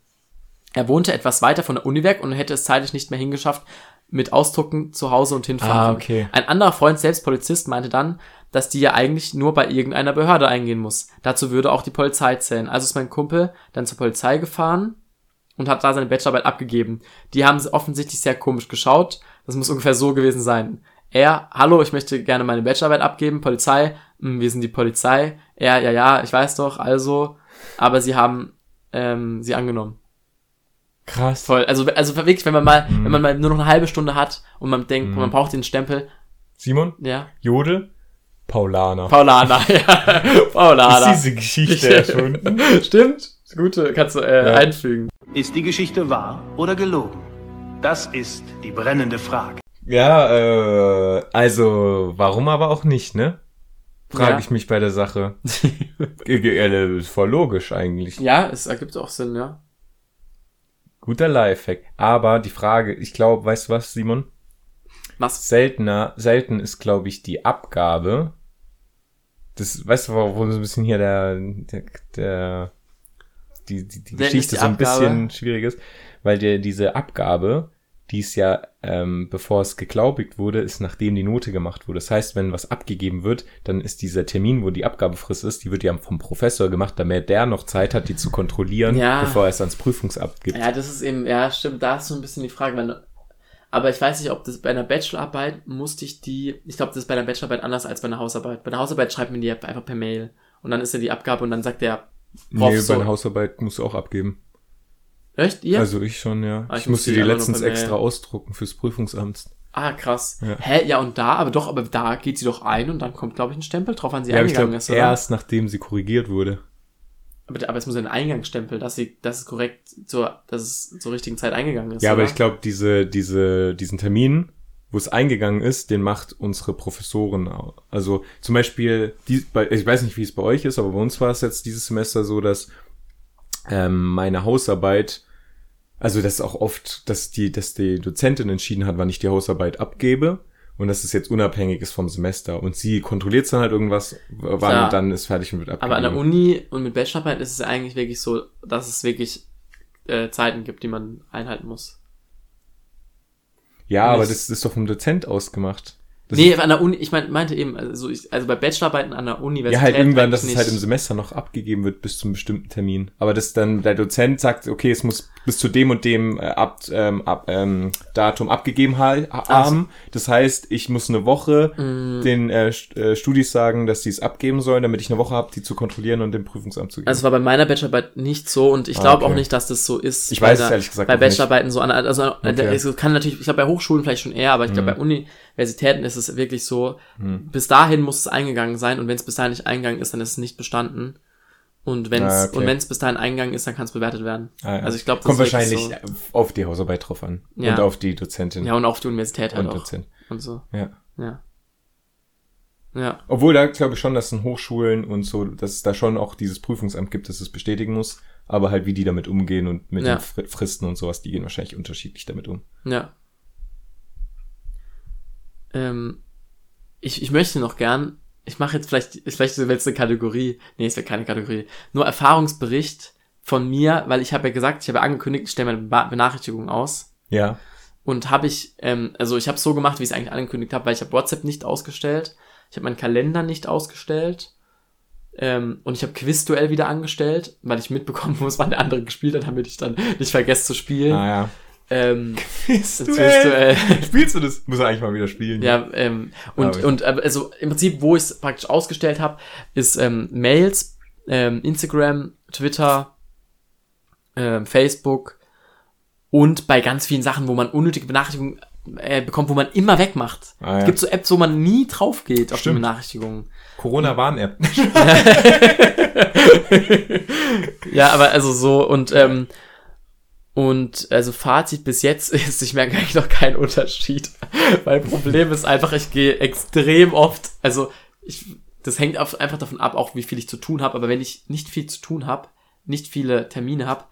Er wohnte etwas weiter von der Uni weg und hätte es zeitlich nicht mehr hingeschafft, mit Ausdrucken zu Hause und hinfahren.
Ah, okay.
Ein anderer Freund, selbst Polizist, meinte dann, dass die ja eigentlich nur bei irgendeiner Behörde eingehen muss. Dazu würde auch die Polizei zählen. Also ist mein Kumpel dann zur Polizei gefahren und hat da seine Bachelorarbeit abgegeben. Die haben offensichtlich sehr komisch geschaut. Das muss ungefähr so gewesen sein. Er, hallo, ich möchte gerne meine Bachelorarbeit abgeben. Polizei, hm, wir sind die Polizei. Er, ja, ja, ich weiß doch, also. Aber sie haben ähm, sie angenommen.
Krass.
Voll. Also, also wirklich, wenn man mal,
Mhm.
wenn man mal nur noch eine halbe Stunde hat und man denkt,
Mhm.
man braucht den Stempel,
Simon?
ja.
Jodel? Paulaner.
Paulana, [LAUGHS] ja. Paulana.
Ist diese Geschichte erfunden? [LAUGHS]
Stimmt. Gute, kannst du äh,
Ja.
einfügen.
Ist die Geschichte wahr oder gelogen? Das ist die brennende Frage.
Ja, äh, also, warum aber auch nicht, ne? Frage
Ja.
ich mich bei der Sache. [LAUGHS] Äh, ist voll logisch eigentlich.
Ja, es ergibt auch Sinn, ja.
Guter Lifehack. Aber die Frage, ich glaube, weißt du was, Simon?
Was?
Seltener, selten ist, glaube ich, die Abgabe. Das, weißt du, wo wo so ein bisschen hier der, der, der die, die, die Geschichte
die
so ein
Abgabe.
bisschen schwierig ist, weil der, diese Abgabe, die ist ja, ähm, bevor es geglaubigt wurde, ist nachdem die Note gemacht wurde. Das heißt, wenn was abgegeben wird, dann ist dieser Termin, wo die Abgabefrist ist, die wird ja vom Professor gemacht, damit der noch Zeit hat, die zu kontrollieren,
Ja.
bevor er es ans Prüfungsamt gibt.
Ja, das ist eben, ja, stimmt, da ist so ein bisschen die Frage, wenn, aber ich weiß nicht, ob das bei einer Bachelorarbeit musste ich die, ich glaube, das ist bei einer Bachelorarbeit anders als bei einer Hausarbeit. Bei einer Hausarbeit schreibt man die einfach per Mail und dann ist ja die Abgabe und dann sagt der
Nee,
so,
bei einer Hausarbeit musst du auch abgeben.
echt, ihr?
Also ich schon, ja.
Ah, ich
ich musste
die
die letztens extra ausdrucken fürs Prüfungsamt.
ah, krass.
Ja.
Hä, ja und da, aber doch, aber da geht sie doch ein und dann kommt, glaube ich, ein Stempel drauf, wann sie
Ja, aber ich
eingegangen
glaube,
ist, oder?
erst nachdem sie korrigiert wurde.
Aber, aber es muss ein Eingangsstempel, dass sie, dass es korrekt zur, dass es zur richtigen Zeit eingegangen ist.
Ja, aber
oder?
ich glaube, diese, diese, diesen Termin, wo es eingegangen ist, den macht unsere Professorin. au- Also zum Beispiel, die, bei, ich weiß nicht, wie es bei euch ist, aber bei uns war es jetzt dieses Semester so, dass ähm, meine Hausarbeit, also das ist auch oft, dass die, dass die Dozentin entschieden hat, wann ich die Hausarbeit abgebe. Und dass es jetzt unabhängig ist vom Semester. Und sie kontrolliert dann halt irgendwas, wann
Ja.
dann ist fertig und wird abgegeben.
Aber an der Uni und mit Bachelorarbeit ist es eigentlich wirklich so, dass es wirklich äh, Zeiten gibt, die man einhalten muss.
Ja, aber
nicht-
das ist doch vom Dozent ausgemacht. Das
nee, an der Uni, ich mein, meinte eben, also, ich, also bei Bachelorarbeiten an der Universität.
Ja, halt irgendwann, dass es halt im. Semester noch abgegeben wird bis zum bestimmten Termin. Aber dass dann der Dozent sagt, okay, es muss bis zu dem und dem äh, ab, ähm, ab, ähm, Datum abgegeben ha haben. Das heißt, ich muss eine Woche
Mm.
den äh, äh, Studis sagen, dass sie es abgeben sollen, damit ich eine Woche habe, die zu kontrollieren und dem Prüfungsamt zu geben.
Also es war bei meiner Bachelorarbeit nicht so und ich
Ah,
glaube
okay.
auch nicht, dass das so ist.
Ich
bei
weiß es ehrlich gesagt
Bei
auch nicht.
Bachelorarbeiten so an, also
Okay.
es kann natürlich, ich glaube bei Hochschulen vielleicht schon eher, aber ich glaube
Mhm.
bei Universitäten ist es wirklich so,
Mhm.
bis dahin muss es eingegangen sein und wenn es bis dahin nicht eingegangen ist, dann ist es nicht bestanden. Und wenn es
Ah, okay.
und wenn es bis dahin eingegangen ist, dann kann es bewertet werden.
Ah, ja.
Also ich glaube, das
Kommt wahrscheinlich auf die Hausarbeit drauf an.
Ja.
Und auf die Dozentin
So. Ja, und auf die Universität halt
und
auch.
Dozent.
Und so.
Ja.
Ja. Ja.
Obwohl da glaube ich schon, dass in Hochschulen und so, dass es da schon auch dieses Prüfungsamt gibt, das es bestätigen muss. Aber halt, wie die damit umgehen und mit
Ja.
den Fri- Fristen und sowas, die gehen wahrscheinlich unterschiedlich damit um.
Ja. Ähm, ich, ich möchte noch gern, ich mache jetzt vielleicht, vielleicht wird es eine Kategorie, nee, es wird keine Kategorie, nur Erfahrungsbericht von mir, weil ich habe ja gesagt, ich habe ja angekündigt, ich stelle meine Benachrichtigungen aus.
Ja.
Und habe ich, ähm, also ich habe so gemacht, wie ich es eigentlich angekündigt habe, weil ich habe WhatsApp nicht ausgestellt, ich habe meinen Kalender nicht ausgestellt ähm, und ich habe Quizduell wieder angestellt, weil ich mitbekommen [LAUGHS] muss, wann der andere gespielt hat, damit ich dann nicht vergesse zu spielen.
Ah ja.
Ähm, das
Quizduell.
Quizduell.
Spielst du das? Muss er eigentlich mal wieder spielen.
Ja, ähm, und,
Aber-
und also im Prinzip, wo ich es praktisch ausgestellt habe, ist ähm, Mails, ähm, Instagram, Twitter, ähm, Facebook und bei ganz vielen Sachen, wo man unnötige Benachrichtigungen äh, bekommt, wo man immer wegmacht.
Ah, ja.
Es gibt so Apps, wo man nie drauf geht auf die
Stimmt.
Benachrichtigungen.
Corona-Warn-App. [LAUGHS]
Ja, aber also so und ähm, und also Fazit bis jetzt [LAUGHS] ist, ich merke eigentlich noch keinen Unterschied. [LAUGHS] Mein Problem ist einfach, ich gehe extrem oft, also ich, das hängt auf, einfach davon ab, auch wie viel ich zu tun habe, aber wenn ich nicht viel zu tun habe, nicht viele Termine habe,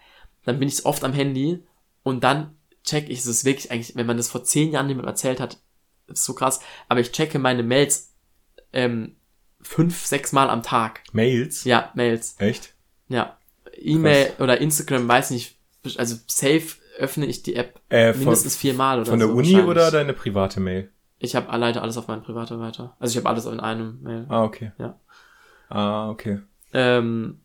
dann bin ich oft am Handy und dann check ich es ist wirklich eigentlich, wenn man das vor zehn Jahren jemand erzählt hat, ist so krass, aber ich checke meine Mails ähm, fünf, sechs Mal am Tag.
Mails?
Ja, Mails.
Echt?
Ja. E-Mail oder Instagram, weiß nicht, also safe öffne ich die App
Äh, von,
mindestens viermal oder
von der
so.
Uni
wahrscheinlich.
oder deine private Mail?
Ich habe leider alles auf meinen privaten weiter. Also ich habe alles in einem Mail.
Ah, okay.
Ja.
Ah, okay.
Ähm,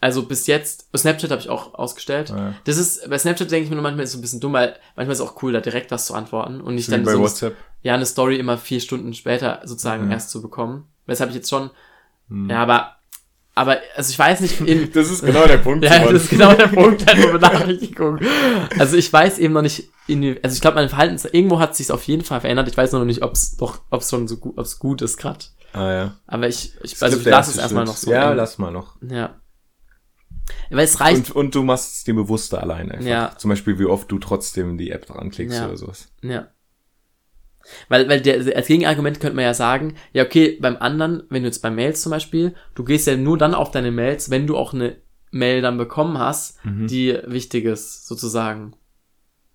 also bis jetzt, Snapchat habe ich auch ausgestellt.
Ah, ja.
Das ist, bei Snapchat denke ich mir nur manchmal ist es so ein bisschen dumm, weil manchmal ist es auch cool, da direkt was zu antworten und nicht
Wie
dann
bei
so eine,
WhatsApp.
ja, eine Story immer vier Stunden später sozusagen
Ja.
erst zu bekommen. Weshalb ich jetzt schon,
Hm.
ja, aber, aber, also ich weiß nicht, in, [LAUGHS]
Das ist genau der Punkt. [LAUGHS]
Ja, das ist genau der Punkt der Benachrichtigung. Also ich weiß eben noch nicht, in, also ich glaube, mein Verhalten, irgendwo hat sich auf jeden Fall verändert. Ich weiß noch nicht, ob es doch, ob es schon so gut, ob es gut ist gerade.
Ah, ja.
Aber ich, ich
Das
also ich
der
lasse es erstmal noch so.
Ja,
Ähm,
lass mal noch.
ja. Weil es reicht.
Und, und du machst es dir bewusster allein einfach.
Ja.
Zum Beispiel, wie oft du trotzdem die App dran klickst
Ja.
oder sowas.
Ja. Weil, weil der, als Gegenargument könnte man ja sagen, ja, okay, beim anderen, wenn du jetzt bei Mails zum Beispiel, du gehst ja nur dann auf deine Mails, wenn du auch eine Mail dann bekommen hast,
Mhm.
die wichtig ist, sozusagen.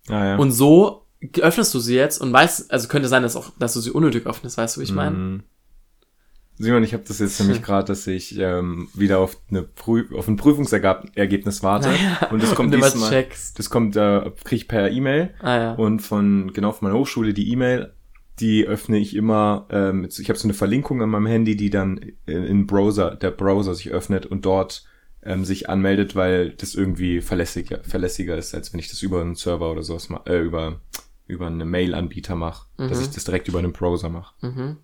Ah, ja.
Und so öffnest du sie jetzt und weißt, also könnte sein, dass auch, dass du sie unnötig öffnest, weißt du, wie ich meine?
Mhm. Simon, ich habe das jetzt nämlich gerade, dass ich ähm, wieder auf, eine Prü auf ein Prüfungsergebnis warte. [LAUGHS]
Naja,
Und das kommt
und immer
diesmal. Das kommt, äh, krieg ich per E-Mail.
Ah ja.
Und von genau von meiner Hochschule die E-Mail, die öffne ich immer. Ähm, ich habe so eine Verlinkung an meinem Handy, die dann in, in Browser, der Browser sich öffnet und dort ähm, sich anmeldet, weil das irgendwie verlässlicher, verlässlicher ist, als wenn ich das über einen Server oder sowas mache, äh, über über einen Mail-Anbieter mache, dass
Mhm.
ich das direkt über einen Browser mache.
Mhm.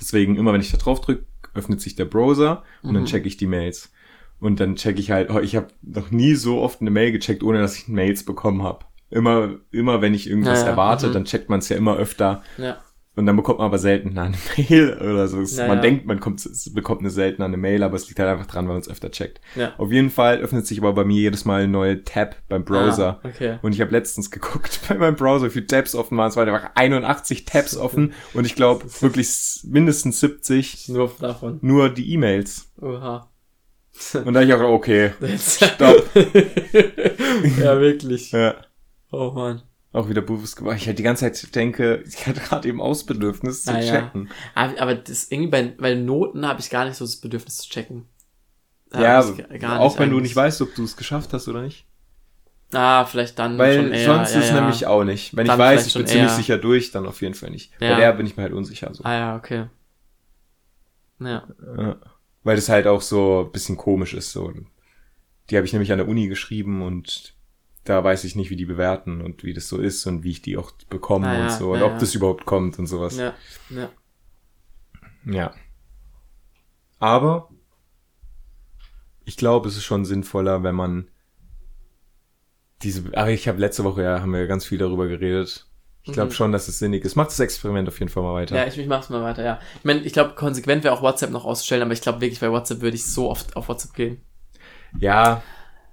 Deswegen immer, wenn ich da drauf drücke, öffnet sich der Browser und dann
Mhm.
checke ich die Mails. Und dann checke ich halt, oh, ich habe noch nie so oft eine Mail gecheckt, ohne dass ich Mails bekommen habe. Immer, immer wenn ich irgendwas
Ja,
erwarte,
mhm.
dann checkt man es ja immer öfter.
Ja.
Und dann bekommt man aber selten eine [LAUGHS] Mail oder so.
Ja,
man
ja.
denkt, man kommt, bekommt eine seltene eine Mail, aber es liegt halt einfach dran, weil man es öfter checkt.
Ja.
Auf jeden Fall öffnet sich aber bei mir jedes Mal ein neuer Tab beim Browser.
Ah, okay.
Und ich habe letztens geguckt [LAUGHS] bei meinem Browser, wie viele Tabs offen waren. Es waren einfach 81 Tabs [LAUGHS] offen und ich glaube wirklich mindestens 70
Nur davon.
nur die E-Mails.
Oha.
Und da ich auch, okay, stopp.
ja, wirklich.
ja,
Oh man.
auch wieder bewusst gemacht. Ich halt die ganze Zeit denke, ich hatte gerade eben Ausbedürfnis zu
Ah, ja.
checken.
Aber, aber das irgendwie bei, bei Noten habe ich gar nicht so das Bedürfnis zu checken. Da
Ja, auch wenn du nicht weißt, ob du es geschafft hast oder nicht.
Ah, vielleicht dann
Weil
schon eher.
sonst
ja,
ist
ja.
nämlich auch nicht. Wenn
Dann
ich weiß, ich bin ziemlich
eher.
sicher durch, dann auf jeden Fall nicht.
Ja.
Bei der bin ich mir halt unsicher. So.
Ah ja, okay. Ja.
Ja. Weil das halt auch so ein bisschen komisch ist. So. Die habe ich nämlich an der Uni geschrieben und da weiß ich nicht, wie die bewerten und wie das so ist und wie ich die auch bekomme
Ah,
und so und
ja,
ob
ja.
das überhaupt kommt und sowas.
Ja. Ja.
Ja. Aber ich glaube, es ist schon sinnvoller, wenn man diese. Ach, ich habe letzte Woche ja haben wir ganz viel darüber geredet. Ich glaube
Mhm.
schon, dass es sinnig ist. Macht das Experiment auf jeden Fall mal weiter.
Ja, ich, ich mach's mal weiter, ja. Ich meine, ich glaube, konsequent wäre auch WhatsApp noch auszustellen, aber ich glaube wirklich, bei WhatsApp würde ich so oft auf WhatsApp gehen.
ja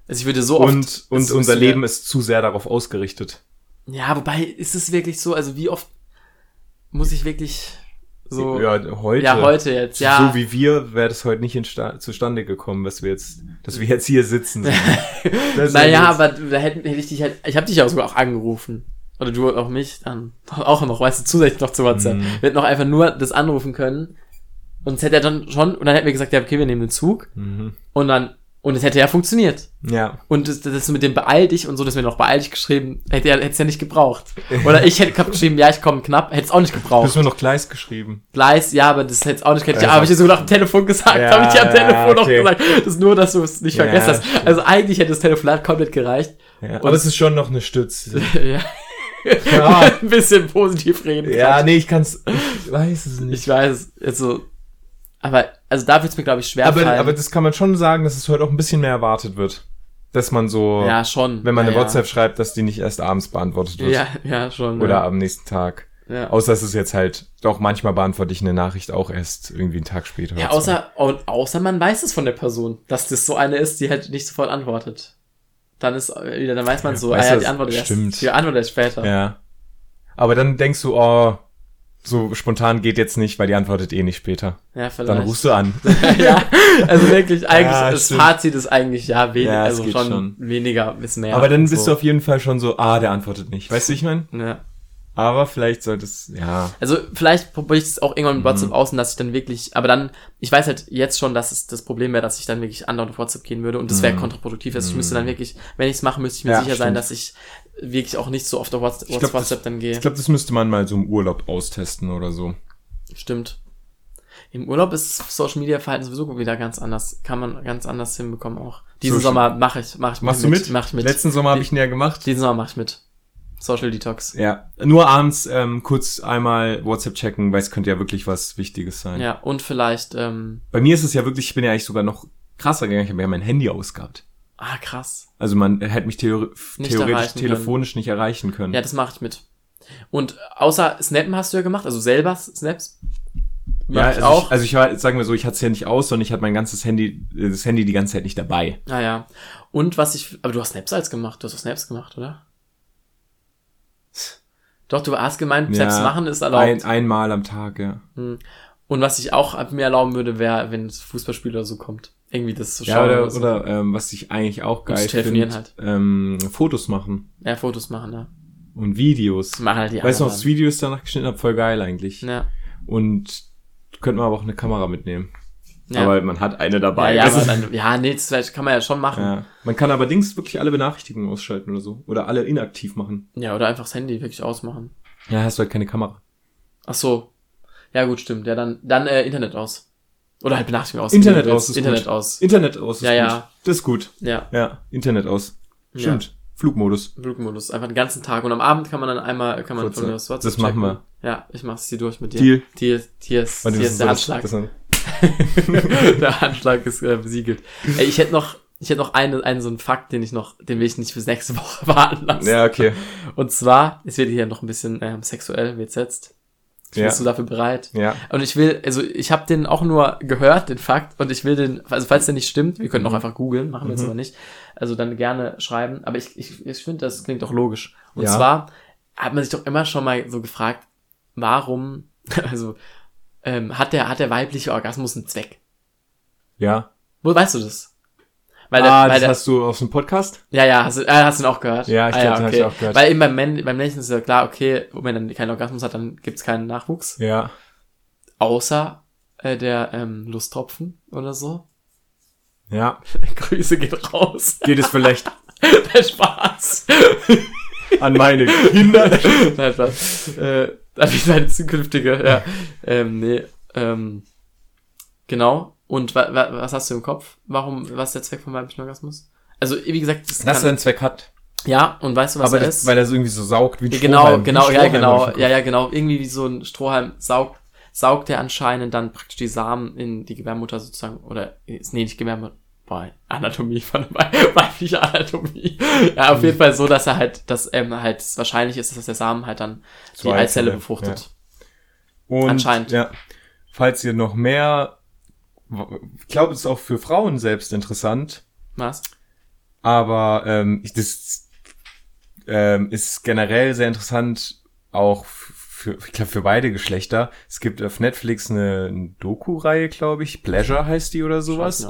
Also ich würde so oft.
und, und
es ist
unser Leben ist zu sehr darauf ausgerichtet.
Ja, wobei, ist es wirklich so, also wie oft muss ich wirklich so.
Ja, heute.
Ja, heute jetzt, ja.
So wie wir, wäre das heute nicht zustande gekommen, dass wir jetzt, dass wir jetzt hier sitzen. [LAUGHS]
Naja, aber da hätte, hätte ich dich halt, ich habe dich ja sogar auch angerufen. Oder du auch mich, dann [LAUGHS] auch noch, weißt du, zusätzlich noch zu WhatsApp.
Mhm.
Wir hätten noch einfach nur das anrufen können. Und es hätte ja dann schon, und dann hätten wir gesagt, ja, okay, wir nehmen den Zug.
Mhm.
Und dann, und es hätte ja funktioniert.
Ja.
Und das, das mit dem beeil dich und so, das mir noch beeil dich geschrieben, hätte ja, hätte es ja nicht gebraucht. [LAUGHS] Oder ich hätte geschrieben, ja, ich komme knapp, hätte es auch nicht
Du hast
gebraucht.
mir noch Gleis geschrieben.
Gleis, ja, aber das hätte es auch nicht, hätte ich,
Ja,
habe ich dir sogar noch am Telefon gesagt,
Ja,
habe ich dir am
ja,
Telefon
okay.
noch gesagt. Das ist nur, dass du es nicht
Ja,
vergessen hast. Also eigentlich hätte das Telefonat komplett gereicht.
Ja, aber es ist schon noch eine Stütze. [LAUGHS]
ja.
Ja. [LAUGHS]
Ein bisschen positiv reden.
ja, nee, ich kann's, ich weiß es nicht.
Ich weiß, also, aber, also da wird es mir, glaube ich, schwer
Aber,
fallen.
aber das kann man schon sagen, dass es heute auch ein bisschen mehr erwartet wird. Dass man so,
ja, schon.
wenn man
ja,
eine
ja.
WhatsApp schreibt, dass die nicht erst abends beantwortet wird.
Ja, ja, schon.
Oder
ja.
am nächsten Tag.
ja.
Außer es ist jetzt halt, doch manchmal beantworte ich eine Nachricht auch erst irgendwie einen Tag später.
Ja, außer, und, außer man weiß es von der Person, dass das so eine ist, die halt nicht sofort antwortet. Dann ist äh, wieder, dann weiß man so, ah
Weißt
ja,
du,
die
das
antwortet erst,
stimmt.
die antwortet erst später.
Ja. Aber dann denkst du, oh, so spontan geht jetzt nicht, weil die antwortet eh nicht später.
Ja, vielleicht.
Dann rufst du an. [LAUGHS]
ja, also wirklich, [LAUGHS] eigentlich,
Ja,
das
stimmt.
Fazit ist eigentlich, ja, weniger,
Ja,
also schon,
schon.
weniger bis mehr.
Aber dann bist
so.
du auf jeden Fall schon so, ah, der antwortet nicht. Weißt du, wie ich meine?
Ja.
Aber vielleicht sollte es, ja.
Also vielleicht probiere ich es auch irgendwann mit
Mhm.
WhatsApp aus und dass ich dann wirklich, aber dann, ich weiß halt jetzt schon, dass es das Problem wäre, dass ich dann wirklich andauernd auf WhatsApp gehen würde und das wäre
Mhm.
kontraproduktiv. Also ich müsste dann wirklich, wenn ich es mache, müsste ich mir
Ja,
sicher sein,
stimmt.
dass ich wirklich auch nicht so oft auf WhatsApp,
glaub,
WhatsApp dann gehe.
Ich glaube, das müsste man mal so im Urlaub austesten oder so.
Stimmt. Im Urlaub ist Social Media Verhalten sowieso wieder ganz anders. Kann man ganz anders hinbekommen auch. Diesen
Social-
Sommer mache ich, mache ich
Machst du mit?
Mach ich mit.
Letzten Sommer habe ich ja gemacht.
Diesen Sommer mache ich mit. Social Detox.
Ja. Nur abends ähm, kurz einmal WhatsApp checken, weil es könnte ja wirklich was Wichtiges sein.
Ja, und vielleicht, ähm,
Bei mir ist es ja wirklich, ich bin ja eigentlich sogar noch krasser gegangen, ich habe ja mein Handy ausgehabt.
Ah, krass.
Also man hätte mich theor
Nicht
theoretisch telefonisch nicht erreichen können.
Ja, das mache ich mit. Und außer Snappen hast du ja gemacht, also selber Snaps.
Ja,
ich
also
auch.
Ich, also ich war, sagen wir so, ich hatte es ja nicht aus, sondern ich hatte mein ganzes Handy, äh, das Handy die ganze Zeit nicht dabei.
ah ja. Und was ich, aber du hast Snaps als gemacht, du hast auch Snaps gemacht, oder? Doch, du hast gemeint, Snaps
Ja,
machen ist erlaubt.
Ein, einmal am Tag, ja.
Hm. Und was ich auch mir erlauben würde, wäre, wenn das Fußballspiel oder so kommt. Irgendwie das zu schauen.
Ja, oder,
so.
oder ähm, was ich eigentlich auch geil finde,
halt.
ähm, Fotos machen.
Ja, Fotos machen, ja.
und Videos.
Machen halt die
Weißt du noch, das Video ist danach geschnitten habe, voll geil eigentlich.
Ja.
Und könnte man aber auch eine Kamera mitnehmen.
Ja.
Aber man hat eine
ja,
dabei.
ja, aber
ist-
dann, ja, nee, das vielleicht kann man ja schon machen. Ja,
ja. Man kann aber Dings wirklich alle Benachrichtigungen ausschalten oder so. Oder alle inaktiv machen.
oder einfach das Handy wirklich ausmachen.
Ja, hast du halt keine Kamera.
Ach so. Ja, gut, stimmt. Ja, dann, dann äh, Internet aus. Oder halt Benachrichtigung aus.
Internet aus ist
Internet
gut.
aus.
Internet aus ist
Ja,
gut.
ja.
Das ist gut.
Ja,
Ja, Internet aus. Stimmt. Flugmodus.
Flugmodus. Einfach den ganzen Tag. Und am Abend kann man dann einmal, kann man
Kurze.
von mir aus WhatsApp
Das machen
checken. Ja, ich mach's hier durch mit dir.
Deal.
Deal. Hier ist, hier ist der
das- [LAUGHS]
der Handschlag ist äh, besiegelt. Ey, ich hätte noch, ich hätte noch einen, einen so einen Fakt, den ich noch, den will ich nicht bis nächste Woche [LAUGHS] warten lassen.
Ja, okay.
Und zwar, es wird hier noch ein bisschen ähm, sexuell, wird jetzt.
Ja.
Bist du dafür bereit?
Ja.
Und ich will, also ich habe den auch nur gehört, den Fakt, und ich will den, also falls der nicht stimmt, wir können auch einfach googeln, machen wir jetzt
Mhm.
aber nicht, also dann gerne schreiben, aber ich, ich, ich finde, das klingt doch logisch. Und
Ja.
zwar hat man sich doch immer schon mal so gefragt, warum, [LAUGHS] also ähm, hat der, hat der weibliche Orgasmus einen Zweck?
Ja.
Wo weißt du das? Weil der,
ah,
weil
das
der,
hast du aus dem Podcast?
ja, ja, hast du, äh, hast du ihn auch gehört?
Ja, ich
ah,
glaub, den hab ich auch gehört.
Weil eben beim, Männ, beim Männchen ist ja klar, okay, wenn er keinen Orgasmus hat, dann gibt's keinen Nachwuchs.
Ja.
Außer äh, der ähm, Lusttropfen oder so.
Ja. [LAUGHS]
Grüße geht raus.
Geht es vielleicht [LAUGHS]
Der Spaß. [LAUGHS]
an meine Kinder?
Nein, Spaß. Äh, an wie seine zukünftige, ja. Ähm, nee, ähm, genau. Und wa wa was hast du im Kopf? Warum, was ist der Zweck vom weiblichen Orgasmus? Also, wie gesagt, das
Dass er einen Zweck hat.
ja, und weißt du, was
Aber
er
das,
ist?
weil er so irgendwie so saugt wie ein
Ja, genau, genau, ja, genau, ja, ja, genau. Irgendwie wie so ein Strohhalm saugt, saugt er anscheinend dann praktisch die Samen in die Gebärmutter sozusagen, oder, nee, nicht Gebärmutter, boah, Anatomie von [LAUGHS] weibliche Anatomie. Ja, auf jeden Fall so, dass er halt, dass ähm, halt es wahrscheinlich ist, dass der Samen halt dann die
Zur
Eizelle befruchtet.
Und,
Anscheinend.
Ja. Falls ihr noch mehr, ich glaube, es ist auch für Frauen selbst interessant,
Was?
aber ähm, ich, das ähm, ist generell sehr interessant, auch für, ich glaube, für beide Geschlechter. Es gibt auf Netflix eine, eine Doku-Reihe, glaube ich, Pleasure heißt die oder sowas.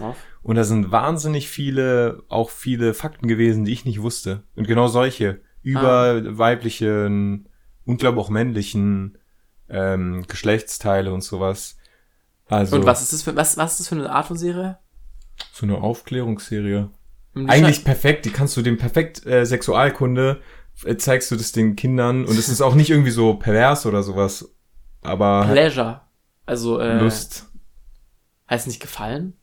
Und da sind wahnsinnig viele, auch viele Fakten gewesen, die ich nicht wusste. Und genau solche. Über weiblichen und glaube auch männlichen ähm, Geschlechtsteile und sowas. Also
Und was ist das für, was, was ist das für eine Art von Serie?
so eine Aufklärungsserie. Eigentlich perfekt, die kannst du dem perfekt äh, Sexualkunde, äh, zeigst du das den Kindern und es ist auch nicht irgendwie so pervers oder sowas. Aber
Pleasure. Also, äh,
Lust,
heißt nicht gefallen?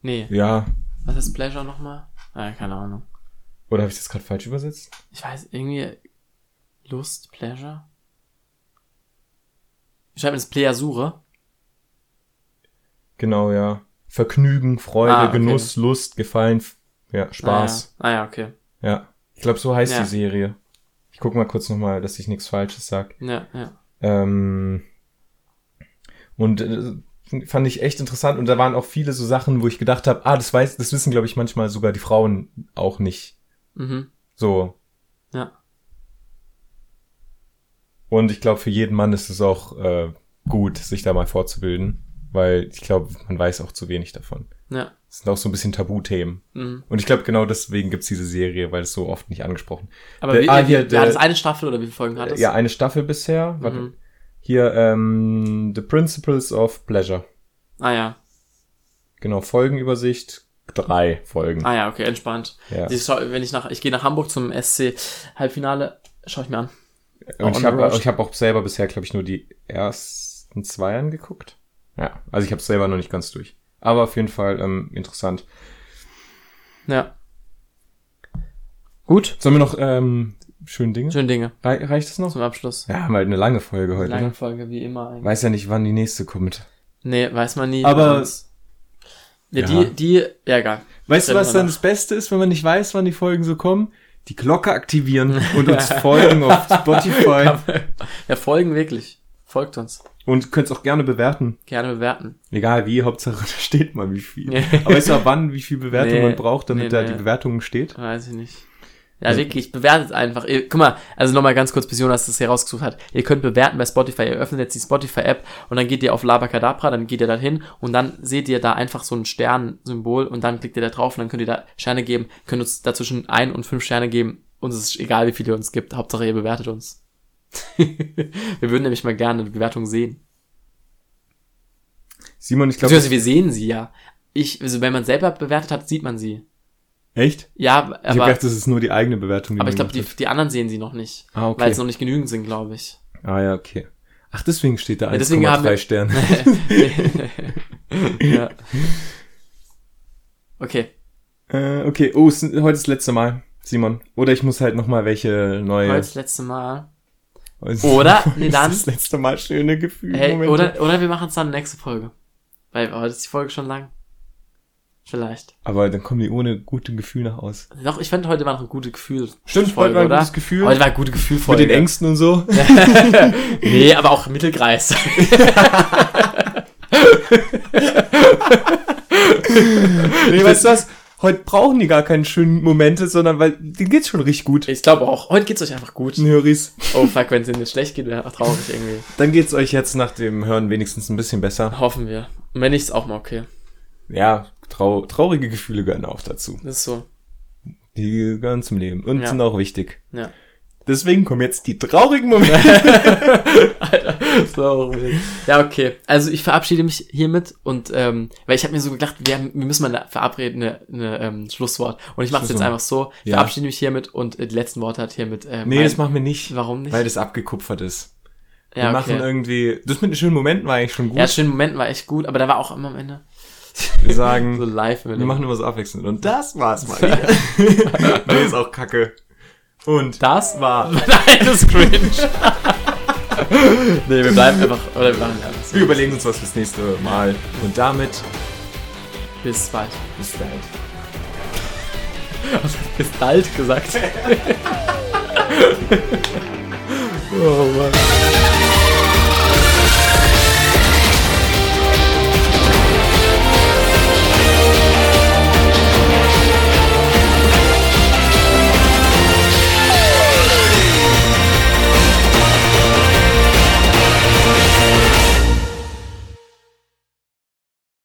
Nee.
ja.
Was ist Pleasure nochmal? Ah, keine Ahnung.
Oder habe ich das gerade falsch übersetzt?
Ich weiß, irgendwie Lust, Pleasure. Ich schreibe das Pleasure.
Genau, ja. Vergnügen, Freude,
Ah, okay.
Genuss, Lust, Gefallen, ja, Spaß.
Ah ja, ah, ja okay.
Ja. Ich glaube, so heißt
Ja.
die Serie. Ich guck mal kurz nochmal, dass ich nichts Falsches sag.
Ja, ja.
Ähm, und äh, fand ich echt interessant. Und da waren auch viele so Sachen, wo ich gedacht habe, ah, das weiß, das wissen, glaube ich, manchmal sogar die Frauen auch nicht.
Mhm.
So.
Ja.
Und ich glaube, für jeden Mann ist es auch äh, gut, sich da mal fortzubilden. Weil ich glaube, man weiß auch zu wenig davon.
Ja.
Das sind auch so ein bisschen Tabuthemen.
Mhm.
Und ich glaube, genau deswegen gibt's diese Serie, weil es so oft nicht angesprochen.
Aber
Der-
wie,
ah, hier, der-
hat es eine Staffel oder wie viele Folgen hat es?
Ja, eine Staffel bisher. Warte.
Mhm.
Hier, ähm, The Principles of Pleasure.
Ah ja.
Genau, Folgenübersicht. Drei Folgen.
Ah ja, okay, entspannt.
ja.
Schau, wenn ich nach, ich gehe nach Hamburg zum SC Halbfinale, schaue ich mir an.
Und
on
ich habe ich hab auch selber bisher, glaube ich, nur die ersten zwei angeguckt. Ja, also ich habe selber noch nicht ganz durch. Aber auf jeden Fall ähm, interessant.
Ja. Gut.
Sollen wir noch ähm, schöne Dinge?
Schöne Dinge.
Rei reicht das noch?
Zum Abschluss.
Ja, haben halt eine lange Folge heute.
Lange
Ne?
Folge, wie immer eigentlich.
Weiß ja nicht, wann die nächste kommt.
Nee, weiß man nie.
Aber-
Ja,
Ja.
die, die, ja, egal.
Weißt du, was dann das Beste ist, wenn man nicht weiß, wann die Folgen so kommen? Die Glocke aktivieren [LAUGHS] und uns folgen auf [LAUGHS] Spotify.
Ja, folgen wirklich. Folgt uns.
Und könnt es auch gerne bewerten.
Gerne bewerten.
Egal wie, Hauptsache [LAUGHS] da steht mal wie viel.
Nee.
Aber du, ab wann, wie viel Bewertung
Nee.
man braucht, damit
Nee,
da die Bewertung steht?
Weiß ich nicht. Ja, wirklich, bewertet einfach. Ihr, guck mal, also nochmal ganz kurz, bis Jonas das hier rausgesucht hat. Ihr könnt bewerten bei Spotify. Ihr öffnet jetzt die Spotify-App und dann geht ihr auf Labakadabra, dann geht ihr da hin und dann seht ihr da einfach so ein Stern-Symbol und dann klickt ihr da drauf und dann könnt ihr da Sterne geben, könnt uns dazwischen ein und fünf Sterne geben uns ist egal, wie viele ihr uns gibt. Hauptsache, ihr bewertet uns. Wir würden nämlich mal gerne eine Bewertung sehen.
Simon, ich glaube.
Beziehungsweise wir sehen sie ja. Ich, also wenn man selber bewertet hat, sieht man sie.
Echt?
Ja,
Ich habe
aber,
gedacht, das ist nur die eigene Bewertung. die
aber ich glaube, die, die anderen sehen sie noch nicht.
Ah, okay.
Weil es noch nicht genügend sind, glaube ich.
ah, ja, okay. Ach, deswegen steht da
Ja, deswegen haben
1,3
wir-
Sterne. [LAUGHS]
ja. [LAUGHS] Okay.
äh, okay, oh, ist, heute ist das letzte Mal, Simon. Oder ich muss halt nochmal welche neue.
Heute das letzte Mal.
Heute-
Oder? [LAUGHS] Nee, dann-
Das letzte Mal schöne Gefühle.
Hey, oder, oder wir machen es dann nächste Folge. Weil heute ist die Folge schon lang. Vielleicht.
Aber dann kommen die ohne gute Gefühl nach Haus.
Doch, ich fand heute war noch ein gutes Gefühl.
Stimmt,
Folge,
heute war ein
oder?
gutes Gefühl.
Heute war ein gutes Gefühl
Mit
Folge.
den Ängsten und so. [LAUGHS] [LAUGHS]
nee, aber auch Mittelkreis.
nee, weißt du was? Heute brauchen die gar keine schönen Momente, sondern weil denen geht's schon richtig gut.
ich glaube auch. Heute geht's euch einfach gut.
Höris.
Oh fuck, wenn es ihnen jetzt schlecht geht, wäre traurig irgendwie. [LAUGHS]
Dann geht's euch jetzt nach dem Hören wenigstens ein bisschen besser.
Hoffen wir. Und wenn nicht, ist auch mal okay.
Ja, trau traurige Gefühle gehören auch dazu.
Das ist so.
Die gehören zum Leben und
Ja.
sind auch wichtig.
Ja.
Deswegen kommen jetzt die traurigen Momente. [LAUGHS]
So, ja, okay. Also ich verabschiede mich hiermit und ähm, weil ich habe mir so gedacht, wir, haben, wir müssen mal eine verabreden, eine, eine ähm, Schlusswort. Und ich mache es jetzt einfach so. Ich
Ja.
verabschiede mich hiermit und äh, die letzten Worte hat hiermit. Äh,
nee,
mein-
das machen wir nicht.
Warum nicht?
Weil das abgekupfert ist. Wir
ja,
machen irgendwie. Das mit den schönen Momenten war eigentlich schon gut.
Ja, schönen Momenten war echt gut, aber da war auch immer am Ende
wir sagen, [LAUGHS]
so live.
wir machen immer so abwechselnd. Und das war's mal [LAUGHS] nee, ist auch kacke. Und
das war. [LAUGHS] Nein, das ist cringe. [LAUGHS] nee, wir bleiben einfach. Oder wir machen einfach so.
wir überlegen uns was fürs nächste Mal. Und damit
Bis bald.
bis bald. [LAUGHS]
Bis bald gesagt. oh Mann.